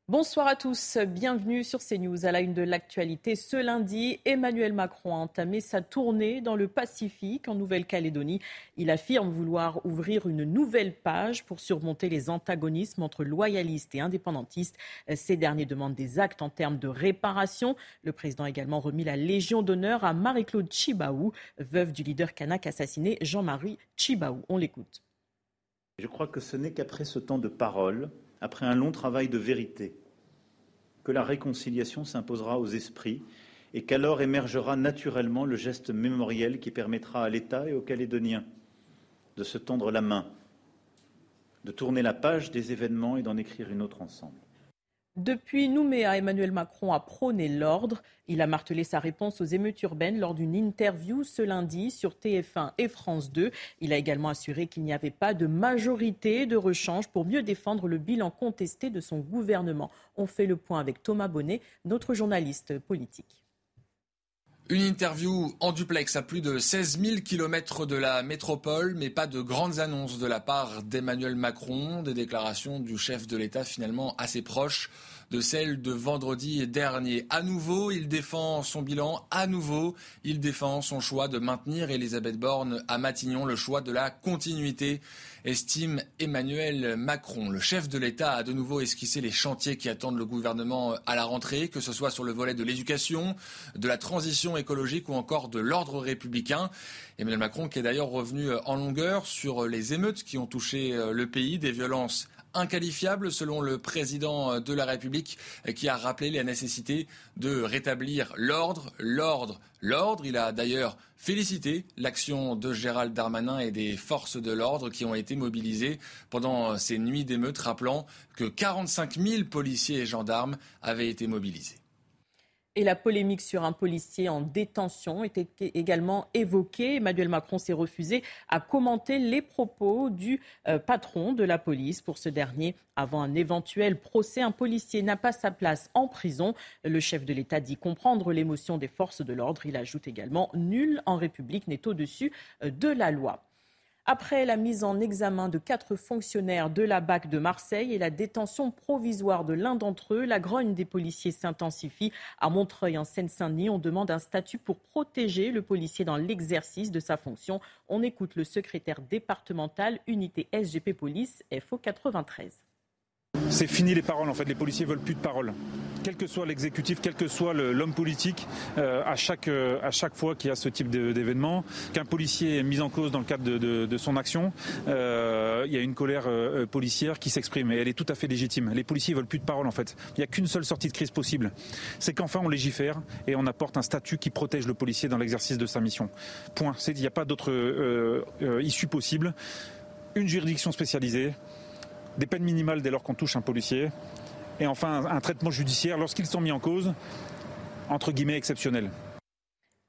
Bonsoir à tous, bienvenue sur CNews. À la une de l'actualité, ce lundi, Emmanuel Macron a entamé sa tournée dans le Pacifique, en Nouvelle-Calédonie. Il affirme vouloir ouvrir une nouvelle page pour surmonter les antagonismes entre loyalistes et indépendantistes. Ces derniers demandent des actes en termes de réparation. Le président a également remis la Légion d'honneur à Marie-Claude Chibaou, veuve du leader kanak assassiné Jean-Marie Chibaou. On l'écoute. Je crois que ce n'est qu'après ce temps de parole après un long travail de vérité, que la réconciliation s'imposera aux esprits et qu'alors émergera naturellement le geste mémoriel qui permettra à l'État et aux Calédoniens de se tendre la main, de tourner la page des événements et d'en écrire une autre ensemble. Depuis Nouméa, Emmanuel Macron a prôné l'ordre. Il a martelé sa réponse aux émeutes urbaines lors d'une interview ce lundi sur TF1 et France 2. Il a également assuré qu'il n'y avait pas de majorité de rechange pour mieux défendre le bilan contesté de son gouvernement. On fait le point avec Thomas Bonnet, notre journaliste politique. Une interview en duplex à plus de 16 000 kilomètres de la métropole, mais pas de grandes annonces de la part d'Emmanuel Macron, des déclarations du chef de l'État finalement assez proches de celles de vendredi dernier. À nouveau, il défend son bilan. À nouveau, il défend son choix de maintenir Elisabeth Borne à Matignon, le choix de la continuité estime Emmanuel Macron. Le chef de l'État a de nouveau esquissé les chantiers qui attendent le gouvernement à la rentrée, que ce soit sur le volet de l'éducation, de la transition écologique ou encore de l'ordre républicain. Emmanuel Macron qui est d'ailleurs revenu en longueur sur les émeutes qui ont touché le pays, des violences inqualifiable selon le président de la République qui a rappelé la nécessité de rétablir l'ordre, l'ordre, l'ordre. Il a d'ailleurs félicité l'action de Gérald Darmanin et des forces de l'ordre qui ont été mobilisées pendant ces nuits d'émeutes, rappelant que 45 000 policiers et gendarmes avaient été mobilisés. Et la polémique sur un policier en détention était également évoquée. Emmanuel Macron s'est refusé à commenter les propos du euh, patron de la police. Pour ce dernier, avant un éventuel procès, un policier n'a pas sa place en prison. Le chef de l'État dit comprendre l'émotion des forces de l'ordre. Il ajoute également Nul en République n'est au-dessus euh, de la loi. Après la mise en examen de quatre fonctionnaires de la BAC de Marseille et la détention provisoire de l'un d'entre eux, la grogne des policiers s'intensifie. À Montreuil, en Seine-Saint-Denis, on demande un statut pour protéger le policier dans l'exercice de sa fonction. On écoute le secrétaire départemental unité SGP Police FO 93. C'est fini les paroles en fait, les policiers veulent plus de paroles quel que soit l'exécutif, quel que soit l'homme politique, euh, à, chaque, euh, à chaque fois qu'il y a ce type d'événement, qu'un policier est mis en cause dans le cadre de, son action, euh, il y a une colère policière qui s'exprime et elle est tout à fait légitime. Les policiers veulent plus de parole en fait. Il n'y a qu'une seule sortie de crise possible. C'est qu'enfin on légifère et on apporte un statut qui protège le policier dans l'exercice de sa mission. Point. Il n'y a pas d'autre issue possible. Une juridiction spécialisée, des peines minimales dès lors qu'on touche un policier, et enfin un, traitement judiciaire lorsqu'ils sont mis en cause, entre guillemets exceptionnel.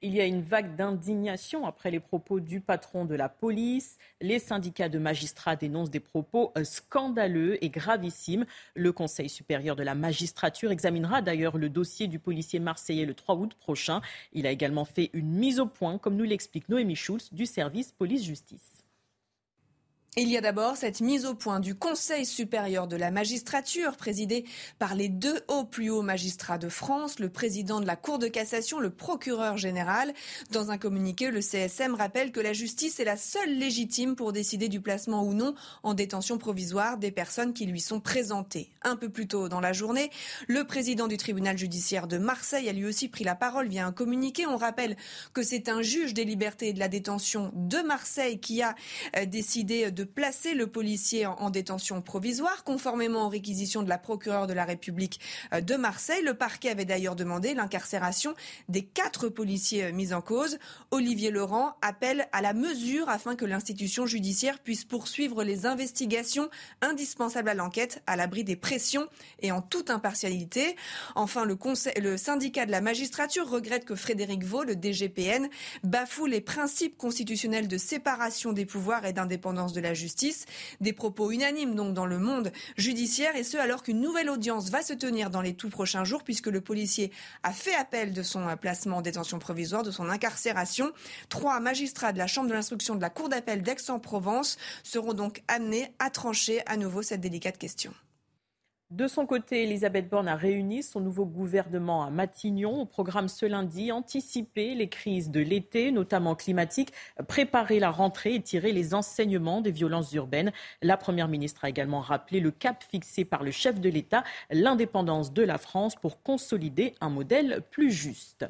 Il y a une vague d'indignation après les propos du patron de la police. Les syndicats de magistrats dénoncent des propos euh, scandaleux et gravissimes. Le Conseil supérieur de la magistrature examinera d'ailleurs le dossier du policier marseillais le 3 août prochain. Il a également fait une mise au point, comme nous l'explique Noémie Schulz du service police-justice. Il y a d'abord cette mise au point du Conseil supérieur de la magistrature, présidé par les deux hauts plus hauts magistrats de France, le président de la Cour de cassation, le procureur général. Dans un communiqué, le CSM rappelle que la justice est la seule légitime pour décider du placement ou non en détention provisoire des personnes qui lui sont présentées. Un peu plus tôt dans la journée, le président du tribunal judiciaire de Marseille a lui aussi pris la parole via un communiqué. On rappelle que c'est un juge des libertés et de la détention de Marseille qui a euh, décidé de placer le policier en, détention provisoire, conformément aux réquisitions de la procureure de la République euh, de Marseille. Le parquet avait d'ailleurs demandé l'incarcération des quatre policiers euh, mis en cause. Olivier Laurent appelle à la mesure afin que l'institution judiciaire puisse poursuivre les investigations indispensables à l'enquête, à l'abri des pressions et en toute impartialité. Enfin, le, syndicat de la magistrature regrette que Frédéric Vaux, le DGPN, bafoue les principes constitutionnels de séparation des pouvoirs et d'indépendance de la justice. Des propos unanimes donc dans le monde judiciaire et ce alors qu'une nouvelle audience va se tenir dans les tout prochains jours puisque le policier a fait appel de son placement en détention provisoire, de son incarcération. Trois magistrats de la Chambre de l'instruction de la Cour d'appel d'Aix-en-Provence seront donc amenés à trancher à nouveau cette délicate question. De son côté, Elisabeth Borne a réuni son nouveau gouvernement à Matignon. Au programme ce lundi, anticiper les crises de l'été, notamment climatiques, préparer la rentrée et tirer les enseignements des violences urbaines. La Première ministre a également rappelé le cap fixé par le chef de l'État, l'indépendance de la France pour consolider un modèle plus juste.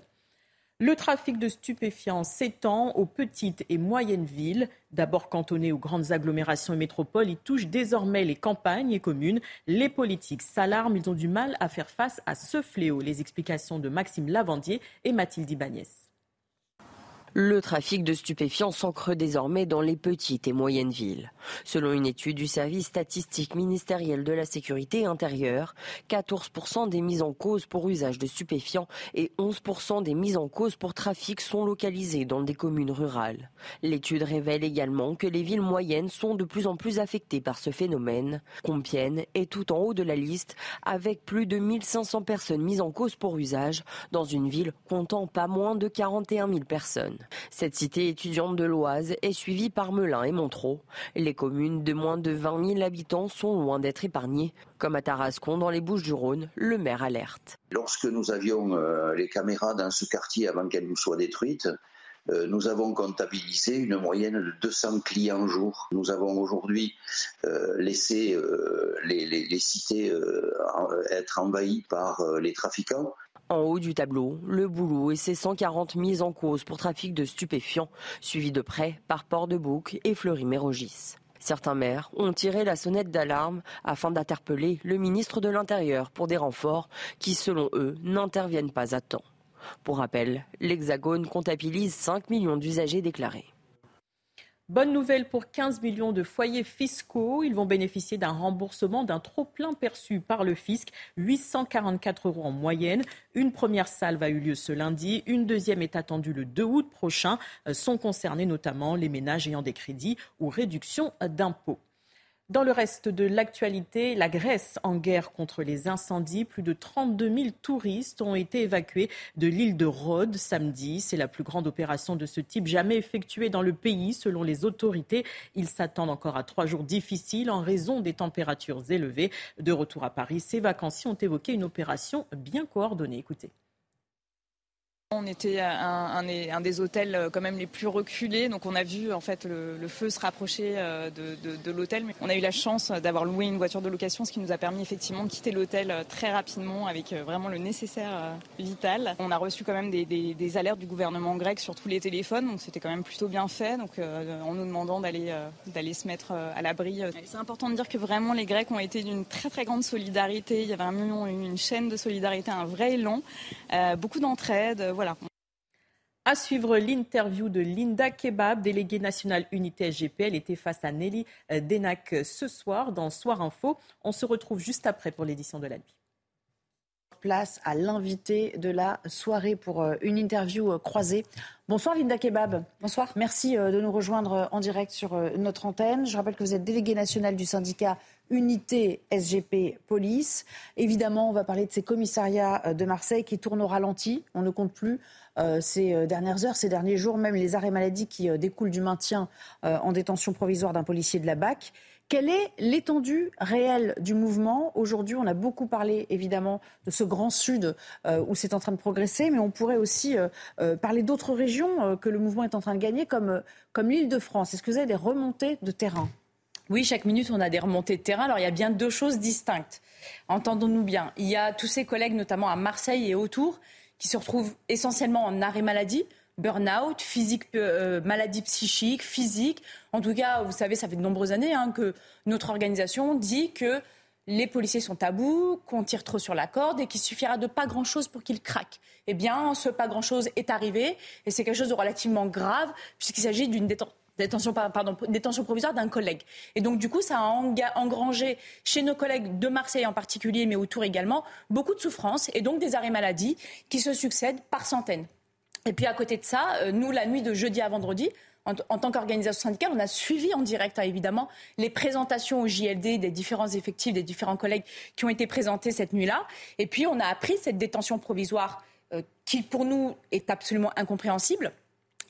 Le trafic de stupéfiants s'étend aux petites et moyennes villes. D'abord cantonné aux grandes agglomérations et métropoles, il touche désormais les campagnes et communes. Les politiques s'alarment, ils ont du mal à faire face à ce fléau. Les explications de Maxime Lavandier et Mathilde Ibanez. Le trafic de stupéfiants s'ancre désormais dans les petites et moyennes villes. Selon une étude du service statistique ministériel de la sécurité intérieure, 14% des mises en cause pour usage de stupéfiants et 11% des mises en cause pour trafic sont localisées dans des communes rurales. L'étude révèle également que les villes moyennes sont de plus en plus affectées par ce phénomène. Compiègne est tout en haut de la liste avec plus de 1500 personnes mises en cause pour usage dans une ville comptant pas moins de 41 000 personnes. Cette cité étudiante de l'Oise est suivie par Melun et Montreux. Les communes de moins de 20 000 habitants sont loin d'être épargnées. Comme à Tarascon, dans les Bouches-du-Rhône, le maire alerte. Lorsque nous avions euh, les caméras dans ce quartier avant qu'elles nous soient détruites, euh, nous avons comptabilisé une moyenne de 200 clients jour. Nous avons aujourd'hui euh, laissé les, les, cités être envahies par les trafiquants En haut du tableau, le boulot et ses 140 mises en cause pour trafic de stupéfiants, suivis de près par Port-de-Bouc et Fleury-Mérogis. Certains maires ont tiré la sonnette d'alarme afin d'interpeller le ministre de l'Intérieur pour des renforts qui, selon eux, n'interviennent pas à temps. Pour rappel, l'Hexagone comptabilise 5 millions d'usagers déclarés. Bonne nouvelle pour 15 millions de foyers fiscaux. Ils vont bénéficier d'un remboursement d'un trop-plein perçu par le fisc, 844 euros en moyenne. Une première salve a eu lieu ce lundi. Une deuxième est attendue le 2 août prochain. Euh, sont concernés notamment les ménages ayant des crédits ou réductions d'impôts. Dans le reste de l'actualité, la Grèce en guerre contre les incendies. Plus de 32 000 touristes ont été évacués de l'île de Rhodes samedi. C'est la plus grande opération de ce type jamais effectuée dans le pays, selon les autorités. Ils s'attendent encore à trois jours difficiles en raison des températures élevées. De retour à Paris, ces vacanciers ont évoqué une opération bien coordonnée. Écoutez. On était à un, des hôtels euh, quand même les plus reculés, donc on a vu en fait le, feu se rapprocher euh, de, l'hôtel. On a eu la chance d'avoir loué une voiture de location, ce qui nous a permis effectivement de quitter l'hôtel euh, très rapidement avec vraiment le nécessaire vital. On a reçu quand même des, alertes du gouvernement grec sur tous les téléphones, donc c'était quand même plutôt bien fait, donc en nous demandant d'aller se mettre à l'abri. C'est important de dire que vraiment les Grecs ont été d'une très grande solidarité. Il y avait un une chaîne de solidarité, un vrai élan, beaucoup d'entraide voilà. À suivre l'interview de Linda Kebab, déléguée nationale unité SGP. Elle était face à Nelly euh, Denac ce soir dans Soir Info. On se retrouve juste après pour l'édition de la nuit. Place à l'invité de la soirée pour euh, une interview euh, croisée. Bonsoir Linda Kebab. Bonsoir. Merci de nous rejoindre en direct sur notre antenne. Je rappelle que vous êtes déléguée nationale du syndicat unité SGP Police. Évidemment, on va parler de ces commissariats euh, de Marseille qui tournent au ralenti. On ne compte plus euh, ces euh, dernières heures, ces derniers jours, même les arrêts maladie qui découlent du maintien en détention provisoire d'un policier de la BAC. Quelle est l'étendue réelle du mouvement? Aujourd'hui, on a beaucoup parlé évidemment de ce grand sud où c'est en train de progresser, mais on pourrait aussi parler d'autres régions que le mouvement est en train de gagner, comme, comme l'île de France. Est-ce que vous avez des remontées de terrain? Oui, chaque minute, on a des remontées de terrain. Alors, il y a bien deux choses distinctes. Entendons-nous bien. Il y a tous ces collègues, notamment à Marseille et autour, qui se retrouvent essentiellement en arrêt maladie, burn-out, physique, euh, maladie psychique, physique. En tout cas, vous savez, ça fait de nombreuses années hein, que notre organisation dit que les policiers sont à bout, qu'on tire trop sur la corde et qu'il suffira de pas grand-chose pour qu'ils craquent. Eh bien, ce pas grand-chose est arrivé et c'est quelque chose de relativement grave puisqu'il s'agit d'une détention détention, provisoire d'un collègue. Et donc, du coup, ça a engrangé chez nos collègues de Marseille en particulier, mais autour également, beaucoup de souffrances et donc des arrêts maladie qui se succèdent par centaines. Et puis, à côté de ça, euh, nous, la nuit de jeudi à vendredi, en, tant qu'organisation syndicale, on a suivi en direct, hein, évidemment, les présentations au JLD des différents effectifs, des différents collègues qui ont été présentés cette nuit-là. Et puis, on a appris cette détention provisoire euh, qui, pour nous, est absolument incompréhensible.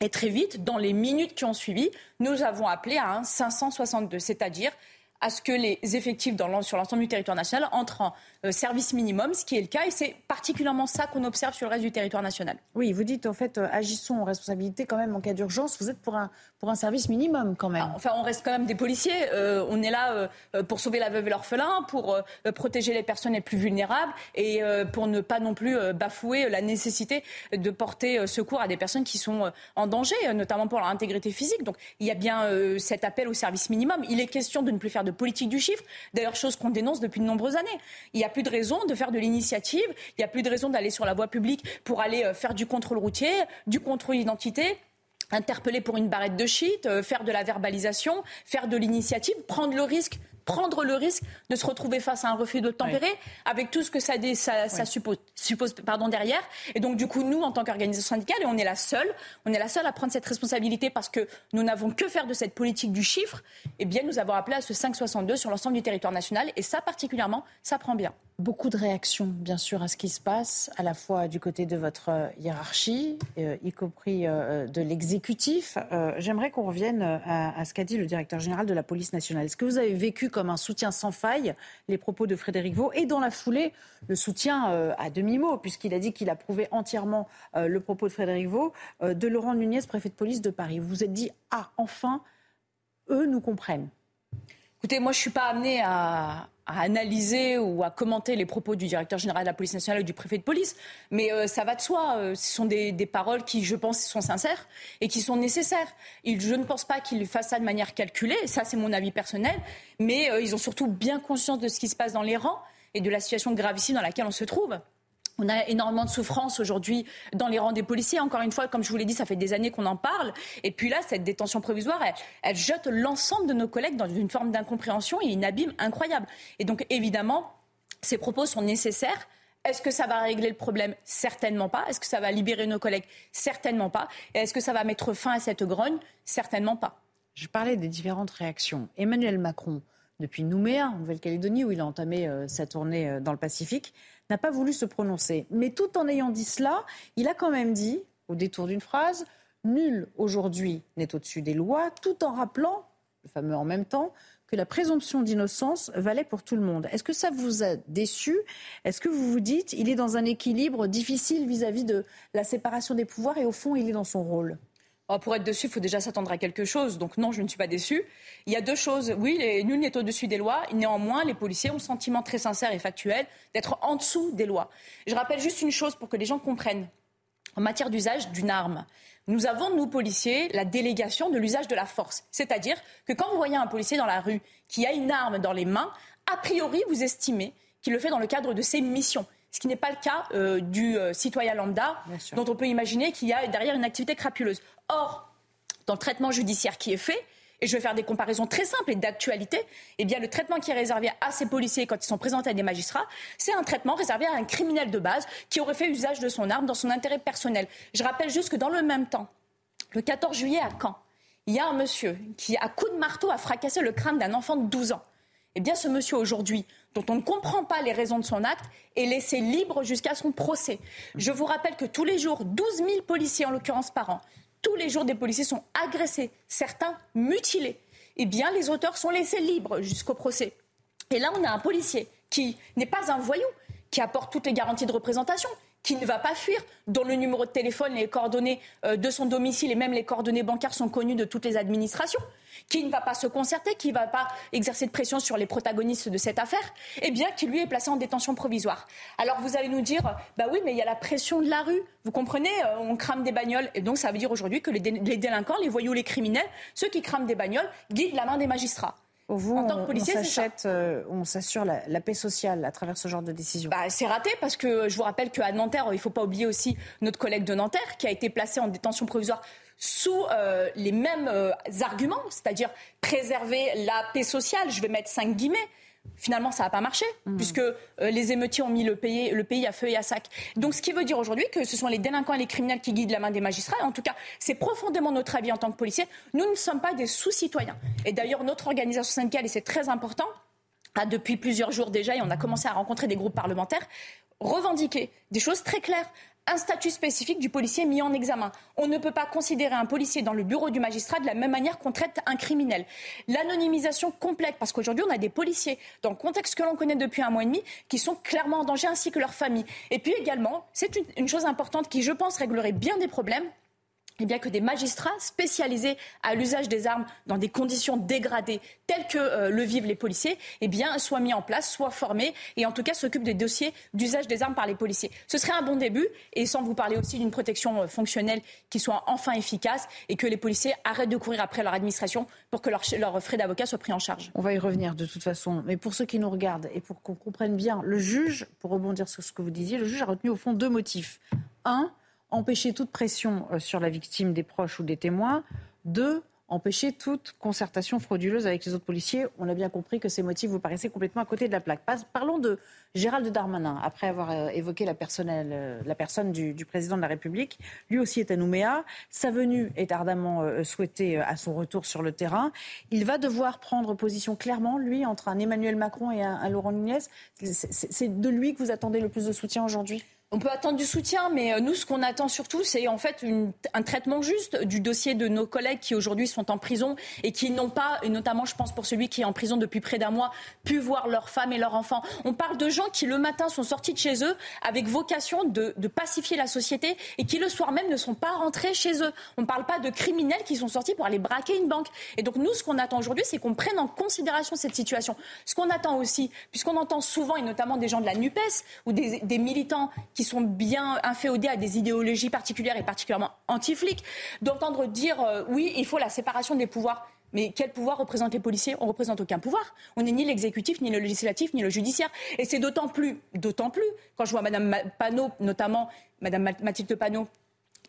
Et très vite, dans les minutes qui ont suivi, nous avons appelé à un 562, c'est-à-dire à ce que les effectifs sur l'ensemble du territoire national entrent en service minimum, ce qui est le cas, et c'est particulièrement ça qu'on observe sur le reste du territoire national. Oui, vous dites en fait, euh, agissons en responsabilité quand même en cas d'urgence. Vous êtes pour un, pour un service minimum quand même. Ah, enfin, on reste quand même des policiers. Euh, on est là pour sauver la veuve et l'orphelin, pour protéger les personnes les plus vulnérables et pour ne pas non plus bafouer la nécessité de porter secours à des personnes qui sont en danger, notamment pour leur intégrité physique. Donc, il y a bien cet appel au service minimum. Il est question de ne plus faire de politique du chiffre. D'ailleurs, chose qu'on dénonce depuis de nombreuses années. Il y a a plus de raison de faire de l'initiative, il n'y a plus de raison d'aller sur la voie publique pour aller euh, faire du contrôle routier, du contrôle d'identité interpeller pour une barrette de shit, euh, faire de la verbalisation, faire de l'initiative, prendre le risque prendre le risque de se retrouver face à un refus de tempérer, avec tout ce que ça, ça, suppose, suppose pardon, derrière. Et donc, du coup, nous, en tant qu'organisation syndicale, et on est la seule, on est la seule à prendre cette responsabilité parce que nous n'avons que faire de cette politique du chiffre, eh bien, nous avons appelé à ce 562 sur l'ensemble du territoire national. Et ça, particulièrement, ça prend bien. Beaucoup de réactions, bien sûr, à ce qui se passe, à la fois du côté de votre euh, hiérarchie, euh, y compris euh, de l'exécutif. J'aimerais qu'on revienne à, ce qu'a dit le directeur général de la police nationale. Est-ce que vous avez vécu comme un soutien sans faille les propos de Frédéric Vaux et dans la foulée le soutien à demi-mot puisqu'il a dit qu'il approuvait entièrement le propos de Frédéric Vaux de Laurent Nunez, préfet de police de Paris. Vous vous êtes dit ah enfin eux nous comprennent. Écoutez, moi, je ne suis pas amenée à, analyser ou à commenter les propos du directeur général de la police nationale ou du préfet de police, mais euh, ça va de soi. Euh, ce sont des, paroles qui, je pense, sont sincères et qui sont nécessaires. je ne pense pas qu'ils fassent ça de manière calculée, ça c'est mon avis personnel, mais euh, ils ont surtout bien conscience de ce qui se passe dans les rangs et de la situation gravissime dans laquelle on se trouve. On a énormément de souffrance aujourd'hui dans les rangs des policiers. Encore une fois, comme je vous l'ai dit, ça fait des années qu'on en parle. Et puis là, cette détention provisoire, elle, jette l'ensemble de nos collègues dans une forme d'incompréhension et une abîme incroyable. Et donc, évidemment, ces propos sont nécessaires. Est-ce que ça va régler le problème? Certainement pas. Est-ce que ça va libérer nos collègues? Certainement pas. Et est-ce que ça va mettre fin à cette grogne? Certainement pas. Je parlais des différentes réactions. Emmanuel Macron, depuis Nouméa, en Nouvelle-Calédonie, où il a entamé euh, sa tournée euh, dans le Pacifique, n'a pas voulu se prononcer. Mais tout en ayant dit cela, il a quand même dit, au détour d'une phrase, Nul aujourd'hui n'est au-dessus des lois, tout en rappelant, le fameux en même temps, que la présomption d'innocence valait pour tout le monde. Est-ce que ça vous a déçu? Est-ce que vous vous dites, il est dans un équilibre difficile vis-à-vis de la séparation des pouvoirs et au fond, il est dans son rôle? Oh, pour être dessus, il faut déjà s'attendre à quelque chose. Donc non, je ne suis pas déçue. Il y a deux choses. Oui, les, nul n'est au-dessus des lois. Néanmoins, les policiers ont le sentiment très sincère et factuel d'être en dessous des lois. Je rappelle juste une chose pour que les gens comprennent. En matière d'usage d'une arme, nous avons, nous, policiers, la délégation de l'usage de la force. C'est-à-dire que quand vous voyez un policier dans la rue qui a une arme dans les mains, a priori, vous estimez qu'il le fait dans le cadre de ses missions. Ce qui n'est pas le cas euh, du euh, citoyen lambda, dont on peut imaginer qu'il y a derrière une activité crapuleuse. Or, dans le traitement judiciaire qui est fait, et je vais faire des comparaisons très simples et d'actualité, eh le traitement qui est réservé à ces policiers quand ils sont présentés à des magistrats, c'est un traitement réservé à un criminel de base qui aurait fait usage de son arme dans son intérêt personnel. Je rappelle juste que dans le même temps, le 14 juillet à Caen, il y a un monsieur qui, à coup de marteau, a fracassé le crâne d'un enfant de 12 ans. Eh bien, ce monsieur aujourd'hui, dont on ne comprend pas les raisons de son acte, est laissé libre jusqu'à son procès. Je vous rappelle que tous les jours, 12 000 policiers, en l'occurrence par an, tous les jours des policiers sont agressés, certains mutilés. Eh bien, les auteurs sont laissés libres jusqu'au procès. Et là, on a un policier qui n'est pas un voyou, qui apporte toutes les garanties de représentation, qui ne va pas fuir, dont le numéro de téléphone, les coordonnées euh, de son domicile et même les coordonnées bancaires sont connues de toutes les administrations, qui ne va pas se concerter, qui ne va pas exercer de pression sur les protagonistes de cette affaire, eh bien, qui lui est placé en détention provisoire. Alors vous allez nous dire, bah oui, mais il y a la pression de la rue. Vous comprenez, euh, on crame des bagnoles. Et donc ça veut dire aujourd'hui que les, délinquants, les voyous, les criminels, ceux qui crament des bagnoles, guident la main des magistrats. Vous, en tant que policier, euh, on s'assure la, paix sociale à travers ce genre de décision. Bah, c'est raté parce que je vous rappelle qu'à Nanterre, il ne faut pas oublier aussi notre collègue de Nanterre qui a été placé en détention provisoire sous euh, les mêmes euh, arguments, c'est-à-dire préserver la paix sociale. Je vais mettre cinq guillemets. Finalement, ça n'a pas marché, mmh. puisque euh, les émeutiers ont mis le pays, le pays à feu et à sac. Donc, ce qui veut dire aujourd'hui que ce sont les délinquants et les criminels qui guident la main des magistrats. En tout cas, c'est profondément notre avis en tant que policiers. Nous ne sommes pas des sous-citoyens. Et d'ailleurs, notre organisation syndicale, et c'est très important, a depuis plusieurs jours déjà, et on a commencé à rencontrer des groupes parlementaires, revendiquer des choses très claires un statut spécifique du policier mis en examen. On ne peut pas considérer un policier dans le bureau du magistrat de la même manière qu'on traite un criminel. L'anonymisation complète, parce qu'aujourd'hui, on a des policiers, dans le contexte que l'on connaît depuis un mois et demi, qui sont clairement en danger, ainsi que leurs familles. Et puis également, c'est une, une chose importante qui, je pense, réglerait bien des problèmes, eh bien que des magistrats spécialisés à l'usage des armes dans des conditions dégradées telles que euh, le vivent les policiers, eh bien soient mis en place, soient formés et en tout cas s'occupent des dossiers d'usage des armes par les policiers. Ce serait un bon début et sans vous parler aussi d'une protection euh, fonctionnelle qui soit enfin efficace et que les policiers arrêtent de courir après leur administration pour que leurs leur frais d'avocat soient pris en charge. On va y revenir de toute façon, mais pour ceux qui nous regardent et pour qu'on comprenne bien, le juge, pour rebondir sur ce que vous disiez, le juge a retenu au fond deux motifs. Un, empêcher toute pression euh, sur la victime des proches ou des témoins. Deux, empêcher toute concertation frauduleuse avec les autres policiers. On a bien compris que ces motifs vous paraissaient complètement à côté de la plaque. Parlons de Gérald Darmanin, après avoir euh, évoqué la, euh, personne du, président de la République. Lui aussi est à Nouméa. Sa venue est ardemment souhaitée à son retour sur le terrain. Il va devoir prendre position clairement, lui, entre un Emmanuel Macron et un, un Laurent Nunez. C'est de lui que vous attendez le plus de soutien aujourd'hui? On peut attendre du soutien, mais euh, nous, ce qu'on attend surtout, c'est en fait un traitement juste du dossier de nos collègues qui aujourd'hui sont en prison et qui n'ont pas, et notamment, je pense pour celui qui est en prison depuis près d'un mois, pu voir leur femme et leur enfant. On parle de gens qui le matin sont sortis de chez eux avec vocation de, pacifier la société et qui le soir même ne sont pas rentrés chez eux. On ne parle pas de criminels qui sont sortis pour aller braquer une banque. Et donc nous, ce qu'on attend aujourd'hui, c'est qu'on prenne en considération cette situation. Ce qu'on attend aussi, puisqu'on entend souvent, et notamment des gens de la NUPES ou des, des militants qui sont bien inféodés à des idéologies particulières et particulièrement anti-flics, d'entendre dire euh, oui, il faut la séparation des pouvoirs. Mais quel pouvoir représentent les policiers? On ne représente aucun pouvoir. On n'est ni l'exécutif, ni le législatif, ni le judiciaire. Et c'est d'autant plus, d'autant plus, quand je vois Mme Panot, notamment Mme Mathilde Panot,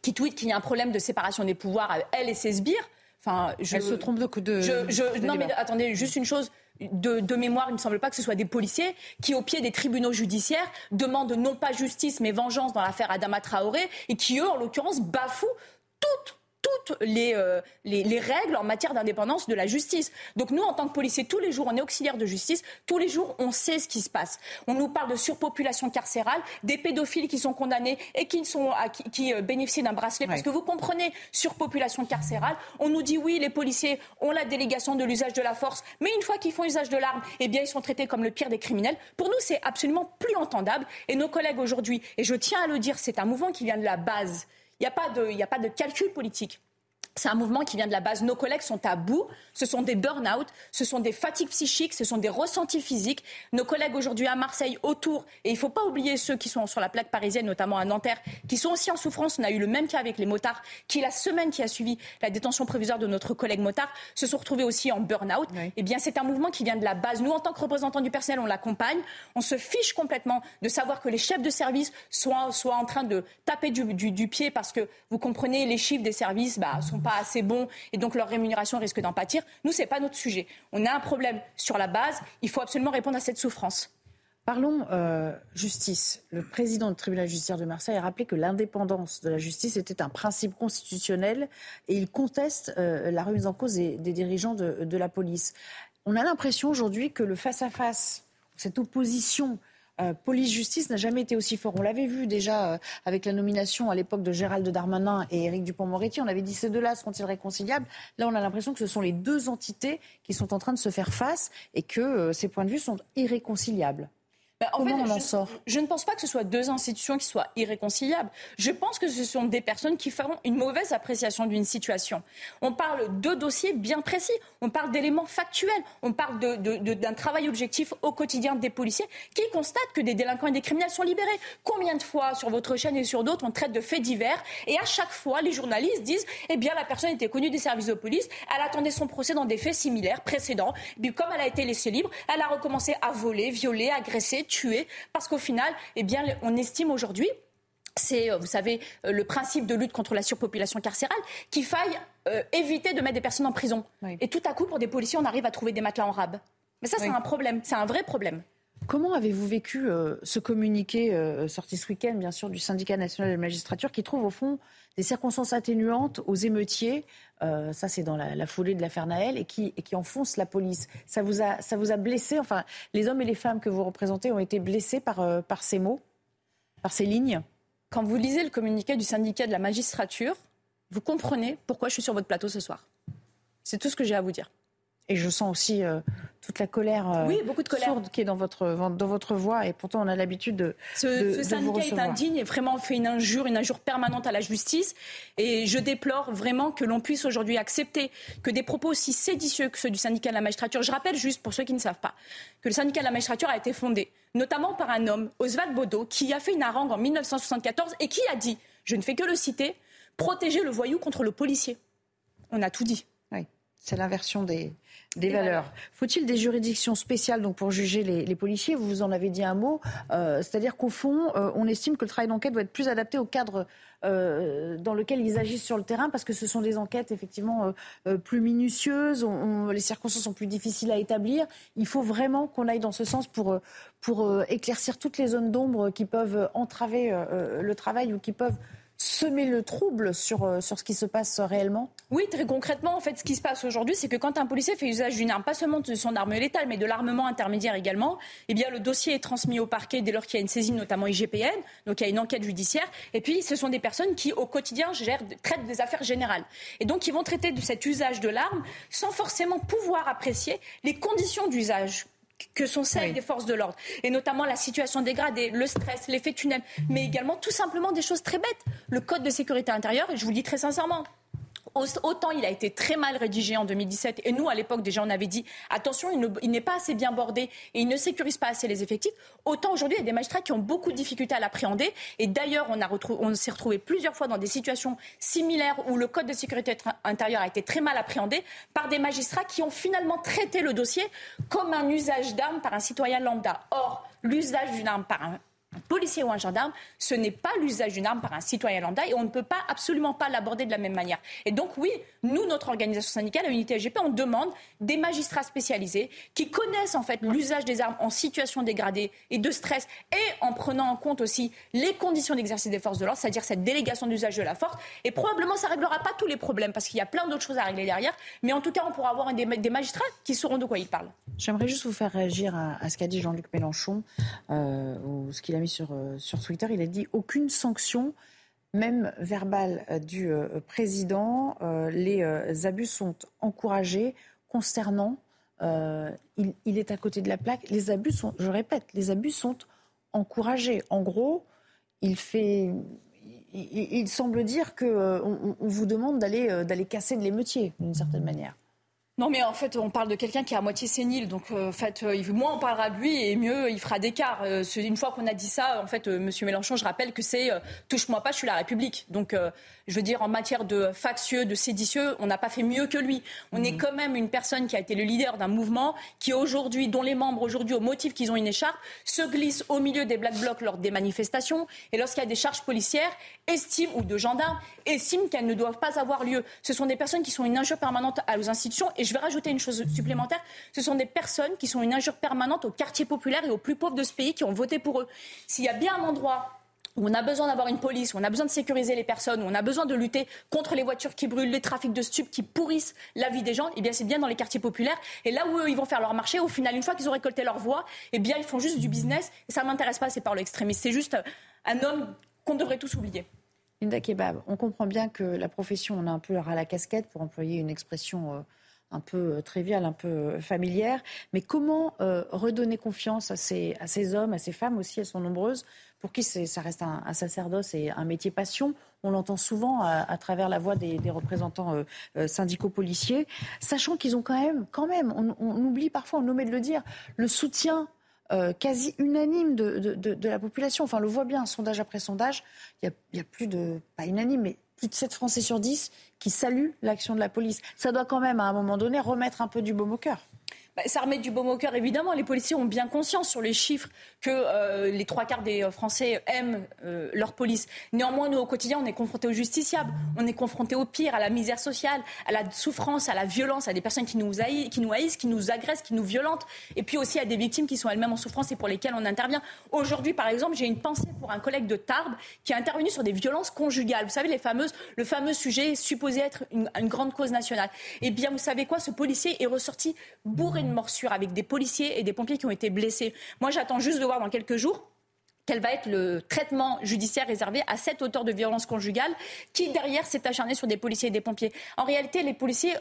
qui tweet qu'il y a un problème de séparation des pouvoirs, elle et ses sbires. Enfin, je, Elle se trompe de. de, je, non, mais attendez, juste une chose de, mémoire, il ne semble pas que ce soit des policiers qui, au pied des tribunaux judiciaires, demandent non pas justice mais vengeance dans l'affaire Adama Traoré et qui, eux, en l'occurrence, bafouent toutes euh, les, les, règles en matière d'indépendance de la justice. Donc nous, en tant que policiers, tous les jours, on est auxiliaire de justice, tous les jours, on sait ce qui se passe. On nous parle de surpopulation carcérale, des pédophiles qui sont condamnés et qui, sont, qui, euh, bénéficient d'un bracelet. Parce que vous comprenez, surpopulation carcérale, on nous dit oui, les policiers ont la délégation de l'usage de la force, mais une fois qu'ils font usage de l'arme, eh bien, ils sont traités comme le pire des criminels. Pour nous, c'est absolument plus entendable. Et nos collègues aujourd'hui, et je tiens à le dire, c'est un mouvement qui vient de la base. Il n'y a, pas de, calcul politique. C'est un mouvement qui vient de la base. Nos collègues sont à bout. Ce sont des burn-out, ce sont des fatigues psychiques, ce sont des ressentis physiques. Nos collègues aujourd'hui à Marseille, autour, et il ne faut pas oublier ceux qui sont sur la plaque parisienne, notamment à Nanterre, qui sont aussi en souffrance. On a eu le même cas avec les motards, qui la semaine qui a suivi la détention provisoire de notre collègue motard, se sont retrouvés aussi en burn-out. Eh bien, c'est un mouvement qui vient de la base. Nous, en tant que représentants du personnel, on l'accompagne. On se fiche complètement de savoir que les chefs de service soient, soient en train de taper du, du, pied parce que, vous comprenez, les chiffres des services bah, sont pas assez bon et donc leur rémunération risque d'en pâtir. Nous, ce n'est pas notre sujet. On a un problème sur la base. Il faut absolument répondre à cette souffrance. Parlons euh, justice. Le président du tribunal judiciaire de Marseille a rappelé que l'indépendance de la justice était un principe constitutionnel et il conteste euh, la remise en cause des, dirigeants de, la police. On a l'impression aujourd'hui que le face-à-face, cette opposition euh, police-justice n'a jamais été aussi fort. On l'avait vu déjà euh, avec la nomination à l'époque de Gérald Darmanin et Éric Dupont-Moretti. On avait dit ces deux-là seront-ils réconciliables? Là, on a l'impression que ce sont les deux entités qui sont en train de se faire face et que euh, ces points de vue sont irréconciliables. Bah, en fait, on en sort? Je ne pense pas que ce soit deux institutions qui soient irréconciliables. Je pense que ce sont des personnes qui feront une mauvaise appréciation d'une situation. On parle de dossiers bien précis, on parle d'éléments factuels, on parle d'un travail objectif au quotidien des policiers qui constatent que des délinquants et des criminels sont libérés. Combien de fois sur votre chaîne et sur d'autres on traite de faits divers et à chaque fois les journalistes disent eh bien la personne était connue des services de police, elle attendait son procès dans des faits similaires précédents, puis comme elle a été laissée libre, elle a recommencé à voler, violer, agresser, tuer, parce qu'au final, eh bien, on estime aujourd'hui c'est, euh, vous savez, euh, le principe de lutte contre la surpopulation carcérale, qu'il faille euh, éviter de mettre des personnes en prison. Et tout à coup, pour des policiers, on arrive à trouver des matelas en rab. Mais ça, c'est un problème, c'est un vrai problème. Comment avez-vous vécu ce communiqué sorti ce week-end, bien sûr, du syndicat national de la magistrature, qui trouve au fond des circonstances atténuantes aux émeutiers euh, ça, c'est dans la, foulée de l'affaire Naël et qui, et qui enfonce la police. Ça vous, a, ça vous a blessé Enfin, les hommes et les femmes que vous représentez ont été blessés par, euh, par ces mots, par ces lignes? Quand vous lisez le communiqué du syndicat de la magistrature, vous comprenez pourquoi je suis sur votre plateau ce soir. C'est tout ce que j'ai à vous dire. Et je sens aussi euh, toute la colère, euh, oui, beaucoup de colère. sourde qui est dans votre, dans votre voix. Et pourtant, on a l'habitude de. Ce, ce syndicat est indigne et vraiment fait une injure, une injure permanente à la justice. Et je déplore vraiment que l'on puisse aujourd'hui accepter que des propos aussi séditieux que ceux du syndicat de la magistrature. Je rappelle juste, pour ceux qui ne savent pas, que le syndicat de la magistrature a été fondé notamment par un homme, Oswald Bodo, qui a fait une harangue en 1974 et qui a dit, je ne fais que le citer, protéger le voyou contre le policier. On a tout dit. C'est l'inversion des, des valeurs. Faut-il des juridictions spéciales donc pour juger les, policiers? Vous en avez dit un mot. Euh, c'est-à-dire qu'au fond, euh, on estime que le travail d'enquête doit être plus adapté au cadre euh, dans lequel ils agissent sur le terrain, parce que ce sont des enquêtes effectivement plus minutieuses. les circonstances sont plus difficiles à établir. Il faut vraiment qu'on aille dans ce sens pour pour éclaircir toutes les zones d'ombre qui peuvent entraver le travail ou qui peuvent semer le trouble sur, euh, sur ce qui se passe réellement Oui, très concrètement, en fait, ce qui se passe aujourd'hui, c'est que quand un policier fait usage d'une arme, pas seulement de son arme létale, mais de l'armement intermédiaire également, eh bien, le dossier est transmis au parquet dès lors qu'il y a une saisine, notamment IGPN, donc il y a une enquête judiciaire. Et puis, ce sont des personnes qui, au quotidien, gèrent, traitent des affaires générales. Et donc, ils vont traiter de cet usage de l'arme sans forcément pouvoir apprécier les conditions d'usage que sont celles des forces de l'ordre, et notamment la situation dégradée, le stress, l'effet tunnel, mais également tout simplement des choses très bêtes. Le code de sécurité intérieure, et je vous le dis très sincèrement, Autant il a été très mal rédigé en 2017, et nous, à l'époque, déjà, on avait dit attention, il n'est pas assez bien bordé et il ne sécurise pas assez les effectifs. Autant aujourd'hui, il y a des magistrats qui ont beaucoup de difficultés à l'appréhender. Et d'ailleurs, on, s'est retrouvé plusieurs fois dans des situations similaires où le code de sécurité intérieure a été très mal appréhendé par des magistrats qui ont finalement traité le dossier comme un usage d'armes par un citoyen lambda. Or, l'usage d'une arme par un policier ou un gendarme, ce n'est pas l'usage d'une arme par un citoyen lambda et on ne peut pas absolument pas l'aborder de la même manière. Et donc oui, nous, notre organisation syndicale, la Unité SGP, on demande des magistrats spécialisés qui connaissent en fait l'usage des armes en situation dégradée et de stress et en prenant en compte aussi les conditions d'exercice des forces de l'ordre, c'est-à-dire cette délégation d'usage de la force. Et probablement ça ne réglera pas tous les problèmes parce qu'il y a plein d'autres choses à régler derrière, mais en tout cas on pourra avoir des, magistrats qui sauront de quoi ils parlent. J'aimerais juste vous faire réagir à, ce qu'a dit Jean-Luc Mélenchon euh, ou ce qu'il a mis sur, euh, sur Twitter. Il a dit aucune sanction, même verbale, euh, du euh, président. les abus sont encouragés, consternants. Il, il, est à côté de la plaque. Les abus sont, je répète, les abus sont encouragés. En gros, il fait. Il, semble dire qu'on on vous demande d'aller d'aller casser de l'émeutier, d'une certaine manière. Non, mais en fait, on parle de quelqu'un qui est à moitié sénile. Donc, euh, en fait, euh, moins on parlera de lui et mieux il fera d'écart. Euh, une fois qu'on a dit ça, en fait, Monsieur Mélenchon, je rappelle que c'est touche-moi pas, je suis la République. Donc, je veux dire, en matière de factieux, de séditieux, on n'a pas fait mieux que lui. On est mhm. quand même une personne qui a été le leader d'un mouvement qui aujourd'hui, dont les membres aujourd'hui, au motif qu'ils ont une écharpe, se glissent au milieu des black blocs lors des manifestations et lorsqu'il y a des charges policières, estiment ou de gendarmes estiment qu'elles ne doivent pas avoir lieu. Ce sont des personnes qui sont une injure permanente à nos institutions et je vais rajouter une chose supplémentaire. Ce sont des personnes qui sont une injure permanente aux quartiers populaires et aux plus pauvres de ce pays qui ont voté pour eux. S'il y a bien un endroit où on a besoin d'avoir une police, où on a besoin de sécuriser les personnes, où on a besoin de lutter contre les voitures qui brûlent, les trafics de stupes qui pourrissent la vie des gens, eh bien c'est bien dans les quartiers populaires. Et là où eux, ils vont faire leur marché, au final, une fois qu'ils ont récolté leur voix, eh bien ils font juste du business. Ça ne m'intéresse pas, c'est par l'extrémiste. C'est juste un homme qu'on devrait tous oublier. Linda Kebab, on comprend bien que la profession, on a un peu à la casquette, pour employer une expression euh, un peu euh, triviale, un peu euh, familière. Mais comment redonner confiance à ces, à ces hommes, à ces femmes aussi, elles sont nombreuses, pour qui ça reste un, sacerdoce et un métier passion? On l'entend souvent à, travers la voix des, représentants syndicaux policiers, sachant qu'ils ont quand même, quand même, on, oublie parfois, on omet de le dire, le soutien euh, quasi unanime de, la population. Enfin, on le voit bien, sondage après sondage, il y, a, plus de, pas unanime, mais plus de 7 Français sur 10 qui saluent l'action de la police. Ça doit quand même, à un moment donné, remettre un peu du baume au cœur. Bah, ça remet du baume au cœur, évidemment. Les policiers ont bien conscience sur les chiffres que euh, les trois quarts des euh, Français aiment euh, leur police. Néanmoins, nous, au quotidien, on est confrontés aux justiciables, on est confrontés au pire, à la misère sociale, à la souffrance, à la violence, à des personnes qui nous, qui nous haïssent, qui nous agressent, qui nous violentent, et puis aussi à des victimes qui sont elles-mêmes en souffrance et pour lesquelles on intervient. Aujourd'hui, par exemple, j'ai une pensée pour un collègue de Tarbes qui a intervenu sur des violences conjugales. Vous savez, le fameux sujet supposé être une, une grande cause nationale. Eh bien, vous savez quoi? Ce policier est ressorti bourré de morsures avec des policiers et des pompiers qui ont été blessés. Moi, j'attends juste de voir dans quelques jours quel va être le traitement judiciaire réservé à cet auteur de violence conjugale qui, derrière, s'est acharné sur des policiers et des pompiers. En réalité, les policiers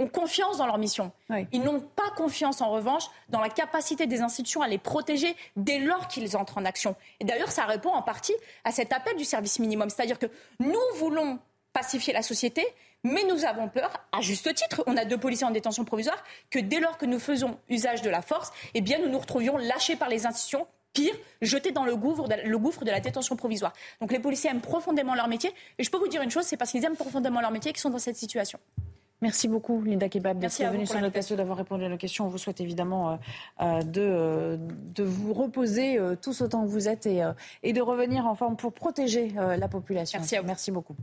ont confiance dans leur mission. Ils n'ont pas confiance, en revanche, dans la capacité des institutions à les protéger dès lors qu'ils entrent en action. Et d'ailleurs, ça répond en partie à cet appel du service minimum. C'est-à-dire que nous voulons pacifier la société, mais nous avons peur, à juste titre, on a deux policiers en détention provisoire, que dès lors que nous faisons usage de la force, eh bien, nous nous retrouvions lâchés par les institutions pire, jetés dans le gouffre, de, le gouffre de la détention provisoire. Donc les policiers aiment profondément leur métier. Et je peux vous dire une chose, c'est parce qu'ils aiment profondément leur métier qu'ils sont dans cette situation. Merci beaucoup, Linda Kebab, d'être venue sur notre plateau, d'avoir répondu à nos questions. On vous souhaite évidemment euh, euh, de, euh, de vous reposer tous autant que vous êtes et, et de revenir en forme pour protéger la population. Merci, Merci beaucoup.